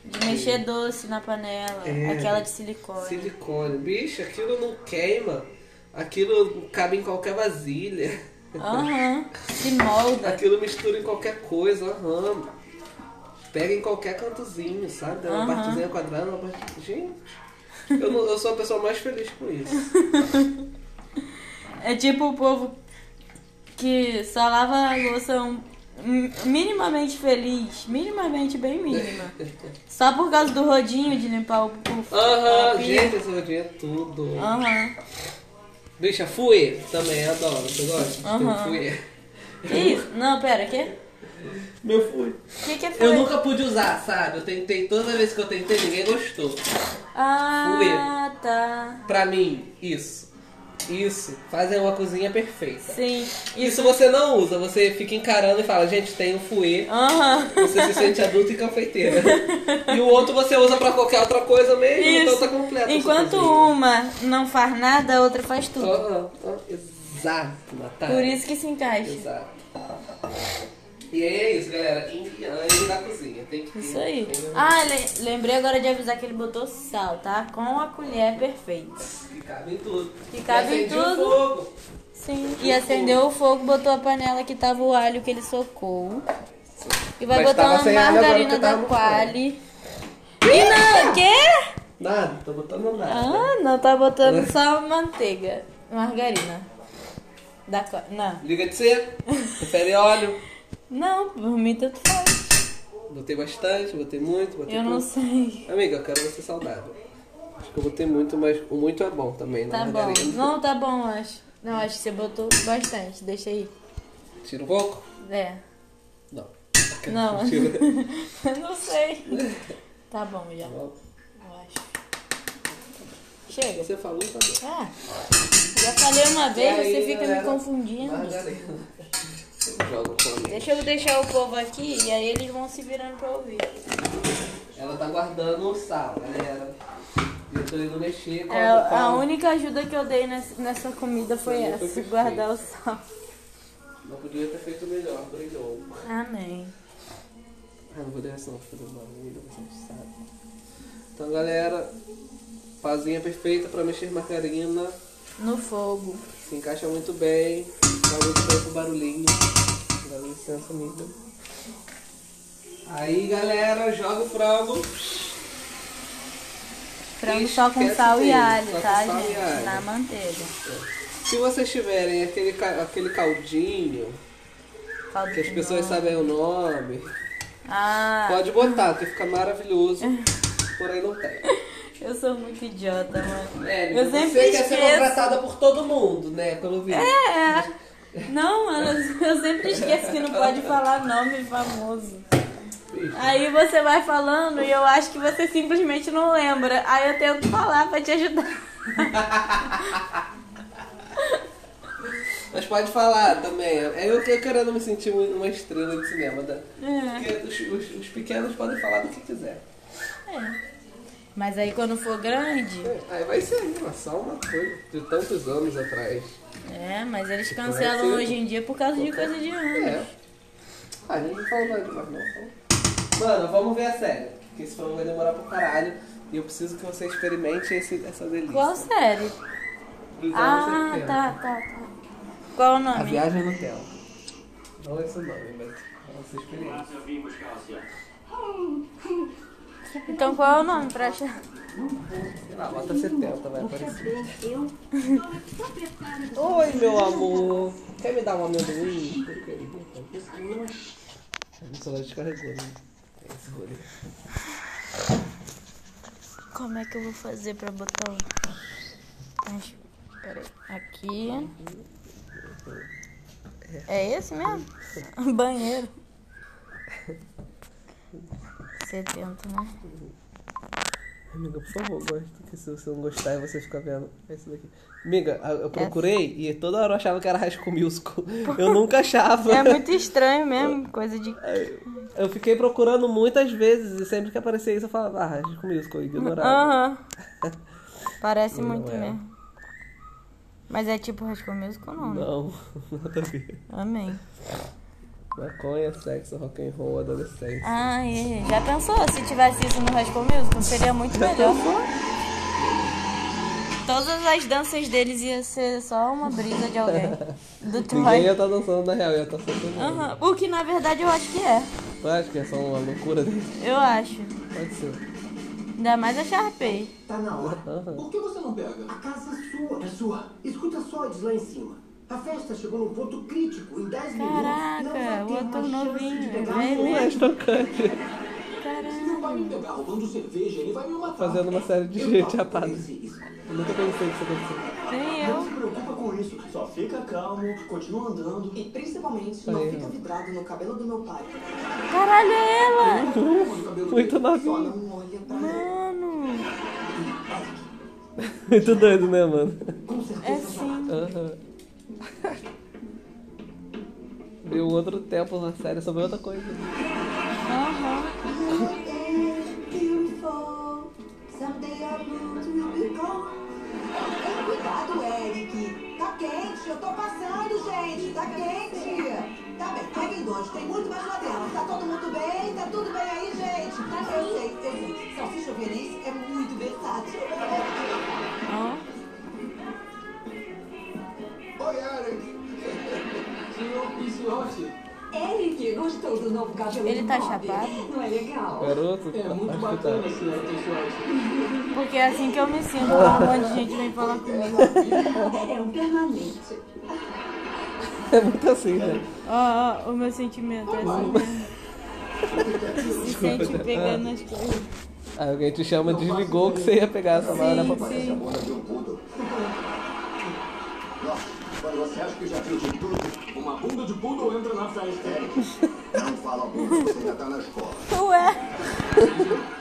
De mexer doce na panela. É. Aquela de silicone. silicone. Bicho, aquilo não queima. Aquilo cabe em qualquer vasilha. Aham. Se molda. Aquilo mistura em qualquer coisa, aham. Pega em qualquer cantozinho, sabe? Uma Aham. partezinha quadrada, uma parte... Gente, eu, não- eu sou a pessoa mais feliz com isso. É tipo o povo que só lava a louça um- minimamente feliz. Minimamente bem mínima. Só por causa do rodinho de limpar o, o Aham, pia. gente, essa rodinha é tudo. Aham. Bicha, fouet também, adoro. Você gosta? Aham. fouet? Que isso? Não, pera, que? Meu. O que, que é Eu foi? nunca pude usar, sabe? Eu tentei, toda vez que eu tentei, ninguém gostou. Ah, tá. Pra mim, isso. Isso. Fazem uma cozinha perfeita. Sim. Isso você não usa, você fica encarando e fala, gente, tem um fouet. Aham. Você se sente adulta e confeiteira. E o outro você usa pra qualquer outra coisa mesmo, então Isso. tá completo. Enquanto uma não faz nada, a outra faz tudo. Exato, Natália. Por isso que se encaixa. Exato. E é isso, galera. Indiane na cozinha. Tem que Isso aí. Ah, le- lembrei agora de avisar que ele botou sal, tá? Com a colher perfeita. Que cabe em tudo. Que cabe E em acende o tudo. fogo. Sim. E acendeu o fogo, botou a panela que tava o alho que ele socou. E vai Mas botar uma margarina da Quali. E não, quê? Nada, tô botando nada. Ah, não, tá botando só manteiga. Margarina. Da. Não. Liga de ser. Prefere óleo. Não, por mim tanto faz. Botei bastante, botei muito, botei Eu não pouco. sei. Amiga, eu quero você saudável. Acho que eu botei muito, mas o muito é bom também, na Tá bom. margarina. Não, tá bom, eu acho. Não, acho que você botou bastante. Deixa aí. Tira um pouco? É. Não. Não. Tira. Eu não sei. Tá bom já. Tá. Eu acho. Chega. Você falou, tá bom. Ah, já falei uma vez, E aí, você fica me galera? confundindo. Margarina. Eu jogo Deixa eu deixar o povo aqui e aí eles vão se virando pra ouvir. Ela tá guardando o sal, galera. Eu tô indo mexer com É, a, a única ajuda que eu dei nessa, nessa comida foi foi essa, guardar o sal. Não podia ter feito melhor, brilhou. Amém. Ah, não vou deixar senão fazer barulho, você não sabe. Então, galera, pazinha perfeita pra mexer margarina. No fogo. Se encaixa muito bem. Dá muito pouco barulhinho. Dá licença, amiga. Aí, galera, joga o frango. Frango só com sal e alho, só tá, gente? alho. Na manteiga. Se vocês tiverem aquele, aquele caldinho, Caldo que as pessoas sabem o nome, Ah, pode botar, que fica maravilhoso. Porém, não tem. Eu sou muito idiota, mano. É, Eu sempre você quer ser esqueço. contratada por todo mundo, né? Pelo vídeo. É. Não, mano, eu sempre esqueço que não pode falar nome famoso. Aí você vai falando e eu acho que você simplesmente não lembra. Aí eu tento falar pra te ajudar. Mas pode falar também. É eu, eu querendo me sentir uma estrela de cinema. Tá? É. Porque os, os- os pequenos podem falar do que quiser. Mas aí quando for grande. É, Aí vai ser animação uma coisa de tantos anos atrás. É, mas eles Tipo, cancelam hoje em dia por causa de coisa de ano. É. Ah, a gente não falou nada demais, não. Mano, vamos ver a série. Porque esse filme vai demorar pra caralho. E eu preciso que você experimente esse, essa delícia. Qual série? Anos Ah, 70. tá, tá, tá. Qual o A nome? Viagem no Tempo. Não é esse o nome, mas é essa experiência. Então qual é o nome pra achar? Sei lá, bota 70, vai aparecer. Oi, meu amor. Quer me dar um amendoim? O celular descarregou, né? É esse rolê. Como é que eu vou fazer pra botar o. Ai, Peraí. Aqui. É esse mesmo? Banheiro. 70, né? Amiga, por favor, gosta, que se você não gostar e você ficar vendo é esse daqui. Amiga, eu procurei e toda hora eu achava que era High School Musical. Eu nunca achava. É muito estranho mesmo, coisa de. Eu fiquei procurando muitas vezes e sempre que aparecia isso eu falava, ah, High School Musical, ignorava. Aham. Parece Não muito é. mesmo. Mas é tipo High School Musical não, né? Não, nada a ver. Amém. Maconha, sexo, rock and roll, adolescente. Ah, é. Já pensou se tivesse isso no High School Musical? Seria muito melhor. Todas as danças deles ia ser só uma brisa de alguém. Do Ninguém Troy. ia estar dançando na real, ia estar soltando. Aham. O que na verdade eu acho que é. Tu acha que é só uma loucura dele? Eu acho. Pode ser. Ainda mais a Sharpay. Tá na hora. Por que você não pega? A casa é sua. É sua. Escuta só eles lá em cima. A festa chegou num ponto crítico. Em 10 minutos, não Caraca, vai o ter outro mais chance novinho. de pegar Vem fogo. Mais tocante. Se meu pai me pegar roubando cerveja, ele vai me matar. Fazendo uma série de gente chapada. risco. Eu nunca pensei que isso acontecesse. Nem Não eu. se preocupa com isso. Só fica calmo, continua andando. E principalmente, Aí, não fica vidrado no cabelo do meu pai. Caralho, é ela! Muito Só novinho. não. Mano. Muito doido, né, mano? Com É certeza. sim. Aham. Viu outro tempo na série sobre outra coisa. Aham. Beautiful. Cuidado, Eric. Tá quente, eu tô passando, gente. Tá quente. Tá bem, peguem dois. Tem muito mais dentro. Tá todo mundo bem? Tá tudo bem aí, gente? Tá eu sei, eu sei. Salsicha Venice é muito versátil. Eric. Gostou do novo cabelo Ele tá chapado? Não é legal? Garoto, É muito acho que bacana, tá. senhor Pisciotti. Porque é assim que eu me sinto quando um monte de gente vem falar comigo. É um permanente. É muito assim, né? Ó, ó, o meu sentimento é assim mesmo. Se sente pegando as coisas. Aí alguém te chama, desligou que você ia pegar essa mala pra Sim, sim. Quando você acha que já viu de tudo, Uma bunda de poodle entra na festa. Não fala bunda, você ainda tá na escola. Ué.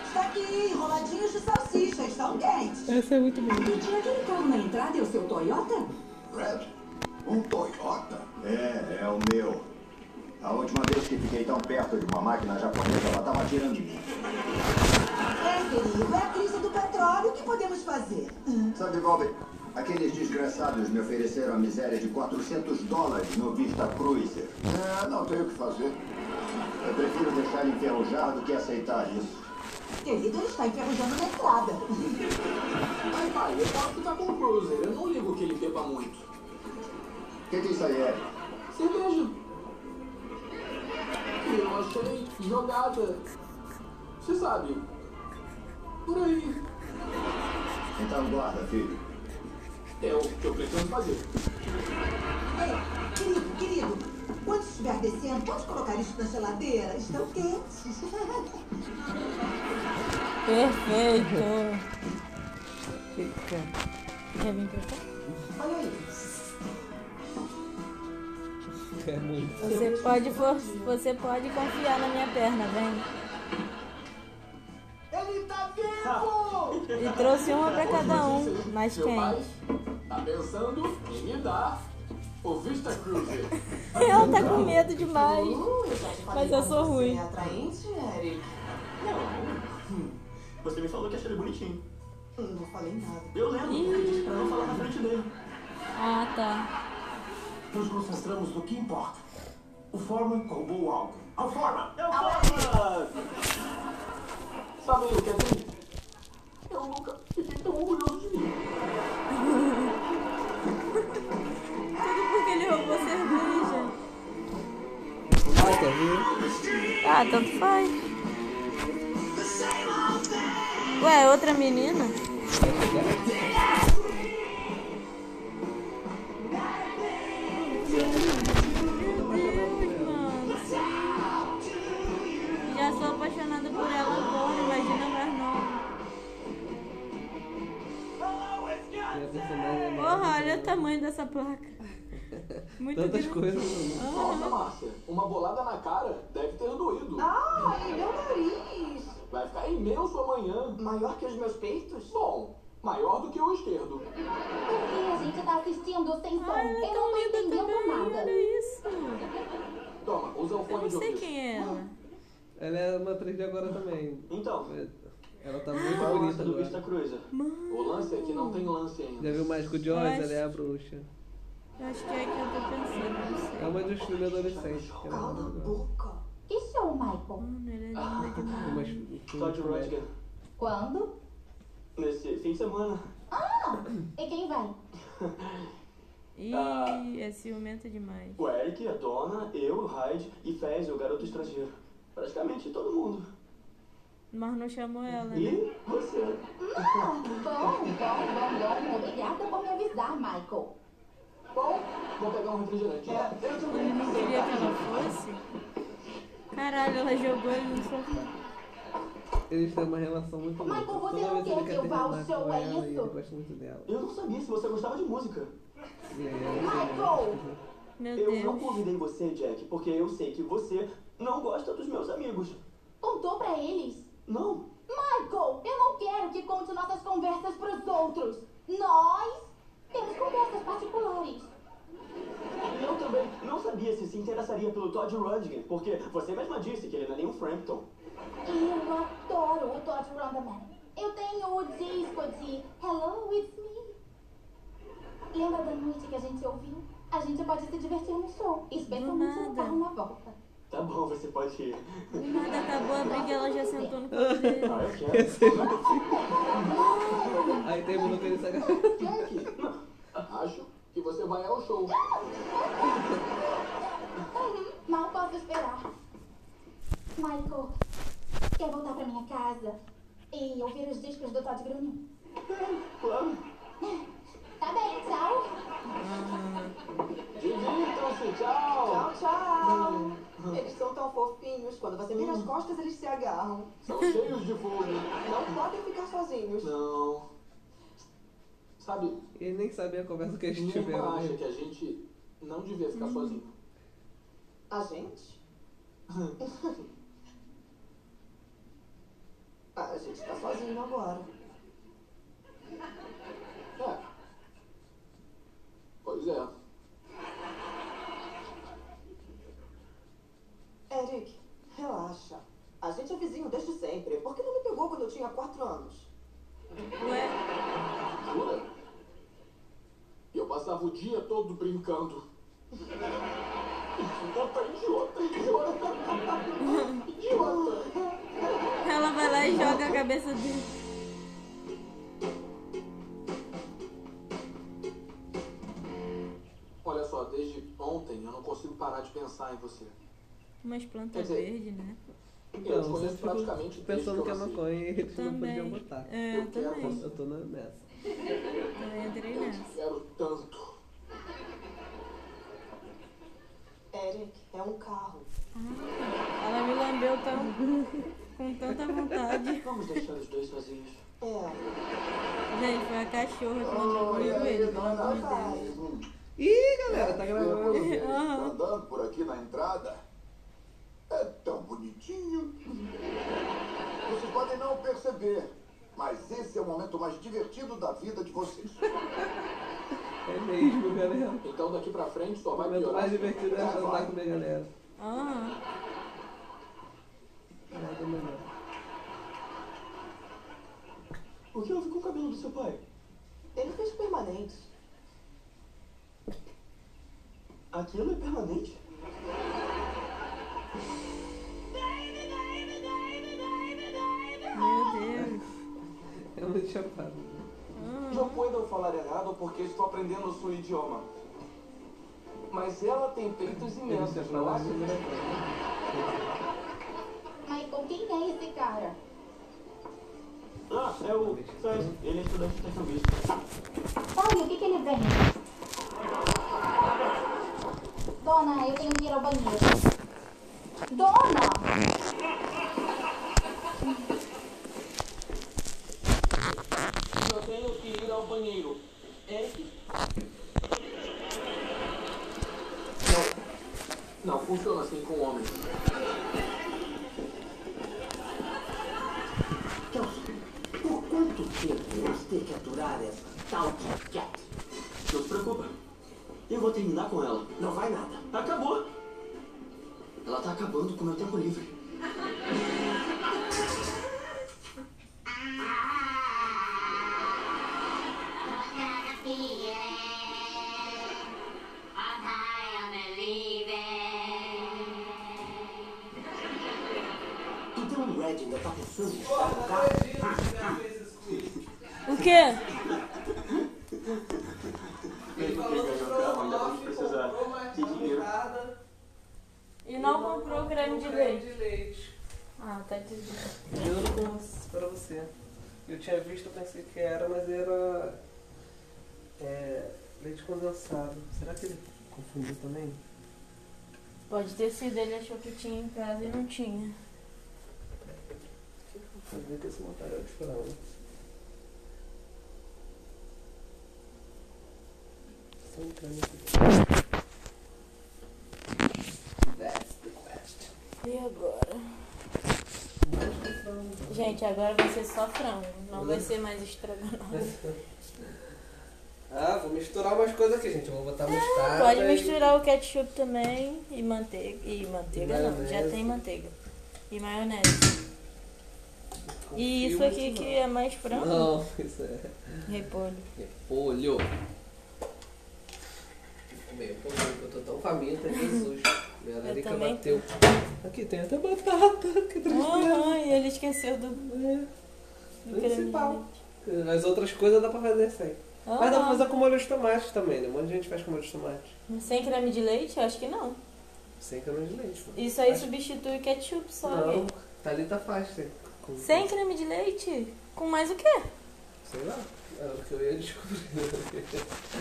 Está aqui, enroladinhos de salsicha, estão quentes. Essa é muito boa. E tinha aquele carro na entrada e o seu Toyota? Red, um Toyota? É, é o meu. A última vez que fiquei tão perto de uma máquina japonesa, ela tava atirando em mim. É, querido, é a crise do petróleo. O que podemos fazer? Sabe, Bob, aqueles desgraçados me ofereceram a miséria de 400 dólares no Vista Cruiser. É, não tenho o que fazer. Eu prefiro deixar ele enferrujar do que aceitar isso. Querido, ele está enferrujando na entrada. Ai, pai, eu posso ficar com o Cruiser. Eu não ligo que ele beba muito. O que, que isso aí é? Cerveja. Eu achei jogada. Você sabe. Por aí. Então guarda, filho. É o que eu pretendo fazer. Ei, querido, querido, quando estiver descendo, pode colocar isso na geladeira? Estão quentes. Perfeito. Quer vir pra cá? Olha aí. É muito. Você pode, for... Você pode confiar na minha perna, vem. Ele tá vivo! E trouxe uma pra cada um, mas Seu pai quem? tá pensando em me dar o Vista Cruiser. Ela tá com medo demais. Uh, eu Mas eu sou você ruim. É atraente, Eric. Você me falou que achei ele bonitinho. Hum, Não falei nada. Eu lembro, porque disse pra não falar na frente dele. Ah, tá. Nos concentramos no que importa. O Foreman roubou o álbum. Ao Foreman! É o Sabe o que é assim? Eu nunca fiquei tão orgulhoso de mim. Tudo porque ele roubou cerveja. Ah, quer ver? Ah, tanto faz. Ué, outra menina? Olha o tamanho dessa placa. Muito Tantas grande. coisas. né? Nossa, Márcia, uma bolada na cara deve ter doído. Ai, meu nariz. Vai ficar imenso amanhã. Maior que os meus peitos? Bom, maior do que o esquerdo. Por que a gente tá assistindo sem som? É Eu tão não tô entendendo também, nada. olha isso. Toma, usa o Eu fone não de sei ouvido. quem é ela. Ela é uma atriz de agora também. Então, Ela tá muito é o lance bonita do agora. Vista Cruiser? O lance é que não tem lance ainda. Já viu o Mágico de Oz? Ela é a bruxa. Eu acho que é que eu tô pensando, não sei. É uma dos filmes adolescentes. é Cala a boca. Que show, Michael? Mano, ele é linda demais. De Todd. Rudger. Quando? Nesse fim de semana. Ah! E quem vai? Ih, é ciumenta demais. O Eric, a Donna, eu, o Hyde e Fez, o garoto estrangeiro. Praticamente todo mundo. Mas não chamou ela, né? E você. Ah, bom, bom, bom, bom. Obrigada por me avisar, Michael. Bom, vou pegar um refrigerante. É, eu Ele também não queria que ela fosse? Caralho, ela jogou ele no sofá. Eles têm uma relação muito boa. Michael, você Toda não vez quer ele que eu vá ao show, é ela isso? ele gosta muito dela. Eu não sabia se você gostava de música. Aí ela Michael! Meu Eu não convidei você, Jack, porque eu sei que você não gosta dos meus amigos. Contou pra eles? Não. Michael, eu não quero que conte nossas conversas pros outros. Nós temos conversas particulares. Eu também não sabia se se interessaria pelo Todd Rundgren, porque você mesma disse que ele não é nenhum Frampton. Eu adoro o Todd Rundgren. Eu tenho o disco de Hello, It's Me. Lembra da noite que a gente ouviu? A gente pode se divertir no show, especialmente no carro na volta. Tá bom, você pode ir. Nada acabou a briga ela já sentou no colo dele. Ah, eu quero. Aí terminou com ele não. Acho que você vai ao show. Uhum, Mal posso esperar. Michael, quer voltar pra minha casa e ouvir os discos do Todd Grunion? Claro. Tá bem, tchau. Divirtam-se, tchau. Tchau, tchau. Eles são tão fofinhos. Quando você vira as costas, eles se agarram. São cheios de fogo. Não podem ficar sozinhos. Não. Sabe, Ele nem sabia a conversa que minha tiveram. irmã acha que a gente não devia ficar sozinho. A gente? Ah, a gente tá sozinho agora. É. Pois é. Eric, relaxa. A gente é vizinho desde sempre. Por que não me pegou quando eu tinha quatro anos? Ué, Jura? Eu passava o dia todo brincando. Idiota, idiota, idiota. Idiota. ela vai lá e joga a cabeça dele. Olha só, desde ontem eu não consigo parar de pensar em você. Umas plantas dizer, verdes, né? Eu Então, você conheço ficou praticamente pensando que eu é maconha e eles não Também. podiam botar. É, Eu quero também. Eu tô na- nessa. Também entrei nessa. Quero tanto. Eric, é um carro. Ela me lambeu tão... com tanta vontade. Vamos deixar os dois sozinhos. É. Gente, foi a cachorra que mandou comigo ele, pelo amor de Deus. Ih, galera, tá gravando. Aham. Andando por aqui na entrada. É tão bonitinho. Vocês podem não perceber, mas esse é o momento mais divertido da vida de vocês. É mesmo, galera. Então daqui pra frente só O vai momento piorar. mais divertido é andar com a minha galera. Aham. Nada melhor. O que houve com o cabelo do seu pai? Ele fez permanente. Aquilo é permanente? Meu Deus. É muito chapado. Não puedo falar errado porque estou aprendendo o seu idioma. Mas ela tem peitos imensos, não fala acha? de Michael, quem é esse cara? Ah, é o Fez. Ele é estudante intercambista. Olha, o que, que ele vem? Dona, eu tenho que ir ao banheiro. Dona! tenho que ir ao banheiro. É Eric? Não. Não funciona assim com homens. Por quanto tempo vamos ter que aturar essa tal de Cat? Não se preocupa. Eu vou terminar com ela. Não vai nada. Acabou. Ela tá acabando com o meu tempo livre. O quê? Ele falou que a gente precisa de dinheiro. E não comprou creme de leite. de. Ah, tá dizendo. Juro pra você. Eu tinha visto, eu pensei que era, mas era. É, leite condensado. Será que ele confundiu também? Pode ter sido, ele achou que tinha em casa e não tinha. Fazer com esse material de aqui. That's the question. E agora? Gente, agora vai ser só frango. Não vai ser mais estrogonofe. Ah, vou misturar umas coisas aqui, gente. Eu vou botar mostarda. Pode e- misturar o ketchup também e manteiga. E manteiga não, já tem manteiga. E maionese. E isso aqui que é mais frango? Não, isso é. Repolho. Repolho. Vou comer um pouquinho, porque eu tô tão faminta, Jesus. Minha larica bateu. Aqui tem até batata. Que tristeza. Aham, e ele esqueceu do, do creme de Principal. As outras coisas dá pra fazer sem. Mas dá pra fazer com molho de tomate também, né? Um monte de gente faz com molho de tomate. Sem creme de leite? Eu acho que não. Sem creme de leite. pô. Isso aí Acho- substitui ketchup só. Não? Thalita faz, sem. Com- Sem creme de leite? Com mais o quê? Sei lá. Era o que eu ia descobrir.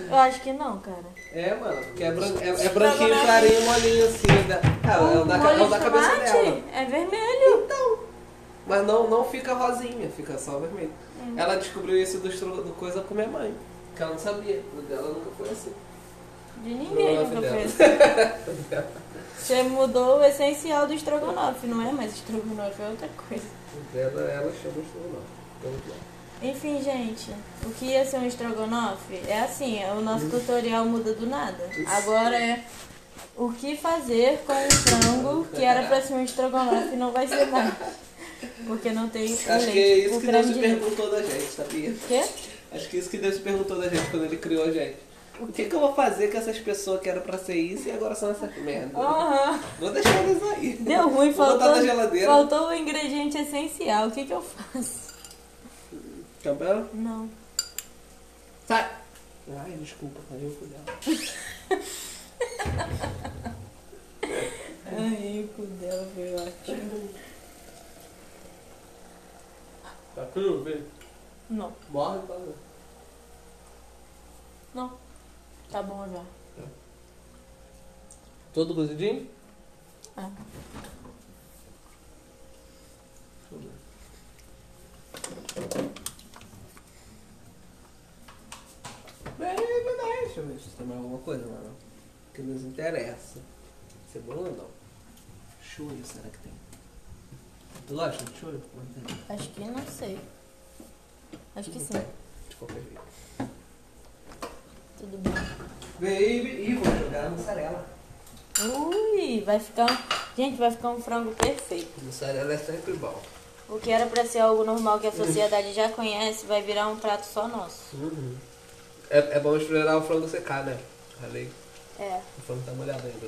Eu acho que não, cara. É, mano, porque é, bran... é, é branquinho, clarinho, molinho assim. Né? É, é o da, é o da cabeça tomate dela. É vermelho. Então. Mas não, não fica rosinha, fica só vermelho. Hum. Ela descobriu isso do, do coisa com minha mãe. Que ela não sabia. O dela nunca foi assim. De ninguém nunca foi assim. Você mudou o essencial do estrogonofe, não é mais estrogonofe, é outra coisa. Dela, ela chama estrogonofe. Vamos lá. Enfim, gente, o que ia ser um estrogonofe é assim, o nosso tutorial muda do nada. Agora é o que fazer com o frango que era pra ser um estrogonofe e não vai ser mais. Porque não tem o Acho que é isso que Deus de leite. perguntou da gente, sabia? Quê? Acho que é isso que Deus perguntou da gente quando ele criou a gente. O que, que eu vou fazer com essas pessoas que eram pra ser isso e agora são essas merda? Aham. Vou deixar eles aí. Deu ruim, Vou botar faltou, na geladeira. faltou o ingrediente essencial. O que que eu faço? Cabelo? Não. Sai! Ai, desculpa, eu fui dela. Ai, o cu dela foi ótimo. Tá cru, vê? Não, Morre, tá não. Tá bom já. Todo cozidinho? É. Deixa eu ver. Bem, bem, bem. Deixa eu ver se tem mais alguma coisa, mano. Que nos interessa. Cebola não. Shoyu, será que tem? Tu gosta de shoyu? Não tem. Acho que não sei. Acho que Não sim. De qualquer jeito. Tudo bem. Baby, e vou jogar mussarela. Ui, vai ficar. Gente, vai ficar um frango perfeito. Mussarela é sempre bom. O que era pra ser algo normal que a sociedade já conhece, vai virar um prato só nosso. Uhum. É, é bom esperar o frango secar, né? Ali. É. O frango tá molhado ainda.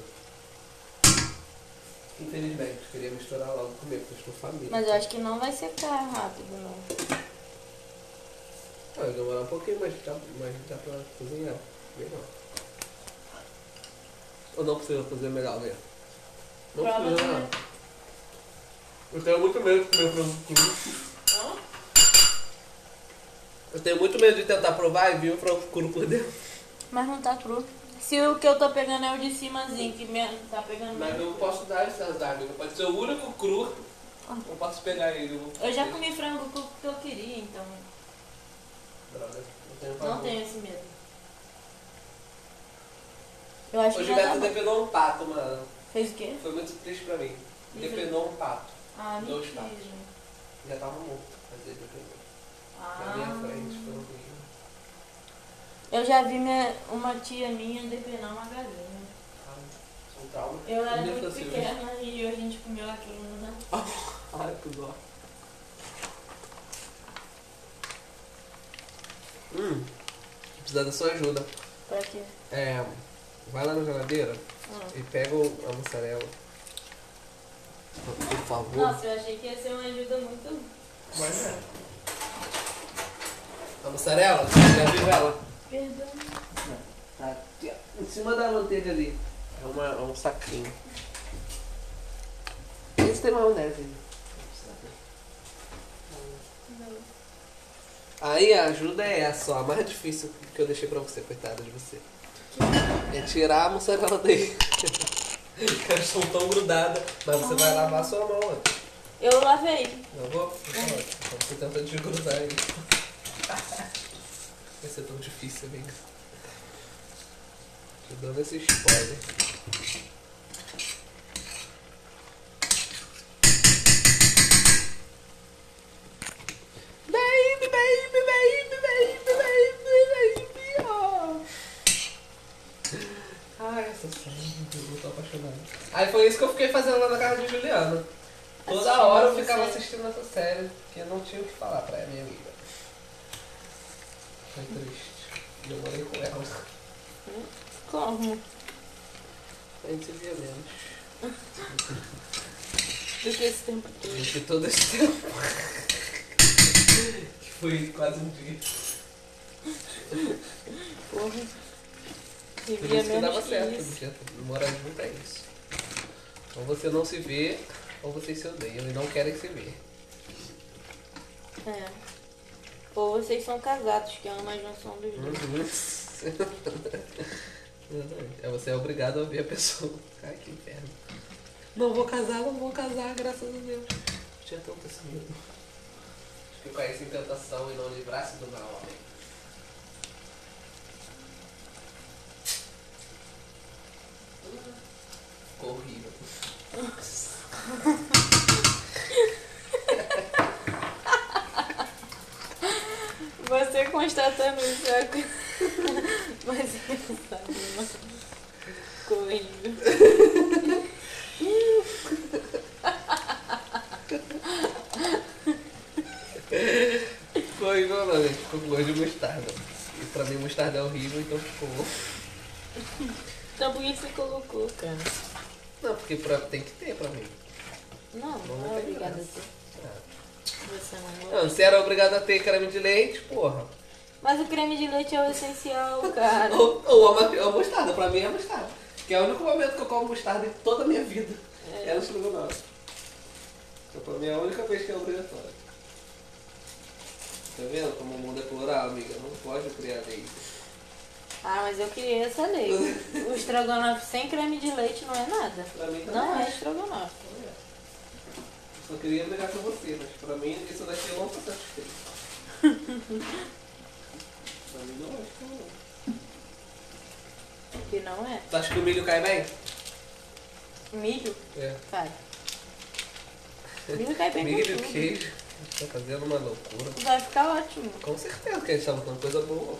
Infelizmente, queria misturar logo comer, porque eu estou família. Mas eu acho que não vai secar rápido, não. Vai demorar um pouquinho, mas dá, mas dá pra cozinhar. Melhor. Ou não precisa fazer melhor, né? Não precisa, não. Provavelmente. Eu tenho muito medo de comer frango cru. Eu tenho muito medo de tentar provar e vir o frango cru por dentro. Mas não tá cru. Se o que eu tô pegando é o de cimazinho, que me... tá pegando Mas eu posso dar azar, amigo. Pode ser o único cru. Eu posso pegar ele. Eu já comi frango cru que eu queria, então. Droga, não tenho Não favor. tenho esse medo. Eu acho O que já tá Gilberto bom. depenou um pato, mano. Fez o quê? Foi muito triste pra mim. Depenou um pato. Ah, Dois mentira. patos. Já tava morto, mas ele depenou. Na Ah. minha frente, foi horrível. Eu já vi minha, uma tia minha depenar uma galinha. Ah, São trauma. Eu era muito pequena e a gente comeu aquilo, né? Ai, que dó. Hum, precisa da sua ajuda. Pra quê? É, vai lá na geladeira Ah. e pega o- a mussarela. Por favor. Nossa, eu achei que ia ser uma ajuda muito Mas é. A mussarela? Já viu ela? Perdão. Tá aqui, ó, em cima da manteiga ali. É, uma, é um saquinho. Esse tem maionese. Aí a ajuda é essa, ó, a mais difícil que eu deixei pra você, coitada de você. É tirar a mussarela daí. Que elas estão tão grudadas, mas você vai lavar a sua mão antes. Eu lavei. Eu vou? Então, então você tenta desgrudar aí. Vai ser tão difícil, amiga. Te dando esse spoiler. Aí foi isso que eu fiquei fazendo lá na casa de Juliana. Toda Assistindo hora eu ficava série. assistindo essa série, porque eu não tinha o que falar pra minha amiga. Foi triste. E eu morei com ela. Como? A gente se via menos. Do que esse tempo todo. Durante todo esse tempo. que foi quase um dia. Porra. Por isso que dava menos que certo, isso. porque morar junto é isso. Ou você não se vê, ou vocês se odeiam e não querem se ver. É. Ou vocês são casados, que amam a junção dos dois. Uhum. Exatamente. É você é obrigado a ver a pessoa. Ai, que inferno. Não vou casar, não vou casar, graças a Deus. Tinha tanto esse medo. Acho que caísse em tentação e não livrasse do mal, homem. Ficou horrível. Você constatando isso é Mas engraçado, horrível. Ficou horrível não, gente. Ficou com gosto de mostarda. E pra mim mostarda é horrível, então ficou. Então por que você colocou, cara? Não, porque pra, tem que ter pra mim. Não, Não não é obrigada a ter. Você não Não, se era obrigado a ter creme de leite, porra. Mas o creme de leite é o essencial, cara. Ou, ou a, a mostarda, pra mim é a mostarda. Que é o único momento que eu como mostarda em toda a minha vida. É, no estrogonofe. Então pra mim é a única vez que é obrigatório. Tá vendo como o mundo é plural, amiga? Não pode criar lei. Ah, mas eu criei essa lei. O estrogonofe sem creme de leite não é nada. Pra mim também Não é acho. estrogonofe. Só queria brigar com você, mas pra mim isso daqui eu não tô satisfeito. pra mim não é estrogonofe. Que não é. Tu acha que o milho cai bem? Milho? É. Cai. Milho cai bem Milho com tudo. queijo. Tá fazendo uma loucura. Vai ficar ótimo. Com certeza que a gente tá botando coisa boa.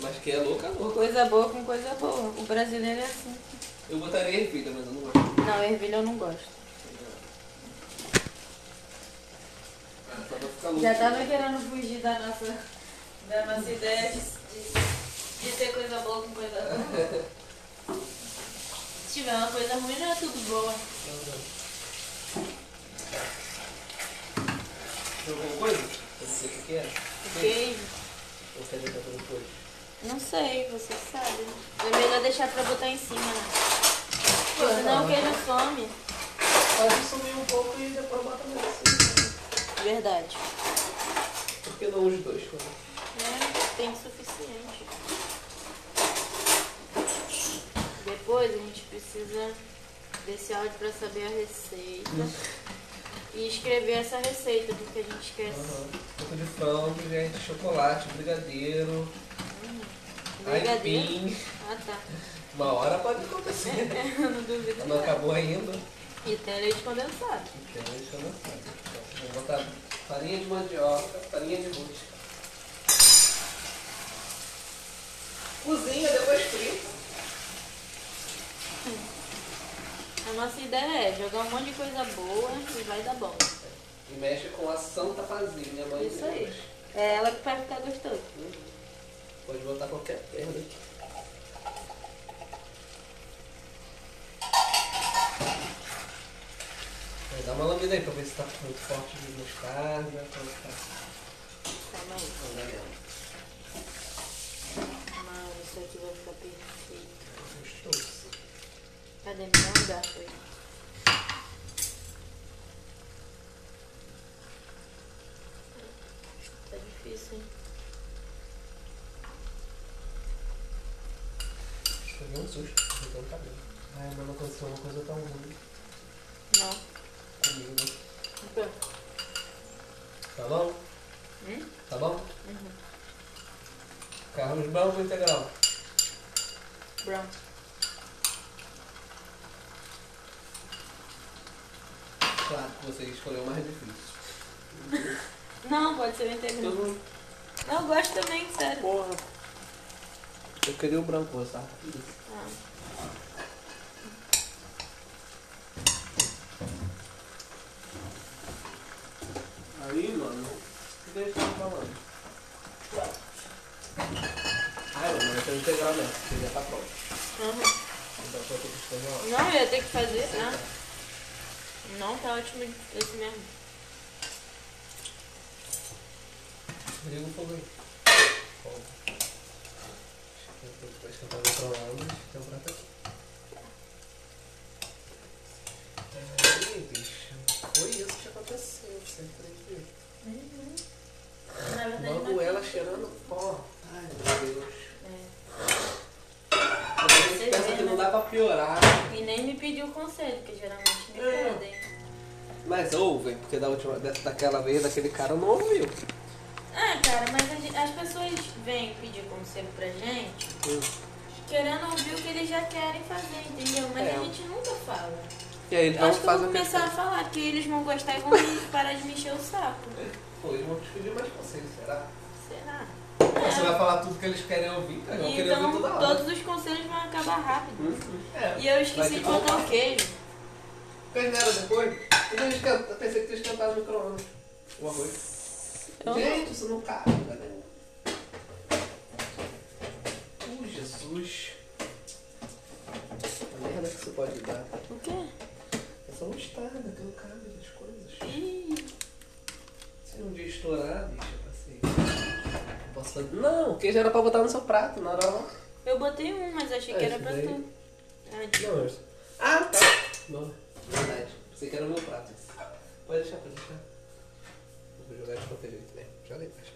Mas que é louca, é louca. Coisa boa com coisa boa. O brasileiro é assim. Eu botaria ervilha, mas eu não gosto. Não, ervilha eu não gosto. Pra louco. Já tava querendo fugir da nossa, da nossa ideia de, de, de ter coisa boa com coisa boa. Se tiver uma coisa ruim, não é tudo boa. Tem alguma coisa? Eu não sei o que é. Queijo? Ou quer deixar por depois? Não sei, você sabe. É melhor deixar pra botar em cima, né? Porque senão não. o queijo some. Pode sumir um pouco e depois bota mais assim. Verdade. Por que não os dois? cara? É, tem suficiente. Depois a gente precisa desse áudio pra saber a receita. E escrever essa receita, porque a gente esquece. Aham. Pouco de frango, gente, chocolate, brigadeiro, Brigadeiro? aipim. Ah, tá. Uma hora pode acontecer. Eu não duvido. Não acabou ainda. E tem leite condensado. Então, deixa eu lançar. Vou botar farinha de mandioca, farinha de rústica. Cozinha, depois frita. A nossa ideia é jogar um monte de coisa boa e vai dar bom. E mexe com a Santa Fazinha, mãe Isso aí. É ela que vai ficar gostoso. Pode botar qualquer perna aqui. Vai Dá uma lambida aí pra ver se tá muito forte de mostarda. Como tá. Calma aí. Não, dá mesmo. Mano, isso aqui vai ficar perfeito. Gostoso. Cadê? Me dá um garfo aí. Tá difícil, hein? Peguei um susto, peguei um cabelo. Ai, mas não aconteceu uma coisa tão ruim Não. comigo. Então. Tá bom? Hum? Tá bom? Uhum. Carlos branco ou integral? Brown. Claro que você escolheu o mais difícil. Não, pode ser o integral. Todo Não, eu gosto também, sério. Porra. Eu queria o branco, tá? Ah. Aí, mano, o que a gente tava falando? Ai, mano, vai ser integral mesmo, porque já tá pronto. Uhum. Então foi tudo que escolheu. Não, eu ia ter que fazer. Ah. Não, tá ótimo esse mesmo. Liga o fogo aí. Fogo. Depois que eu tava controlando, tem um prato aqui. Aí, bicho. Foi isso que aconteceu, você acredita? Na verdade, Logo não. ela cheirando pó. Ai, meu Deus. É. Gente pensa que não dá pra piorar. E nem me pediu conselho, que geralmente me É. pedem. Mas ouvem, porque da última, daquela vez, daquele cara não ouviu. Ah, cara, mas gente- as pessoas vêm pedir conselho pra gente Hum. querendo ouvir o que eles já querem fazer, entendeu? Mas É. a gente nunca fala. E aí, Eu então acho que eu vou a começar a falar, porque eles vão gostar e vão parar de me encher o saco. Pô, eles vão te pedir mais conselho, será? Será? Você vai falar tudo que eles querem ouvir, cara. Vão querer ouvir Então toda todos os conselhos vão acabar rápido. Uhum. É. E eu esqueci de botar o queijo. Fez nada depois? Então, Eu pensei que tu esquentava no micro-ondas. O arroz. Eu não. Gente, isso não cabe, né? Uh, Jesus. A merda que isso pode dar. O quê? É só mostarda que não cabe das coisas. Ih, Se um dia estourar, bicho, eu passei. Não posso fazer. Não, o queijo era pra botar no seu prato, não era lá. eu botei um, mas achei que É, era esse pra daí. tu. Ah, de- Não. Ah, tá. Não, verdade. Pensei que era o meu prato. Pode deixar, pode deixar. Jogar de jeito mesmo. Joga aí embaixo.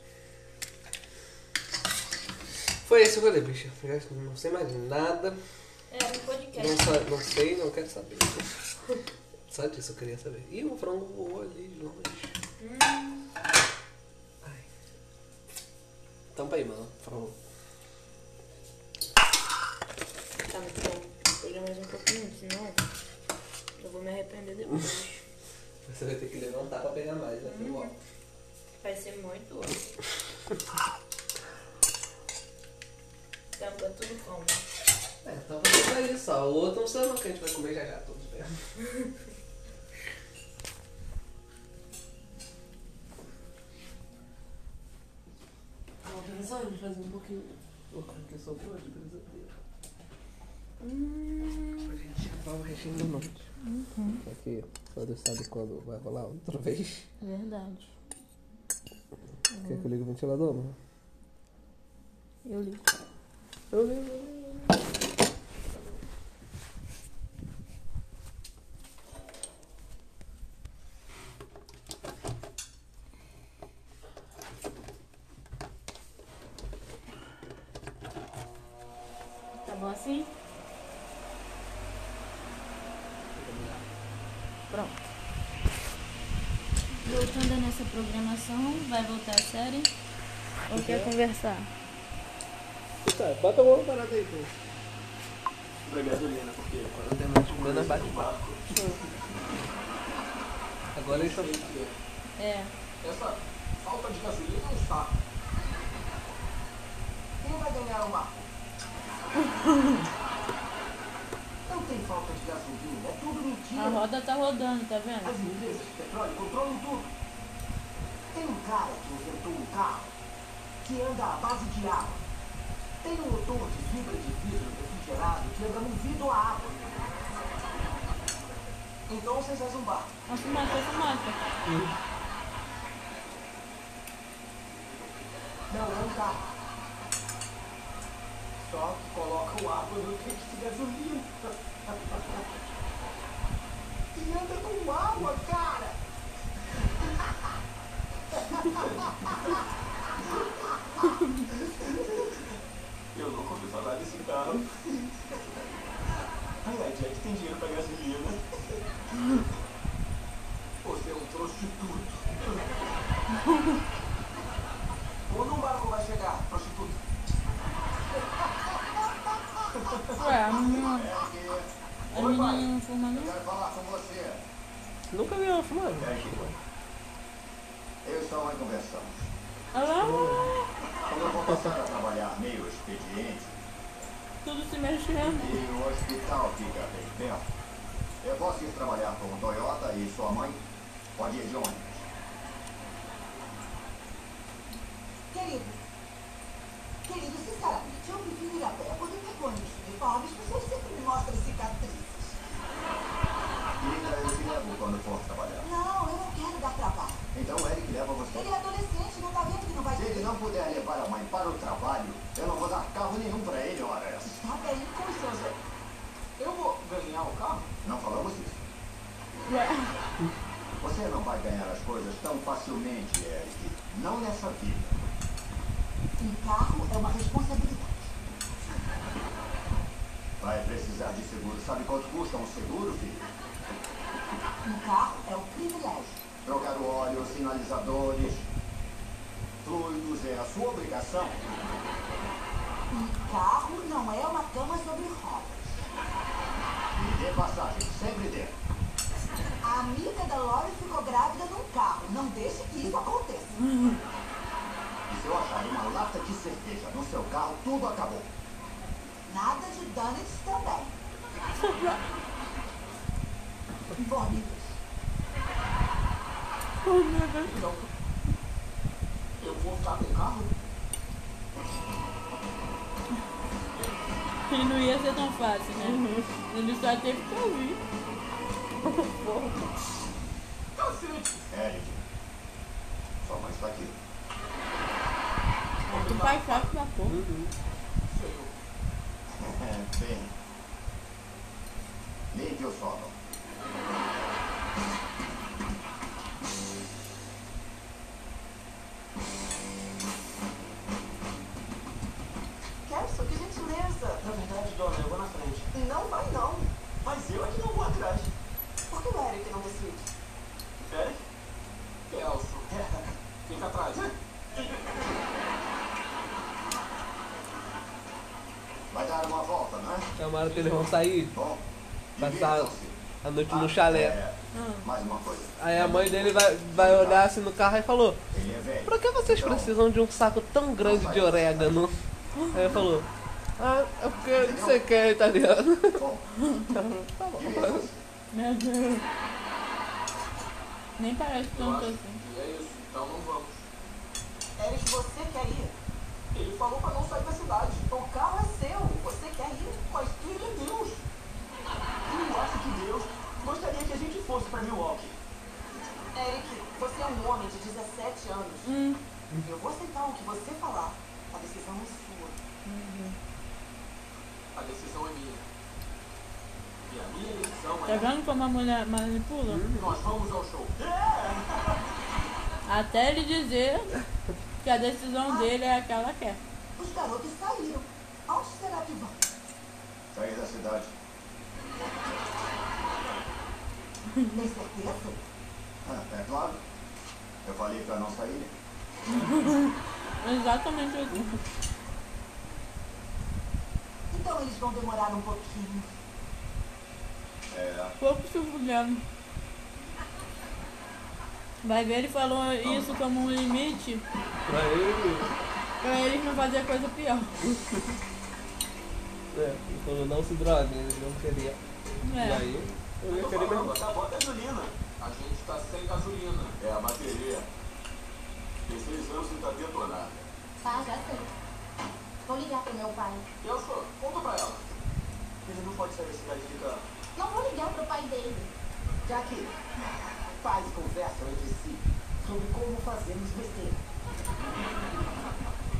Foi esse o rolê, bicho. Já Não sei mais nada. Era um podcast. Não, sa- não sei, não quero saber. Só disso eu queria saber. Ih, o frango voou ali de longe. Hum, Ai. Tampa aí, mano. Frango. tá muito bom. Pegar mais um pouquinho, senão eu vou me arrepender depois. Você vai ter que levantar pra pegar mais, né? Foi bom. Vai ser muito. Tampa tudo como? É, então vamos fazer isso, ó. O outro não sei não, que a gente vai comer já já todos mesmo. Tava pensando em fazer um pouquinho. Vou que sobrou de brisadeiro. Hum, A gente vai o restinho da noite. uhum. Aqui, você sabe quando vai rolar outra vez? Verdade. Quer que eu ligue o ventilador, mano? Eu ligo. Eu ligo, eu ligo. Tá bom assim? Pronto. Voltando a nossa programação, vai voltar a série? Ou quer conversar? Tá, bota a mão parada aí, pô. Obrigado, Lina, porque Quando terminar de comer, nós bate papo. Agora eles estão. É. essa falta de gasolina não está. Quem vai ganhar uma? Não tem falta de gasolina, é tudo A mentira. roda tá rodando, tá vendo? As empresas de petróleo controlam tudo. Tem um cara que inventou um carro que anda à base de água. Tem um motor de fibra de vidro refrigerado que anda movido a água. Então vocês fazem um bar. A fumaça, a fumaça. Não, é um carro. Só que coloca o água no tanque de gasolina. E anda com água, cara! Eu nunca ouvi falar desse carro. Ai, ai, Jack tem dinheiro pra gasolina. Você é um prostituto. Quando um barco vai chegar, prostituto? Ué, a menina. A Oi, pai. menina não fuma Eu não? quero falar com você. Nunca vi ela fumando. Eu e sua mãe conversamos. Olha lá, Como eu vou passar a trabalhar meio expediente tudo se mexendo. e o hospital fica bem perto, eu posso ir trabalhar com o Toyota e sua mãe pode ir de ônibus. Querido, querido, sinceramente, eu prefiro ir a pé. Quando eu pego ônibus de uniforme, as pessoas sempre me mostram cicatrizes. Querida, eu te levo quando for trabalhar. Não, eu não quero dar trabalho. Então o Eric leva você. Ele é adolescente, não tá vendo que não vai Se ele não puder levar a mãe para o trabalho, eu não vou dar carro nenhum para ele, ora essa. Tá bem, Com licença. Eu vou ganhar o carro? Não falamos isso. Ué, Você não vai ganhar as coisas tão facilmente, Eric. Não nessa vida. um carro é uma responsabilidade. Vai precisar de seguro. Sabe quanto custa um seguro, filho? Um carro é um privilégio. Trocar o óleo, sinalizadores, fluidos é a sua obrigação. Um carro não é uma cama sobre rodas. E dê passagem, sempre dê. A amiga da Lori ficou grávida num carro. Não deixe que isso aconteça. E se eu achar uma lata de cerveja no seu carro, tudo acabou. Nada de donuts também. Bom, amigos, Então, eu vou ficar com o carro? e não ia ser tão fácil, né? Ele só Fica atrás. Vai dar uma volta, né? Chamaram que eles vão sair, Bom, passar a noite Ah, no chalé. é, mais uma coisa. Aí a mãe dele vai, vai olhar assim no carro e falou: é. Pra que vocês Então, precisam de um saco tão grande de orégano? Aí ele falou: Ah, é porque você quer italiano. Bom, Tá bom. Meu Deus. Nem parece Eu tanto assim. que é isso, então não vamos. Eric, você quer ir? Ele falou pra não sair da cidade. O carro é seu. Você quer ir? Mas ele é Deus. Eu acho que Deus gostaria que a gente fosse pra Milwaukee. Eric, você é um homem de 17 anos. Hum, Eu vou aceitar o que você falar. A decisão é sua. A decisão é minha. E a minha decisão tá é... vendo como a mulher manipula? Nós vamos ao show. Até ele dizer que a decisão dele é a que ela quer. Os garotos saíram. Onde será que vão? Sair da cidade. Tem certeza? Ah, é claro. Eu falei pra não sair. Exatamente assim. Então eles vão demorar um pouquinho. É, Pouco se fudendo. Vai ver, ele falou isso como um limite Pra ele. pra eles não fazer coisa pior. É, ele falou: Não se droguem, ele não queria. E É. aí, eu ia querer mesmo. acabou a gasolina. A gente tá sem gasolina. É a bateria. Tem seis anos e tá detonada. Tá, já sei. Vou ligar pro meu pai. Eu conta pra ela. Ele não pode sair da cidade de carro. Não vou ligar pro pai dele. Jack, pais conversam entre si sobre como fazemos besteira.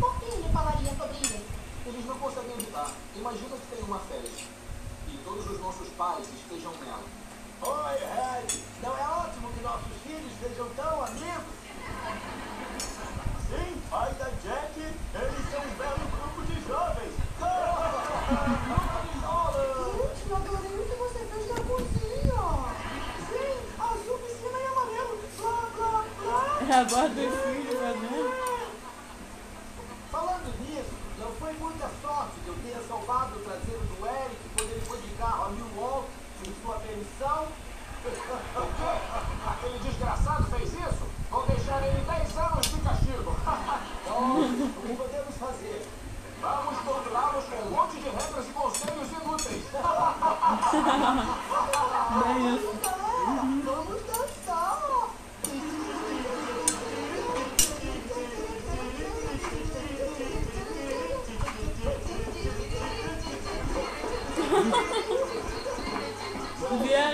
Por que ele falaria sobre isso? Eles não conseguem evitar. Imagina que tem uma festa e todos os nossos pais estejam nela. Oi, Red. Não é ótimo que nossos filhos sejam tão amigos? Sim, pai da blá. É a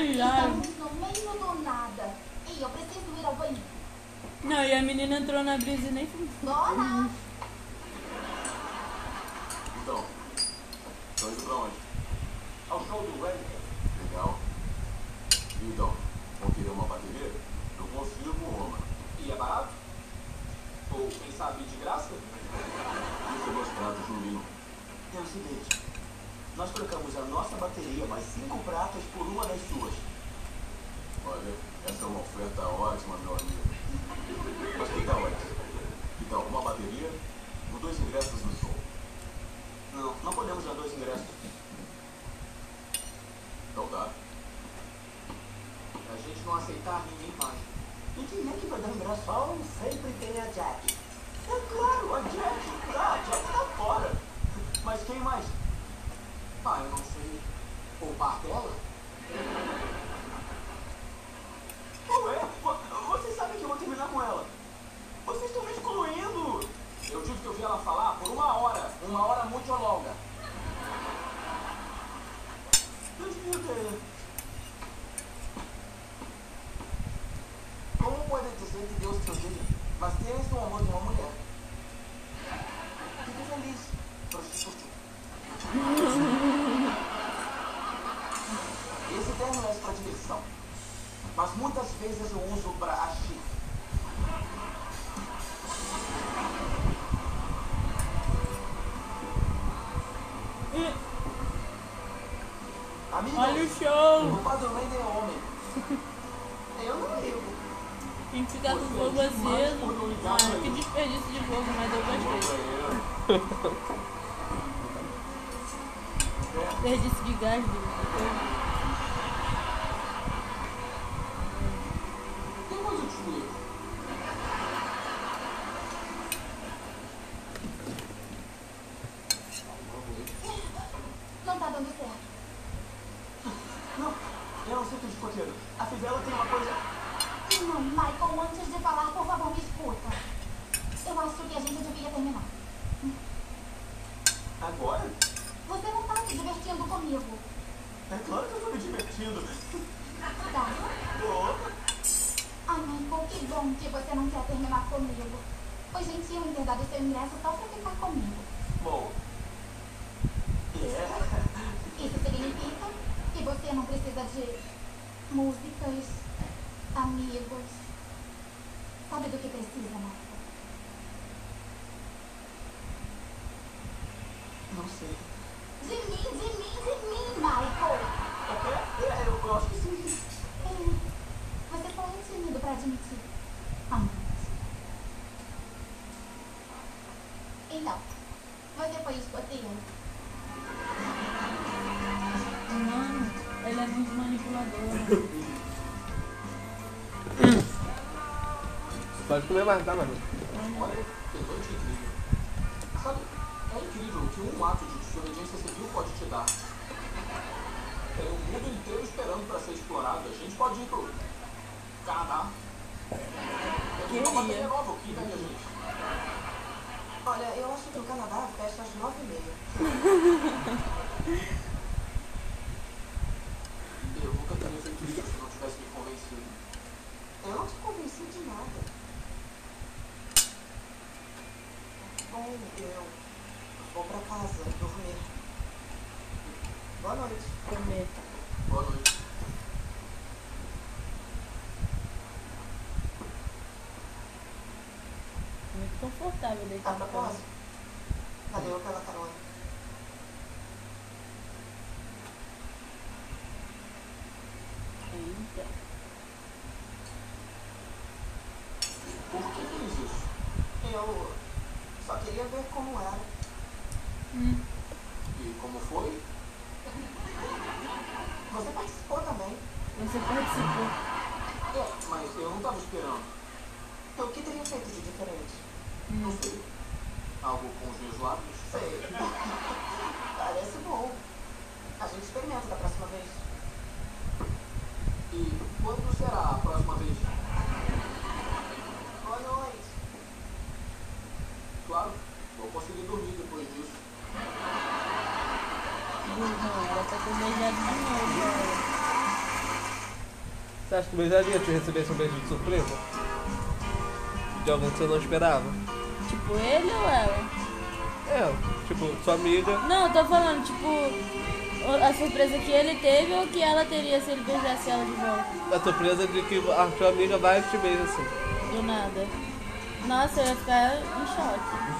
Estamos no meio do nada. E eu preciso ir ao banheiro. Não, e a menina entrou na brisa e nem Bora! Então, estão indo pra onde? Ao show do Red. Legal. Então, vão querer uma bateria? Eu consigo uma. E é barato? Ou, quem sabe, de graça? Isso é mostrado, Julinho. É o seguinte, nós trocamos a nossa bateria mais cinco pratas por uma das suas. Olha, essa é uma oferta ótima, meu amigo. Mas que tal essa? Que tal uma bateria por dois ingressos no show? Não, não podemos dar dois ingressos. Então dá. A gente não aceitar ninguém mais. E quem é que vai dar ingresso? Oh, sempre tem a Jack. É claro, a Jack. Ah, a Jack tá fora. Mas quem mais? Ah, eu não sei. O par dela? Ué, vo- vocês sabem que eu vou terminar com ela. Vocês estão me excluindo. Eu tive que ouvir ela falar por uma hora. Uma hora muito longa. Escoteiro? Mano, ele é muito manipulador. Pode comer mais, tá, mano? A propósito, valeu pela carona. Eita. Por que fez isso? Eu só queria ver como era. E como foi? Você participou também. Você participou. É, mas eu não tava esperando. Então, o que teria feito de diferente? Não sei. Algo com os meus lábios? Sei. Parece bom. A gente experimenta da próxima vez. E quando será a próxima vez? Boa noite. Claro, vou conseguir dormir depois disso. Burrão, era pra ter beijado de novo. ela. Você acha que beijaria se recebesse um beijo de surpresa? De alguém que você não esperava? Tipo ele ou ela? É, tipo, sua amiga. Não, eu tô falando, tipo, a surpresa que ele teve ou que ela teria se ele beijasse ela de volta. A surpresa de que a sua amiga vai e te beija assim. Do nada. Nossa, eu ia ficar em choque.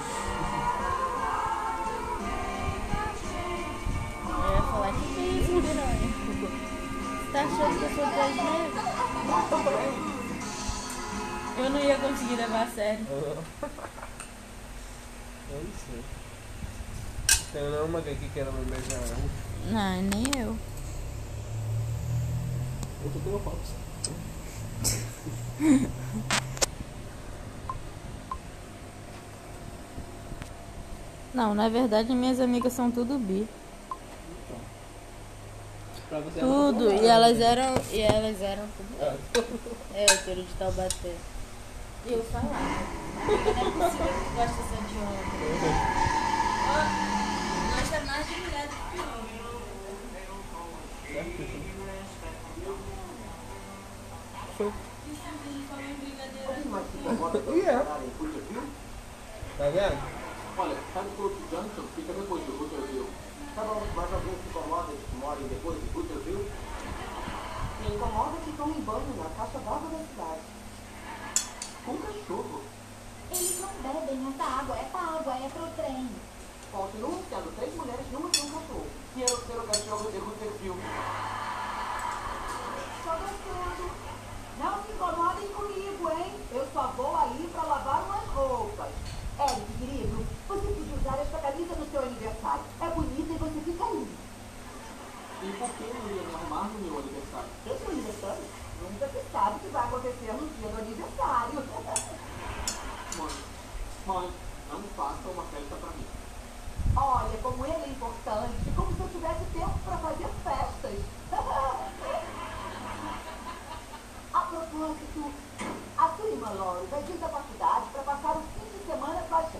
Eu não ia conseguir levar a sério. Eu não sei. Tem nenhuma alguém que queira me beijar. Não, nem eu. Eu tô tendo fotos. Não, na verdade minhas amigas são tudo bi. Pra você é Tudo. E elas eram. E elas eram tudo. É, hétero de Taubaté. Eu falava. Não é possível que gosta só de homem. Ó, Gosta mais de mulher do que homem. Foi. Em em Hooterville? Tá vendo? Olha, Hadfield Junction fica depois de Hooterville. Tá bom, mas alguém se incomoda de que morem depois de Hooterville? Me incomoda que tomem banho na caixa d'água da cidade. Com cachorro. Eles não bebem essa água, essa água é pro trem. Continuam sendo três mulheres numa de um cachorro. Eu ser o cachorro de Hooterville. Só gostando. Não se incomodem comigo, hein? Eu só vou aí pra lavar umas roupas. Eric, querido, você podia usar esta camisa no seu aniversário. É bonita e você fica lindo. E por que eu não ia me arrumar no meu aniversário? Eu sou aniversário. Nunca se sabe o que vai acontecer no dia do aniversário. Mãe, não faça uma festa pra mim. Olha, como ele é importante. Como se eu tivesse tempo pra fazer festas. A propósito, a sua irmã Lori vai vir da faculdade para passar o fim de semana com a gente.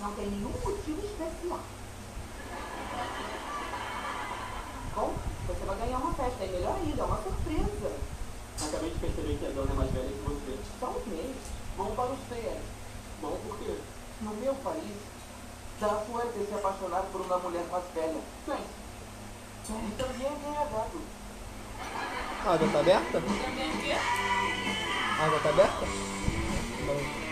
Não tem nenhum motivo especial. Bom, você vai ganhar uma festa. É melhor ainda, é uma surpresa. Acabei de perceber que a dona é mais velha que você. Só um mês. Bom para você, Eric. Bom por quê? No meu país, já suerte se apaixonar por uma mulher mais velha. Quem? E também é ganhado. A água tá aberta? Também o quê? A água tá aberta? Não.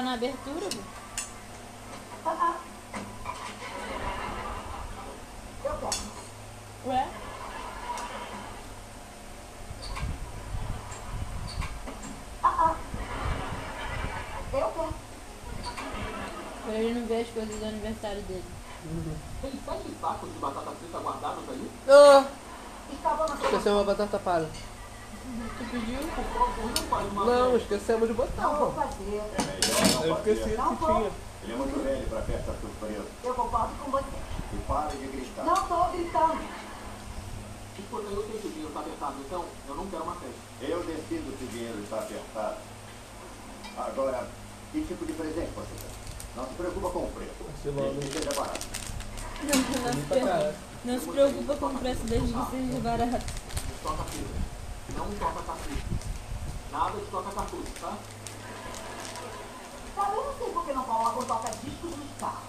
Tá na abertura, viu? Eu quero. Ué? Ah, ah. Eu quero. Pra ele não ver as coisas do aniversário dele. Tem sete sacos de batata frita guardados aí? Ah, Estava na esquecemos a batata palha. Tu pediu? Não uma esquecemos de botar, Não vou fazer. Eu esqueci que tinha. Ele é muito velho para festa surpresa. Eu concordo com você. E pare de gritar. Não tô gritando. Escuta, eu sei que o dinheiro tá apertado, então eu não quero uma festa. Eu decido se o dinheiro está apertado. Agora, que tipo de presente você quer? Não se preocupa com o preço. Desde que seja barato. Não, não, se preocupa, não se preocupa com o preço desde que seja barato. Toca fita. Não toca cartucho. Nada de toca cartucho, tá? Sabe, eu não sei por que não colocam toca-discos nos carros.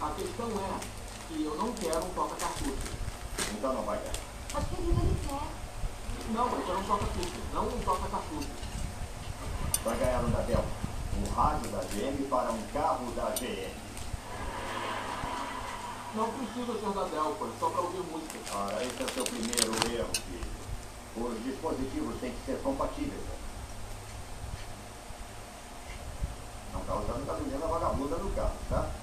A questão é que eu não quero um toca cartucho. Então não vai dar. Mas querido, ele quer. Não, eu quero um toca fita, não um toca cartucho. Vai ganhar um da Delta. Um rádio da GM para um carro da GM. Não precisa ser da Delco, é só pra ouvir música. Ora, esse é o seu primeiro erro, filho. Os dispositivos têm que ser compatíveis. Não está usando gasolina vagabunda no carro, tá?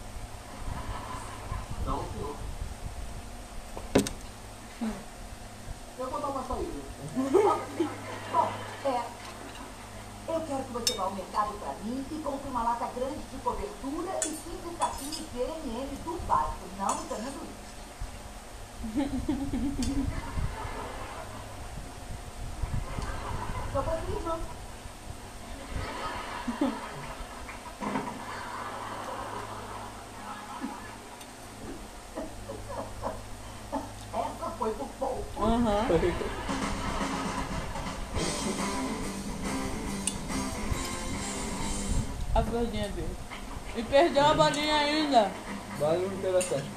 Perdeu a bolinha ainda. Vale um interessante.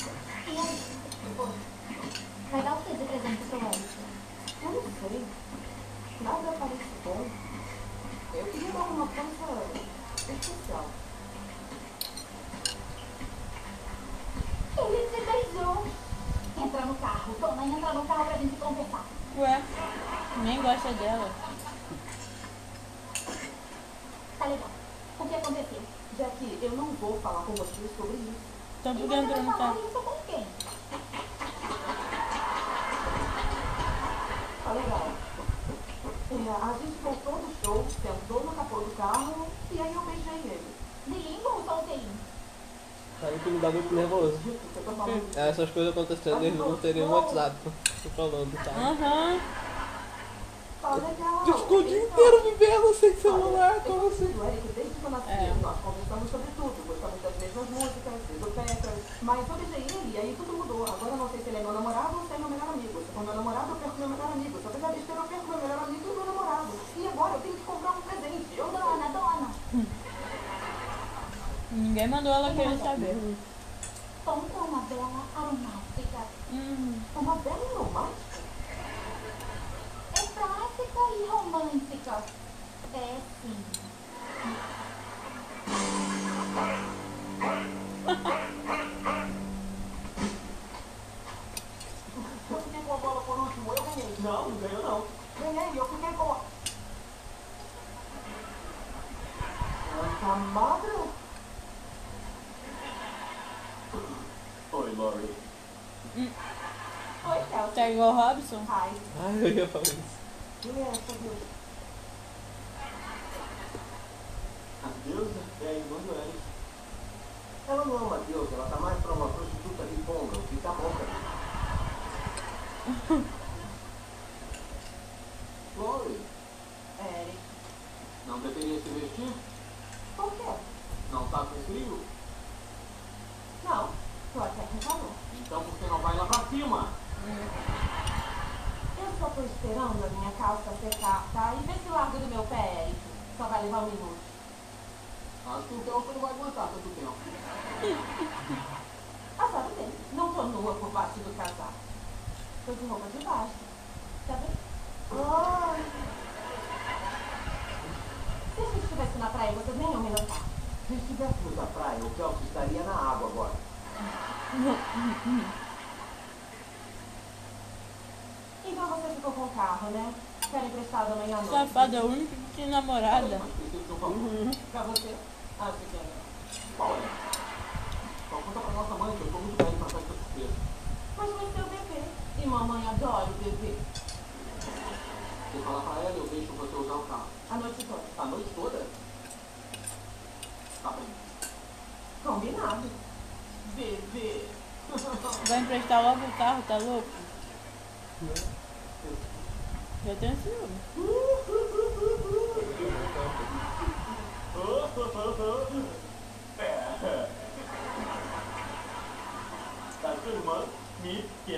E aí? Vai dar o que de presente pro Eric? Eu não sei. Nada parece bom. Eu queria dar uma coisa especial. Ele te beijou. Entra no carro. Toma, entra no carro pra gente conversar. Ué, nem gosta dela. Tá legal. O que aconteceu? Já que eu não vou falar com você sobre isso. Então E por você dentro vai no falar carro. isso com quem? Tá legal. É, a gente voltou do show, sentou no capô do carro e aí eu beijei ele. De língua ou só o selinho? Aí que me dá muito nervoso. Eu tô falando É, Essas coisas acontecendo, eles não teriam um WhatsApp. Tô falando, tá? Aham. Legal. Eu fico o dia inteiro vivendo sem celular, como assim? Desde que eu nasci, É. nós conversamos sobre tudo. Gostamos das mesmas músicas, bibliotecas. Mas eu beijei ele e aí tudo mudou. Agora eu não sei se ele é meu namorado ou se é meu melhor amigo. Se for meu namorado, eu perco meu melhor amigo. Se eu fizer besteira, eu perco meu melhor amigo e meu namorado. E agora eu tenho que comprar um presente. Eu não... Dona, dona. Ninguém mandou ela querer saber. Compra uma vela. Hum. Uma vela romântica? É prática e romântica. É sim. Eu fiquei com a bola por último, eu ganhei. Não, não ganhou não. Ganhei, eu fiquei com a... Santa madre? Oi, Oi, Celso. Tá igual o Robson? Ai, Ai, eu ia falar isso. quem é essa Deus? A deusa é a irmã do Eric. Ela não é uma deusa, ela tá mais pra uma prostituta de ponga, o que tá bom pra mim. Chloe, Eric. não deveria se vestir? Por quê? Não tá com frio? Não, tô até com calor. Então por que não vai lá pra cima? Eu só tô esperando a minha calça secar, tá? E vê se larga do meu pé, Eric. Só vai levar um minuto. Acho que o Kelso não vai aguentar tanto tempo. Ah, sabe bem, não tô nua por baixo do casaco. Tô de roupa de baixo. Tá vendo? Ai. Se a gente estivesse na praia, vocês nem iam me notar. Se estivéssemos na praia, o Kelso estaria na água agora. Então você ficou com o carro, né? Quero emprestado amanhã à noite. Safada, única que tem namorada. Tá uhum. Pra você? Ah, você quer. Olha, só então conta pra nossa mãe que eu tô muito velho pra festa surpresa. Mas vai ser o bebê. E mamãe adora o bebê. Você fala pra ela, eu deixo você usar o carro. A noite toda? A noite toda? Tá bem. Combinado. Bebê. Vai emprestar logo o carro, tá louco? Eu tenho ciúme. Tá filmando? Me